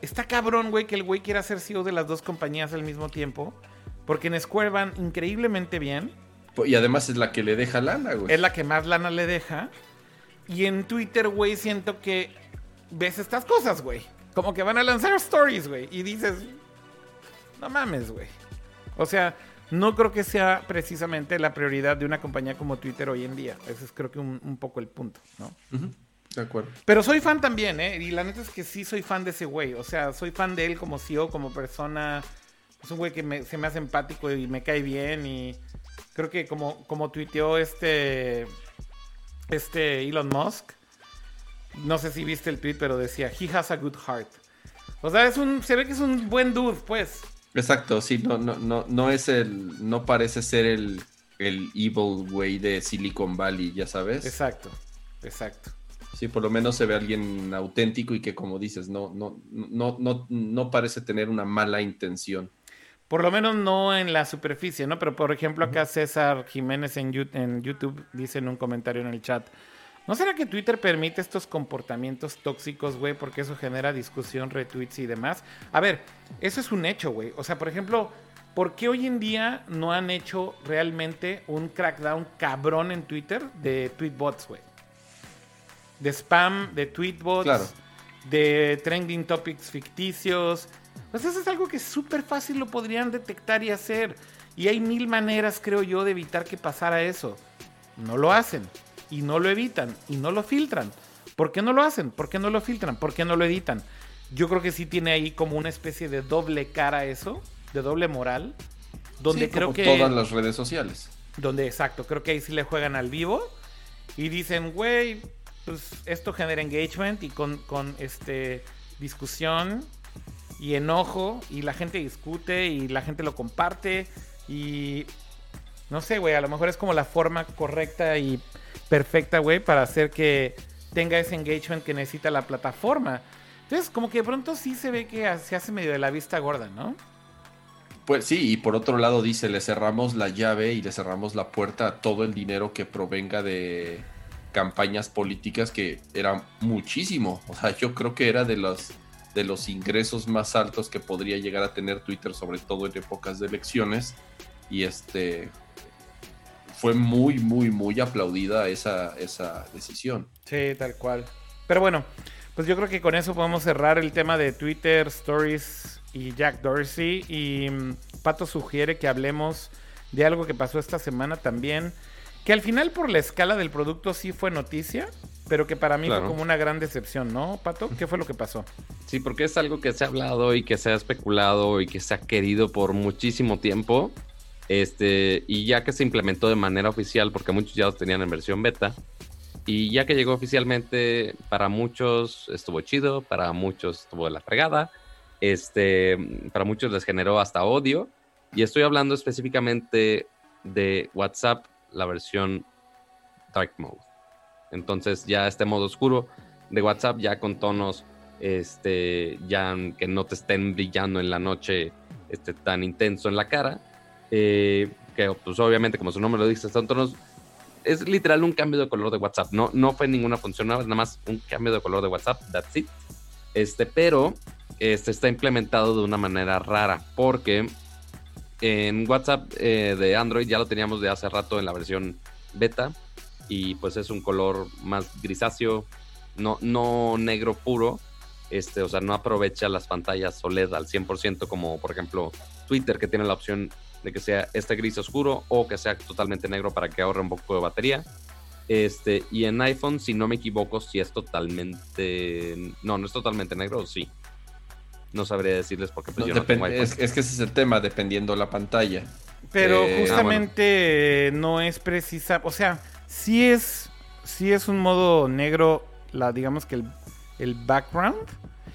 está cabrón, güey, que el güey quiera ser CEO de las dos compañías al mismo tiempo. Porque en Square van increíblemente bien. Y además es la que le deja lana, güey. Es la que más lana le deja. Y en Twitter, güey, siento que ves estas cosas, güey. Como que van a lanzar stories, güey. Y dices, no mames, güey. O sea, no creo que sea precisamente la prioridad de una compañía como Twitter hoy en día. Ese es creo que un, poco el punto, ¿no? De acuerdo. Pero soy fan también, ¿eh? Y la neta es que sí soy fan de ese güey. O sea, soy fan de él como CEO, como persona. Es un güey que se me hace empático y me cae bien. Y creo que como, como tuiteó este, este Elon Musk, no sé si viste el tweet, pero decía, he has a good heart. O sea, es un, se ve que es un buen dude, pues. Exacto, sí, no, no, no, no es el, no parece ser el, el evil güey de Silicon Valley, ya sabes. Exacto, exacto. Sí, por lo menos se ve alguien auténtico y que como dices, no, no, no, no, no parece tener una mala intención. Por lo menos no en la superficie, ¿no? Pero por ejemplo acá César Jiménez en YouTube dice en un comentario en el chat, ¿no será que Twitter permite estos comportamientos tóxicos, güey? Porque eso genera discusión, retweets y demás. A ver, eso es un hecho, güey. O sea, por ejemplo, ¿por qué hoy en día no han hecho realmente un crackdown cabrón en Twitter de tweetbots, güey? De spam, de tweetbots, de trending topics ficticios pues eso es algo que súper fácil lo podrían detectar y hacer. Y hay mil maneras, creo yo, de evitar que pasara eso. No lo hacen. Y no lo evitan. Y no lo filtran. ¿Por qué no lo hacen? ¿Por qué no lo filtran? ¿Por qué no lo editan? Yo creo que sí tiene ahí como una especie de doble cara eso. De doble moral. Donde creo que. Todas las redes sociales. Donde, exacto. Creo que ahí sí le juegan al vivo. Y dicen, güey, pues esto genera engagement y con, con este discusión y enojo y la gente discute y la gente lo comparte y no sé, güey, a lo mejor es como la forma correcta y perfecta, güey, para hacer que tenga ese engagement que necesita la plataforma. Entonces, como que de pronto sí se ve que se hace medio de la vista gorda, ¿no? Pues sí, y por otro lado dice, le cerramos la llave y le cerramos la puerta a todo el dinero que provenga de campañas políticas que era muchísimo. O sea, yo creo que era de los de los ingresos más altos que podría llegar a tener Twitter, sobre todo en épocas de elecciones. Y este fue muy, muy, muy aplaudida esa, esa decisión. Sí, tal cual. Pero bueno, pues yo creo que con eso podemos cerrar el tema de Twitter, Stories y Jack Dorsey. Y mm, Pato sugiere que hablemos de algo que pasó esta semana también. Que al final por la escala del producto sí fue noticia, pero que para mí fue como una gran decepción, ¿no, Pato? ¿Qué fue lo que pasó? Sí, porque es algo que se ha hablado y que se ha especulado y que se ha querido por muchísimo tiempo. Este, y ya que se implementó de manera oficial, porque muchos ya lo tenían en versión beta, y ya que llegó oficialmente, para muchos estuvo chido, para muchos estuvo de la fregada, este, para muchos les generó hasta odio. Y estoy hablando específicamente de WhatsApp, la versión Dark Mode. Entonces ya este modo oscuro de WhatsApp ya con tonos este ya que no te estén brillando en la noche este, tan intenso en la cara. Eh, que pues obviamente como su nombre lo dice, son tonos es literal un cambio de color de WhatsApp. No, no fue ninguna función nueva, nada más un cambio de color de WhatsApp. That's it. Este, pero este está implementado de una manera rara porque en WhatsApp eh, de Android ya lo teníamos de hace rato en la versión beta y pues es un color más grisáceo, no, no negro puro, este, o sea, no aprovecha las pantallas OLED al 100% como por ejemplo Twitter que tiene la opción de que sea este gris oscuro o que sea totalmente negro para que ahorre un poco de batería. Este, y en iPhone, si no me equivoco, si es totalmente. No, no es totalmente negro, sí. No sabría decirles porque pues, yo no tengo es, es, que ese es el tema, dependiendo la pantalla. Pero eh, justamente ah, no es precisa. O sea, sí es, sí es un modo negro, la, digamos que el, background.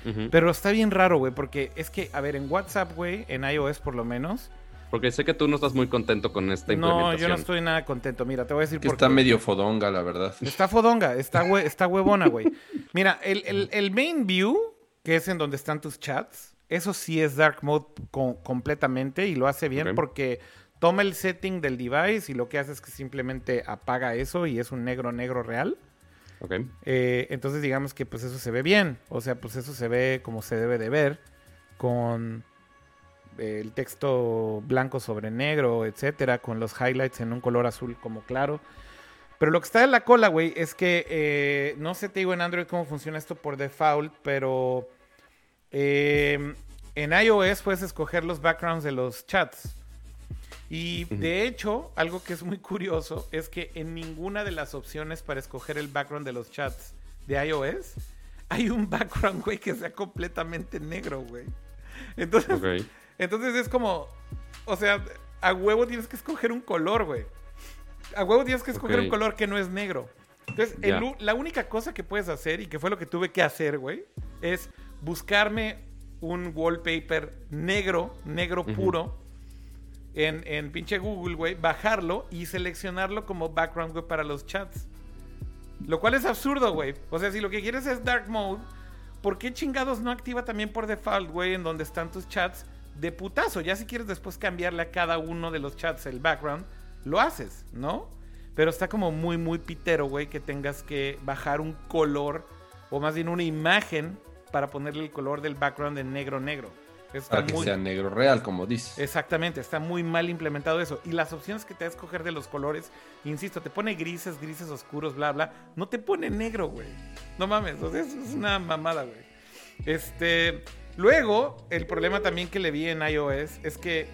Ujú. Pero está bien raro, güey, porque es que, a ver, en WhatsApp, güey, en iOS por lo menos. Porque sé que tú no estás muy contento con esta No, implementación. yo no estoy nada contento. Mira, te voy a decir Que por está qué. medio fodonga, la verdad. Está fodonga, está, hue- está huevona, güey. Mira, el, el- el main view, que es en donde están tus chats, eso sí es dark mode co- completamente y lo hace bien porque toma el setting del device y lo que hace es que simplemente apaga eso y es un negro negro real. Eh, entonces digamos que pues eso se ve bien, o sea, pues eso se ve como se debe de ver, con el texto blanco sobre negro, etcétera, con los highlights en un color azul como claro. Pero lo que está en la cola, güey, es que eh, no sé, te digo en Android cómo funciona esto por default, pero eh, en iOS puedes escoger los backgrounds de los chats. Y de hecho, algo que es muy curioso es que en ninguna de las opciones para escoger el background de los chats de iOS hay un background, güey, que sea completamente negro, güey. Entonces, entonces es como, o sea, a huevo tienes que escoger un color, güey. A huevo tienes que escoger un color que no es negro. Entonces, el la única cosa que puedes hacer, y que fue lo que tuve que hacer, güey, es buscarme un wallpaper negro, negro puro, en, en pinche Google, güey, bajarlo y seleccionarlo como background, güey, para los chats. Lo cual es absurdo, güey. O sea, si lo que quieres es dark mode, ¿por qué chingados no activa también por default, güey, en donde están tus chats de putazo? Ya si quieres después cambiarle a cada uno de los chats el background, lo haces, ¿no? Pero está como muy, muy pitero, güey, que tengas que bajar un color, o más bien una imagen, para ponerle el color del background en negro, negro. Está Para que muy... sea negro real, como dices. Exactamente, está muy mal implementado eso. Y las opciones que te da a escoger de los colores, insisto, te pone grises, grises oscuros, bla, bla. No te pone negro, güey. No mames, o sea, eso es una mamada, güey. Este. Luego, el problema también que le vi en iOS es que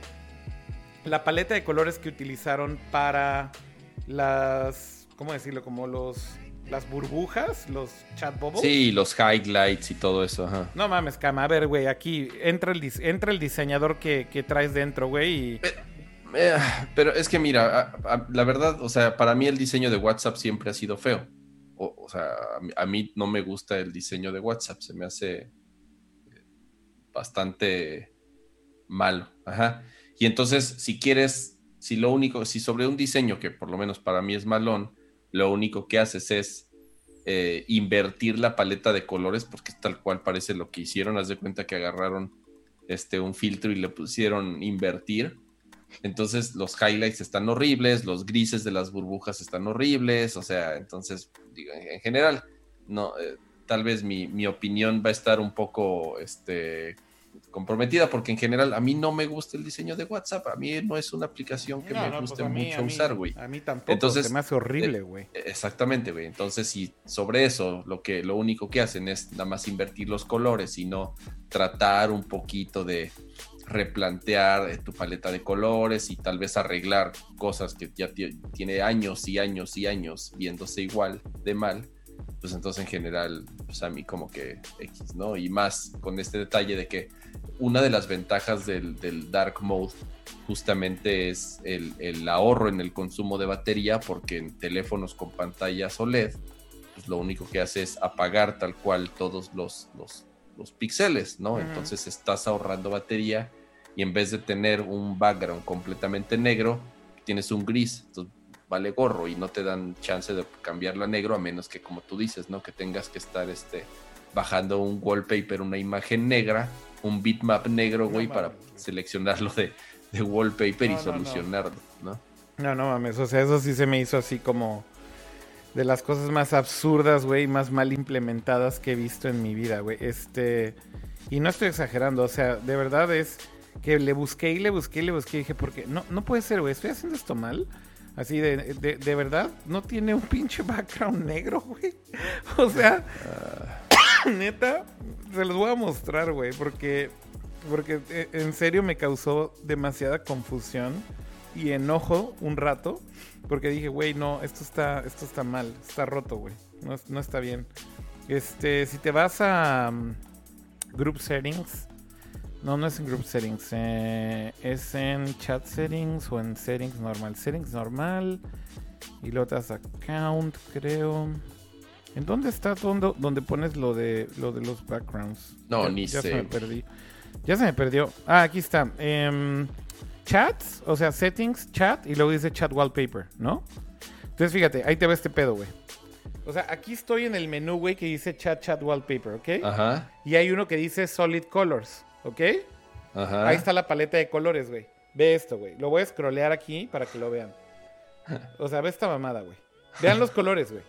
la paleta de colores que utilizaron para las. ¿Cómo decirlo? Como los. Las burbujas, los chat bubbles. Sí, los highlights y todo eso, ajá. No mames, cama. A ver, güey, aquí entra el, entra el diseñador que, que traes dentro, güey, y. Eh, pero es que mira, a- a- la verdad, o sea, para mí el diseño de WhatsApp siempre ha sido feo. O, o sea, a mí, a mí no me gusta el diseño de WhatsApp, se me hace eh, bastante malo. Ajá. Y entonces, si quieres, si lo único, si sobre un diseño que por lo menos para mí es malón, lo único que haces es eh, invertir la paleta de colores, porque tal cual parece lo que hicieron. Haz de cuenta que agarraron este, un filtro y le pusieron invertir. Entonces los highlights están horribles, los grises de las burbujas están horribles, o sea, entonces, digo, en, en general, no, eh, tal vez mi, mi opinión va a estar un poco este, comprometida, porque en general a mí no me gusta el diseño de WhatsApp, a mí no es una aplicación que No, me no, pues guste mí- mucho mí- usar, güey. A mí tampoco. Entonces, se me hace horrible, eh, güey. Exactamente, güey. Entonces, si sobre eso lo que lo único que hacen es nada más invertir los colores y no tratar un poquito de replantear eh, tu paleta de colores y tal vez arreglar cosas que ya ti- tiene años y años y años viéndose igual de mal, pues entonces en general, pues a mí como que X, ¿no? Y más con este detalle de que una de las ventajas del, del Dark Mode justamente es el, el ahorro en el consumo de batería, porque en teléfonos con pantallas OLED, pues lo único que hace es apagar tal cual todos los, los, los píxeles, ¿no? Entonces estás ahorrando batería y en vez de tener un background completamente negro, tienes un gris. Entonces vale gorro y no te dan chance de cambiarlo a negro a menos que como tú dices, ¿no? Que tengas que estar este bajando un wallpaper, una imagen negra, un bitmap negro, No güey, para mames, seleccionarlo de, de wallpaper No, y no, no. solucionarlo, ¿no? No, no mames. O sea, eso sí se me hizo así como de las cosas más absurdas, güey, más mal implementadas que he visto en mi vida, güey. Este. Y no estoy exagerando, o sea, de verdad es que le busqué y le busqué y le busqué y dije, porque no, no puede ser, güey, estoy haciendo esto mal. Así de, de, verdad, no tiene un pinche background negro, güey. [laughs] O sea, [coughs] neta, se los voy a mostrar, güey, porque, porque eh, en serio me causó demasiada confusión y enojo un rato, porque dije, güey, no, esto está, esto está mal, está roto, güey, no, no está bien. Este, si te vas a um, Group Settings, no, no es en Group Settings, eh, es en Chat Settings o en Settings normal, Settings normal, y te das Account, creo. ¿En dónde está donde, donde pones lo de lo de los backgrounds? No, Ya- ni ya sé. se me perdí. Ya se me perdió. Ah, aquí está. Em, chats, o sea, settings, chat, y luego dice chat wallpaper, ¿no? Entonces, fíjate, ahí te va este pedo, güey. O sea, aquí estoy en el menú, güey, que dice chat, chat wallpaper, ¿ok? Ajá, Y hay uno que dice solid colors, ¿ok? ajá. Ahí está la paleta de colores, güey. Ve esto, güey. Lo voy a scrollear aquí para que lo vean. O sea, ve esta mamada, güey. Vean los colores, güey.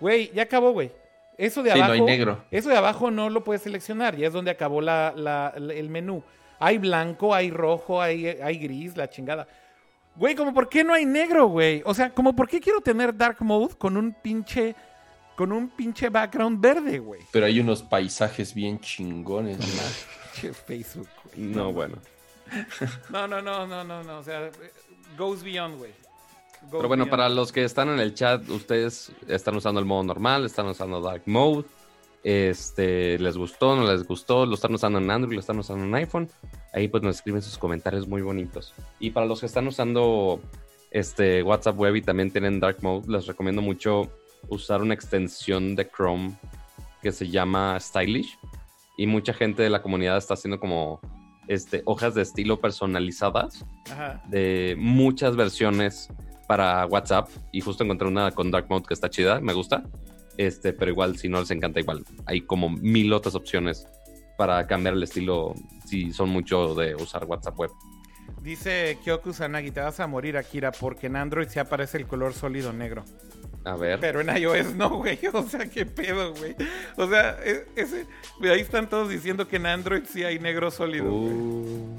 Güey, ya acabó, güey. Eso de Sí, no abajo. hay negro. Eso de abajo no lo puedes seleccionar. Ya es donde acabó la, la- la- el menú. Hay blanco, hay rojo, hay, hay gris, la chingada. Güey, como por qué no hay negro, güey. O sea, como por qué quiero tener dark mode con un pinche. Con un pinche background verde, güey. Pero hay unos paisajes bien chingones. ¿no? Facebook, güey. No, bueno. [laughs] No, no, no, no, no, no. O sea, goes beyond, güey. Goes Pero bueno, beyond. para los que están en el chat, ustedes están usando el modo normal, están usando Dark Mode. Este, ¿les gustó? ¿No les gustó? ¿Lo están usando en Android? ¿Lo están usando en iPhone? Ahí pues nos escriben sus comentarios muy bonitos. Y para los que están usando este WhatsApp Web y también tienen Dark Mode, les recomiendo mucho usar una extensión de Chrome que se llama Stylish. Y mucha gente de la comunidad está haciendo como este, hojas de estilo personalizadas Ajá. de muchas versiones para WhatsApp y justo encontré una con Dark Mode que está chida, me gusta. Este, pero igual si no les encanta igual, hay como mil otras opciones para cambiar el estilo si son mucho de usar WhatsApp web. Dice Kyoku Sanagi, te vas a morir, Akira, porque en Android sí aparece el color sólido negro. A ver. Pero en iOS no, güey. [laughs] O sea, qué pedo, güey. O sea, ese, ahí están todos diciendo que en Android sí hay negro sólido. Uh,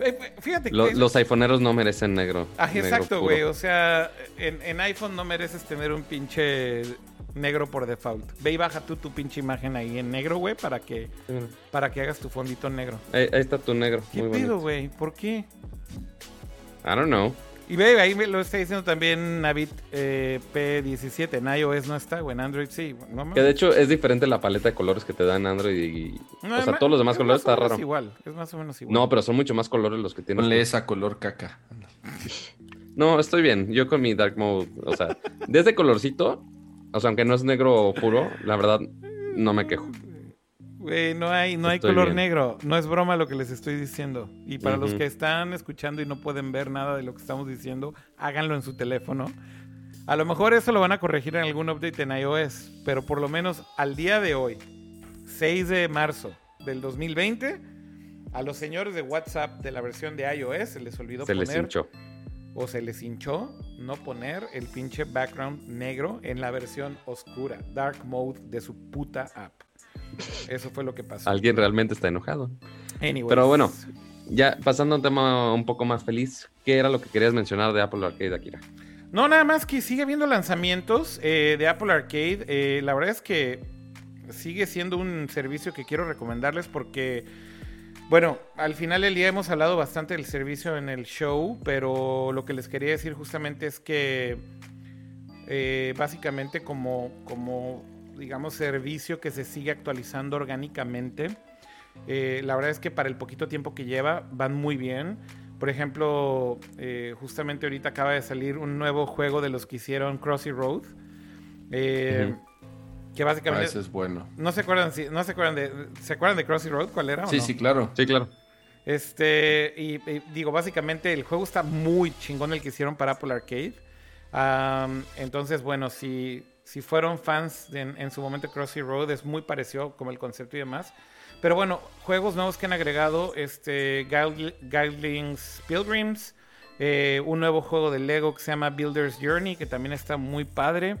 Eh, Fíjate que... los iPhoneeros no merecen negro. Ah, negro exacto, güey. O sea, en, en iPhone no mereces tener un pinche negro por default. Ve y baja tú tu pinche imagen ahí en negro, güey, para que, Sí, para que hagas tu fondito negro. Ahí, ahí está tu negro. ¿Qué muy pedo, güey? ¿Por qué? I don't know. Y ve, ahí me lo está diciendo también Navid eh, P17. En iOS no está, güey. En Android sí. No. Que de hecho es diferente la paleta de colores que te dan Android y... No, o sea, todos los demás es colores más o está menos raro. igual. Es más o menos igual. No, pero son mucho más colores los que tienes. Ponle esa color caca. No, estoy bien. Yo con mi Dark Mode, o sea, desde colorcito, o sea, aunque no es negro puro, la verdad, no me quejo. Güey, no hay, no hay Estoy color bien. negro. No es broma lo que les estoy diciendo. Y para los que están escuchando y no pueden ver nada de lo que estamos diciendo, háganlo en su teléfono. A lo mejor eso lo van a corregir en algún update en iOS, pero por lo menos al día de hoy, 6 de marzo del 2020, a los señores de WhatsApp de la versión de iOS se les olvidó Se les poner hinchó. o se les hinchó no poner el pinche background negro en la versión oscura, dark mode de su puta app. Eso fue lo que pasó. Alguien realmente está enojado. Anyways. Pero bueno. Ya pasando a un tema un poco más feliz, ¿qué era lo que querías mencionar de Apple Arcade, Akira? No, nada más que sigue habiendo lanzamientos eh, de Apple Arcade. Eh, la verdad es que sigue siendo un servicio que quiero recomendarles porque, bueno, al final del día hemos hablado bastante del servicio en el show, pero lo que les quería decir justamente es que eh, básicamente como, como, digamos, servicio que se sigue actualizando orgánicamente. eh, la verdad es que para el poquito tiempo que lleva van muy bien. Por ejemplo, eh, justamente ahorita acaba de salir un nuevo juego de los que hicieron Crossy Road. eh. Que Ah, básicamente... ese es bueno. No se acuerdan, si, no se acuerdan de... ¿Se acuerdan de Crossy Road? ¿Cuál era? o Sí, no? sí, claro. Sí, claro. Este, y, y digo, básicamente el juego está muy chingón el que hicieron para Apple Arcade. Entonces, bueno, si, si fueron fans en, su momento Crossy Road, es muy parecido como el concepto y demás. Pero bueno, juegos nuevos que han agregado, este, Guildlings Pilgrims, eh, un nuevo juego de Lego que se llama Builder's Journey, que también está muy padre.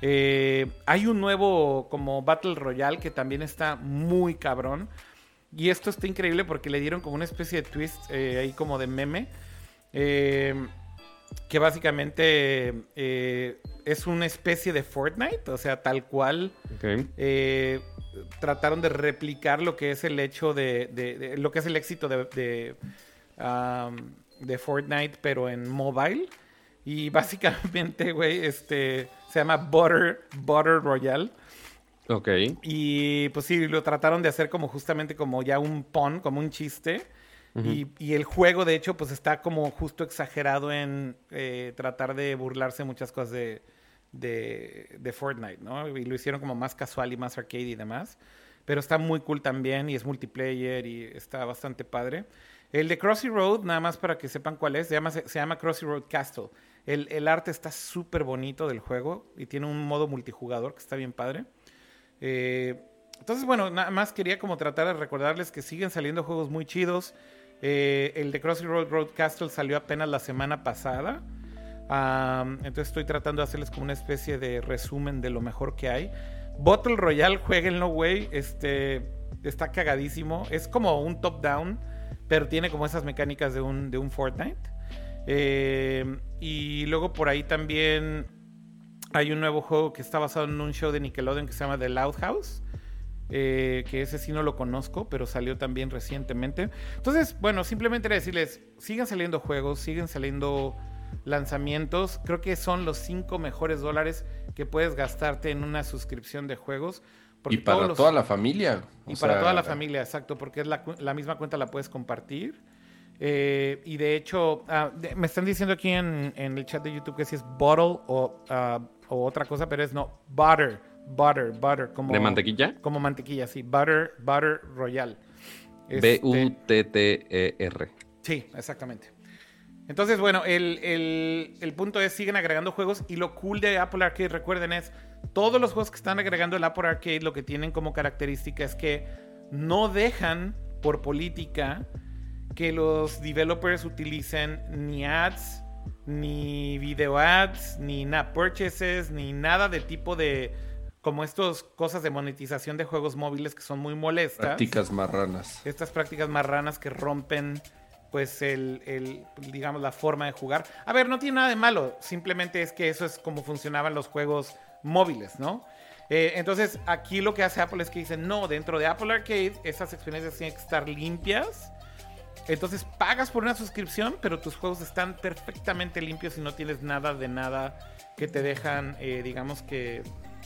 Eh, hay un nuevo como Battle Royale que también está muy cabrón. Y esto está increíble porque le dieron como una especie de twist eh, ahí como de meme. que básicamente es una especie de Fortnite. O sea, tal cual. Eh, trataron de replicar lo que es el hecho de, de- de- lo que es el éxito de, de, um, de Fortnite, pero en mobile. Y [laughs] básicamente, güey, este se llama Butter, Butter Royale. Ok. Y pues sí, lo trataron de hacer como justamente como ya un pun, como un chiste. y, y el juego, de hecho, pues está como justo exagerado en eh, tratar de burlarse muchas cosas de, de, de Fortnite, ¿no? Y lo hicieron como más casual y más arcade y demás. Pero está muy cool también y es multiplayer y está bastante padre. El de Crossy Road, nada más para que sepan cuál es, se llama, se llama Crossy Road Castle. El, el arte está súper bonito del juego y tiene un modo multijugador que está bien padre. Eh, entonces, bueno, nada más quería como tratar de recordarles que siguen saliendo juegos muy chidos. Eh, el de Crossy Road Road Castle salió apenas la semana pasada. Entonces estoy tratando de hacerles como una especie de resumen de lo mejor que hay. Bottle Royale, jueguenlo, güey. Este está cagadísimo. Es como un top-down, pero tiene como esas mecánicas de un, de un Fortnite. Eh, y luego por ahí también hay un nuevo juego que está basado en un show de Nickelodeon que se llama The Loud House. Eh, que ese sí no lo conozco, pero salió también recientemente. Entonces, bueno, simplemente decirles, sigan saliendo juegos, siguen saliendo lanzamientos. Creo que son los cinco mejores dólares que puedes gastarte en una suscripción de juegos. Y para toda la familia. Y para toda la familia, exacto, porque es la, la misma cuenta la puedes compartir. Eh, y de hecho, ah, de, me están diciendo aquí en, en, el chat de YouTube que si es bottle o, uh, o, otra cosa, pero es no, butter, butter, butter. Como, ¿De mantequilla? Como mantequilla, sí, butter, butter royal. Este, B-U-T-T-E-R. Sí, exactamente. Entonces, bueno, el, el, el, punto es, siguen agregando juegos y lo cool de Apple Arcade, recuerden, es todos los juegos que están agregando el Apple Arcade lo que tienen como característica es que no dejan por política que los developers utilicen ni ads, ni video ads, ni in-app purchases, ni nada de tipo de como estas cosas de monetización de juegos móviles que son muy molestas. Prácticas marranas. Estas prácticas marranas que rompen pues el, el, digamos la forma de jugar. A ver, no tiene nada de malo, simplemente es que eso es como funcionaban los juegos móviles, ¿no? Eh, entonces aquí lo que hace Apple es que dice, no, dentro de Apple Arcade esas experiencias tienen que estar limpias. Entonces pagas por una suscripción, pero tus juegos están perfectamente limpios y no tienes nada de nada que te dejan, eh, digamos que,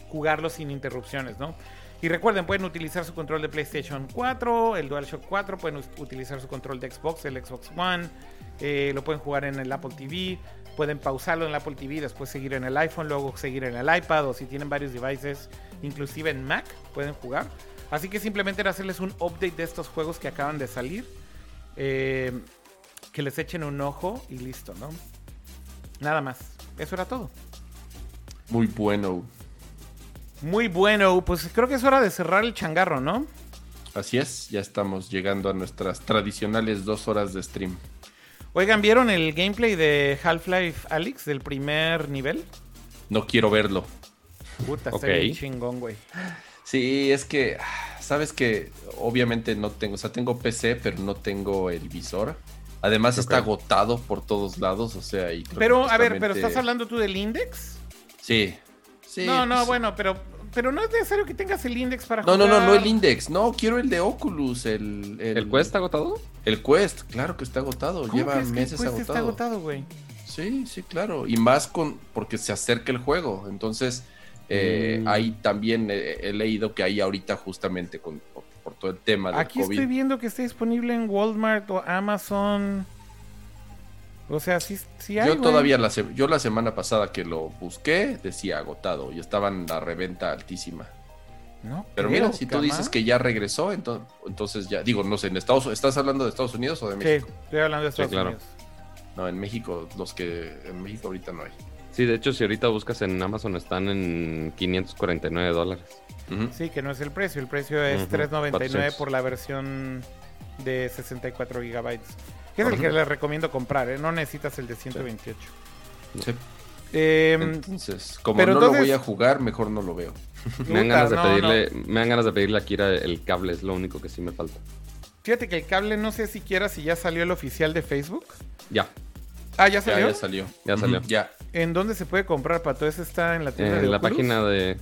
jugarlos sin interrupciones, ¿no? Y recuerden, pueden utilizar su control de PlayStation 4, el DualShock 4, pueden utilizar su control de Xbox, el Xbox One, eh, lo pueden jugar en el Apple TV, pueden pausarlo en el Apple TV, después seguir en el iPhone, luego seguir en el iPad o si tienen varios devices, inclusive en Mac, pueden jugar. Así que simplemente era hacerles un update de estos juegos que acaban de salir, eh, que les echen un ojo y listo, ¿no? Nada más, eso era todo. Muy bueno. Muy bueno, pues creo que es hora de cerrar el changarro, ¿no? Así es, ya estamos llegando a nuestras tradicionales dos horas de stream. Oigan, ¿vieron el gameplay de Half-Life Alyx del primer nivel? No quiero verlo. Puta, está okay. bien chingón, güey. Sí, es que, sabes que obviamente no tengo, o sea, tengo PC, pero no tengo el visor. Además okay. está agotado por todos lados, o sea, y Pero, justamente... a ver, ¿pero estás hablando tú del Index? Sí, Sí, no, no, pues, bueno, pero, pero no es necesario que tengas el index para no, jugar. No, no, no, el index. No, quiero el de Oculus. ¿El, el... ¿El Quest está agotado? El Quest, claro que está agotado. Lleva meses que el agotado. Quest está agotado, güey. Sí, sí, claro. Y más con porque se acerca el juego. Entonces, eh, mm. ahí también he, he, leído que hay ahorita justamente con, por, por todo el tema del Aquí COVID. estoy viendo que está disponible en Walmart o Amazon. O sea, sí, sí hay. Yo güey. todavía, la, yo la semana pasada que lo busqué, decía agotado y estaban la reventa altísima. No, Pero creo, mira, si tú dices que ya regresó, entonces, entonces ya, digo, no sé, en Estados ¿estás hablando de Estados Unidos o de México? Sí, estoy hablando de Estados Sí, claro. Unidos. No, en México, los que en México ahorita no hay. Sí, de hecho, si ahorita buscas en Amazon están en 549 dólares. Ujú. Sí, que no es el precio. El precio es Ujú, 3.99 400. por la versión de 64 gigabytes. Que es el que les recomiendo comprar, ¿eh? No necesitas el de 128. Sí. Eh, Entonces, como pero no entonces- lo voy a jugar, mejor no lo veo. Me dan, ganas de no, pedirle, me dan ganas de pedirle a Kira el cable, es lo único que sí me falta. Fíjate que el cable no sé siquiera si ya salió el oficial de Facebook. Ya, Ah, ¿ya salió? ya salió. Ya salió. Ya. ¿En dónde se puede comprar, Pato? ¿Ese está en la tienda en de la Oculus? página de...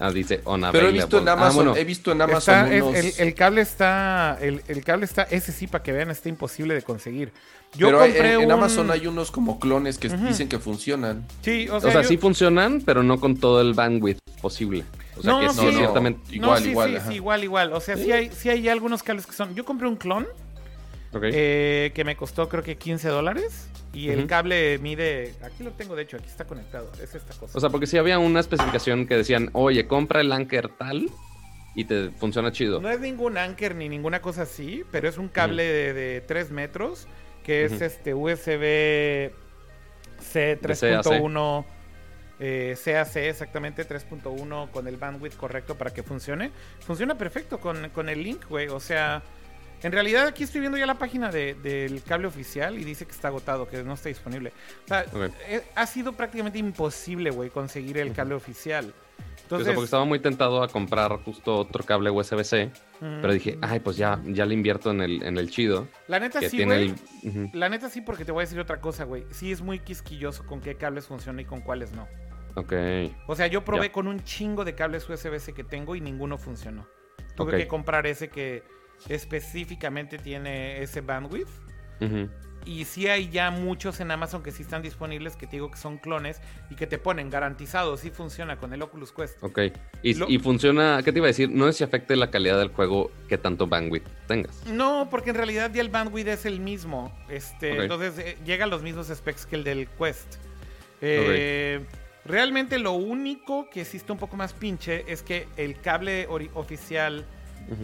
Ah, dice on Pero he visto en Amazon, Ah, bueno, he visto en Amazon Está- es- unos... el, el cable está, el, el cable está, ese sí, para que vean, está imposible de conseguir. Yo pero compré en, en un- Amazon hay unos como clones que dicen que funcionan. Sí, o o sea, sea, yo- sí funcionan, pero no con todo el bandwidth posible. O sea No, que sí, sí, no. ciertamente... Igual, no, sí, igual, sí, igual, igual. O sea, sí, hay, sí hay algunos cables que son. Yo compré un clon Eh, que me costó creo que 15 dólares. Y el cable mide, aquí lo tengo de hecho, aquí está conectado, es esta cosa. O sea, porque si había una especificación que decían, oye, compra el Anker tal y te funciona chido. No es ningún anchor ni ninguna cosa así, pero es un cable de, de 3 metros que es este USB C 3.1 eh, CAC exactamente 3.1 con el bandwidth correcto para que funcione. Funciona perfecto con, con el link, güey. O sea, en realidad aquí estoy viendo ya la página de- del cable oficial y dice que está agotado, que no está disponible. O sea, eh, ha sido prácticamente imposible, güey, conseguir el cable oficial. O sea, Entonces, porque estaba muy tentado a comprar justo otro cable USB-C, pero dije, ay, pues ya, ya le invierto en el, en el chido, la neta sí, güey. el... La neta sí, porque te voy a decir otra cosa, güey. Sí es muy quisquilloso con qué cables funciona y con cuáles no. Ok, O sea, yo probé Ya. con un chingo de cables USB-C que tengo y ninguno funcionó. Tuve que comprar ese que específicamente tiene ese bandwidth. Y sí hay ya muchos en Amazon que sí están disponibles, que te digo que son clones y que te ponen garantizado, sí funciona con el Oculus Quest. ok. Y, Lo- y funciona, ¿qué te iba a decir? No es si afecte la calidad del juego que tanto bandwidth tengas. No, porque en realidad ya el bandwidth es el mismo. Este. Entonces eh, llega a los mismos specs que el del Quest. Eh, Realmente lo único que existe un poco más pinche es que el cable ori-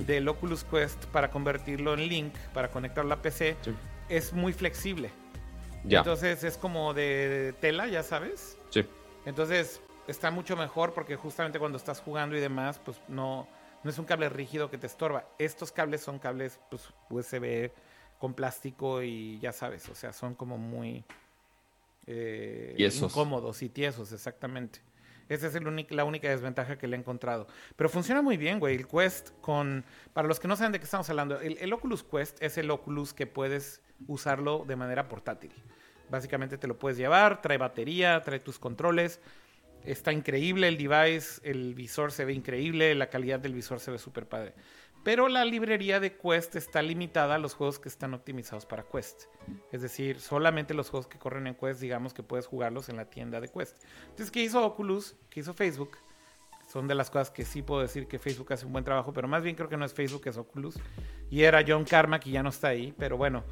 del Oculus Quest para convertirlo en Link, para conectarlo a PC, Sí. es muy flexible. Ya, Entonces es como de tela, ya sabes. sí. Entonces está mucho mejor porque justamente cuando estás jugando y demás, pues no, no es un cable rígido que te estorba. Estos cables son cables pues, USB con plástico y ya sabes, o sea, son como muy eh, incómodos y tiesos, exactamente. Esa es la única desventaja que le he encontrado. Pero funciona muy bien, güey. El Quest con... Para los que no saben de qué estamos hablando, el, el Oculus Quest es el Oculus que puedes usarlo de manera portátil. Básicamente te lo puedes llevar, trae batería, trae tus controles. Está increíble el device, el visor se ve increíble, la calidad del visor se ve súper padre. Pero la librería de Quest está limitada a los juegos que están optimizados para Quest. Es decir, solamente los juegos que corren en Quest, digamos que puedes jugarlos en la tienda de Quest. Entonces, ¿qué hizo Oculus? ¿Qué hizo Facebook? Son de las cosas que sí puedo decir que Facebook hace un buen trabajo, pero más bien creo que no es Facebook, es Oculus. Y era John Carmack y ya no está ahí, pero bueno.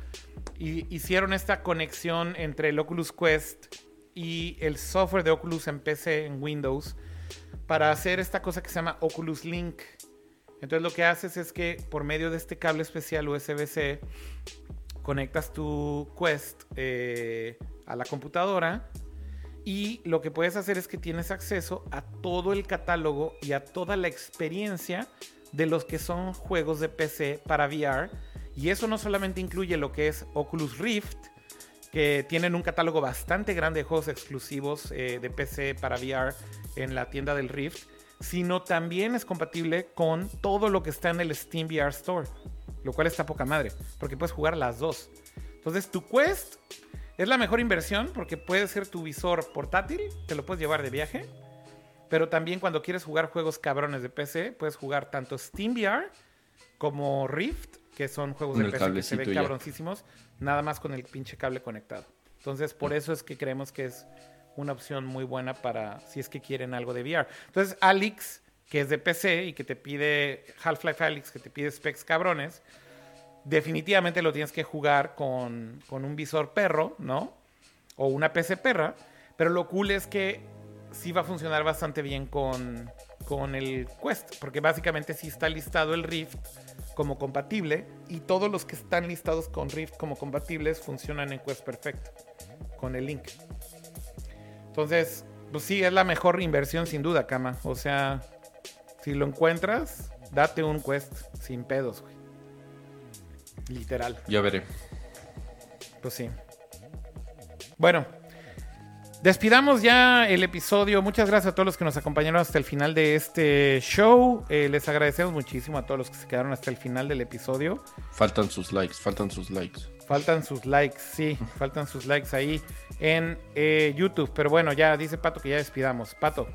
Hicieron esta conexión entre el Oculus Quest y el software de Oculus en PC, en Windows, para hacer esta cosa que se llama Oculus Link. Entonces lo que haces es que por medio de este cable especial USB-C conectas tu Quest eh, a la computadora y lo que puedes hacer es que tienes acceso a todo el catálogo y a toda la experiencia de los que son juegos de PC para VR. Y eso no solamente incluye lo que es Oculus Rift, que tienen un catálogo bastante grande de juegos exclusivos eh, de PC para VR en la tienda del Rift, sino también es compatible con todo lo que está en el Steam VR Store, lo cual está poca madre, porque puedes jugar las dos. Entonces, tu Quest es la mejor inversión porque puede ser tu visor portátil, te lo puedes llevar de viaje, pero también cuando quieres jugar juegos cabrones de PC, puedes jugar tanto Steam VR como Rift, que son juegos de PC que se ven ya. cabroncísimos, nada más con el pinche cable conectado. Entonces, por eso es que creemos que es una opción muy buena para si es que quieren algo de VR. Entonces, Alex, que es de PC y que te pide Half-Life Alex, que te pide specs cabrones, definitivamente lo tienes que jugar con, con un visor perro, ¿no? O una PC perra. Pero lo cool es que sí va a funcionar bastante bien con, con el Quest. Porque básicamente sí está listado el Rift como compatible. Y todos los que están listados con Rift como compatibles funcionan en Quest perfecto. Con el link. Entonces, pues sí, es la mejor inversión sin duda, Kama. O sea, si lo encuentras, date un Quest sin pedos, güey. Literal. Ya veré. Pues sí. Bueno, despidamos ya el episodio. Muchas gracias a todos los que nos acompañaron hasta el final de este show. Eh, les agradecemos muchísimo a todos los que se quedaron hasta el final del episodio. Faltan sus likes, faltan sus likes. Faltan sus likes, sí, faltan sus likes ahí en eh, YouTube. Pero bueno, ya dice Pato que ya despidamos. Pato,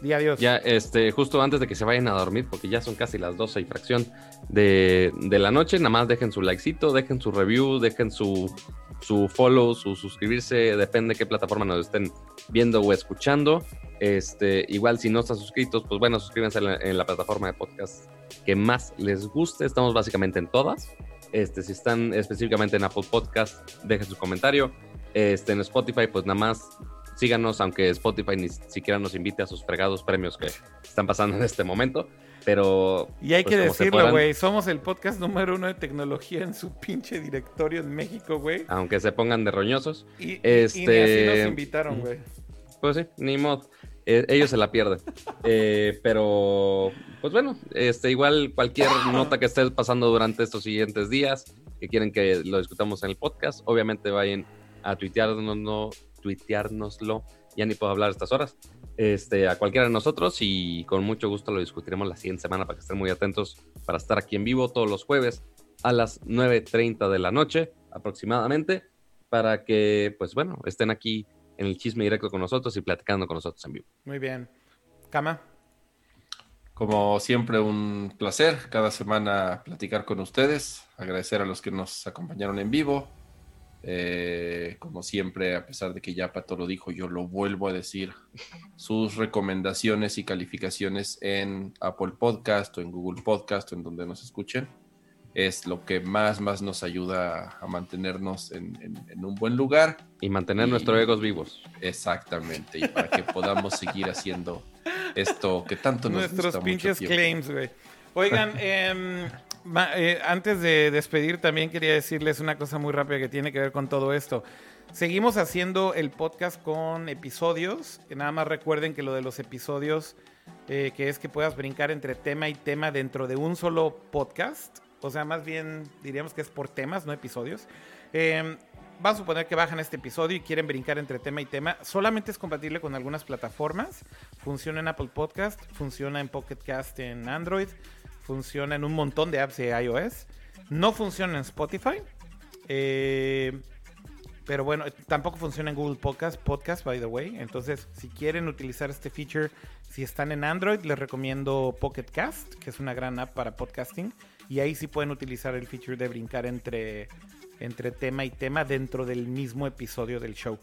di adiós. Ya, este, justo antes de que se vayan a dormir, porque ya son casi las 12 y fracción de, de la noche, nada más dejen su likecito, dejen su review, dejen su, su follow, su suscribirse, depende de qué plataforma nos estén viendo o escuchando. Este, igual si no están suscritos, pues bueno, suscríbanse en la, en la plataforma de podcast que más les guste. Estamos básicamente en todas. Este, si están específicamente en Apple Podcast, dejen su comentario. Este, en Spotify, pues nada más síganos, aunque Spotify ni siquiera nos invite a sus fregados premios que están pasando en este momento. Pero. Y hay pues, que decirlo, güey. Somos el podcast número uno de tecnología en su pinche directorio en México, güey. Aunque se pongan de roñosos, Y, y- y ni Este- así nos invitaron, güey. pues sí, ni modo. Eh, ellos se la pierden. Eh, pero, pues bueno, este, igual cualquier nota que esté pasando durante estos siguientes días, que quieren que lo discutamos en el podcast, obviamente vayan a tuiteárnoslo, tuiteárnoslo. Ya ni puedo hablar estas horas. Este, a cualquiera de nosotros y con mucho gusto lo discutiremos la siguiente semana para que estén muy atentos para estar aquí en vivo todos los jueves a las 9.30 de la noche aproximadamente para que, pues bueno, estén aquí en el chisme directo con nosotros y platicando con nosotros en vivo. Muy bien. Cama. Como siempre, un placer cada semana platicar con ustedes. Agradecer a los que nos acompañaron en vivo. Eh, como siempre, a pesar de que ya Pato lo dijo, yo lo vuelvo a decir. Sus recomendaciones y calificaciones en Apple Podcast o en Google Podcast o en donde nos escuchen es lo que más, más nos ayuda a mantenernos en, en- en un buen lugar. Y mantener Y- nuestros egos vivos. Exactamente. Y para que podamos seguir haciendo esto que tanto nos Nuestros gusta mucho pinches claims, güey. Oigan, [laughs] em, ma- eh, antes de despedir, también quería decirles una cosa muy rápida que tiene que ver con todo esto. Seguimos haciendo el podcast con episodios. Nada más recuerden que lo de los episodios, eh, que es que puedas brincar entre tema y tema dentro de un solo podcast. O sea, más bien diríamos que es por temas, no episodios. Em, Vamos a suponer que bajan este episodio y quieren brincar entre tema y tema. Solamente es compatible con algunas plataformas. Funciona en Apple Podcast, funciona en Pocket Cast en Android, funciona en un montón de apps de iOS. No funciona en Spotify. Eh, pero bueno, tampoco funciona en Google Podcast, Podcast, by the way. Entonces, si quieren utilizar este feature, si están en Android, les recomiendo Pocket Cast, que es una gran app para podcasting. Y ahí sí pueden utilizar el feature de brincar entre, entre tema y tema dentro del mismo episodio del show.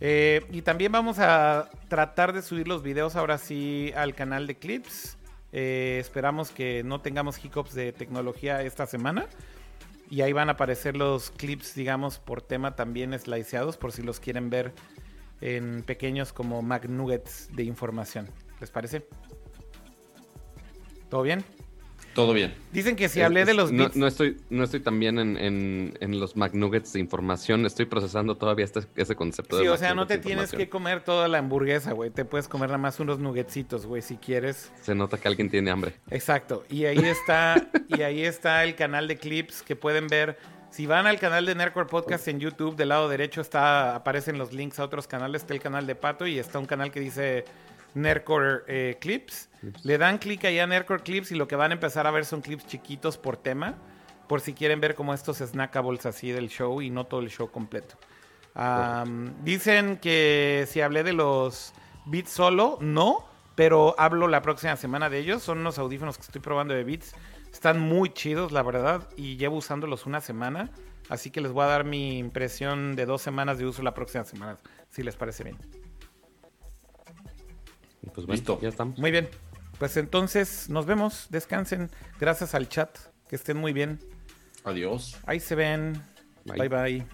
Eh, y también vamos a tratar de subir los videos ahora sí al canal de Clips. Eh, esperamos que no tengamos hiccups de tecnología esta semana. Y ahí van a aparecer los clips, digamos, por tema también sliceados, por si los quieren ver en pequeños como McNuggets de información. ¿Les parece? ¿Todo bien? Todo bien. Dicen que si Es- hablé de los no, bits... no estoy, no estoy tan bien en, en, en los McNuggets de información. Estoy procesando todavía este, ese concepto Sí, de o sea, no te tienes que comer toda la hamburguesa, güey. Te puedes comer nada más unos nuggetsitos, güey, si quieres. Se nota que alguien tiene hambre. Exacto. Y ahí está, y ahí está el canal de clips que pueden ver. Si van al canal de Nerdcore Podcast en YouTube, del lado derecho está, aparecen los links a otros canales. Está el canal de Pato y está un canal que dice Nerdcore eh, Clips. Le dan clic ahí a Nerdcore Clips y lo que van a empezar a ver son clips chiquitos por tema. Por si quieren ver como estos snackables así del show y no todo el show completo. Dicen que si hablé de los Beats solo, no, pero hablo la próxima semana de ellos. Son unos audífonos que estoy probando de Beats. Están muy chidos, la verdad, y llevo usándolos una semana. Así que les voy a dar mi impresión de dos semanas de uso la próxima semana, si les parece bien. Pues Listo. ya estamos. Muy bien. Pues entonces nos vemos, descansen. Gracias al chat, que estén muy bien. Adiós. Ahí se ven. bye. bye.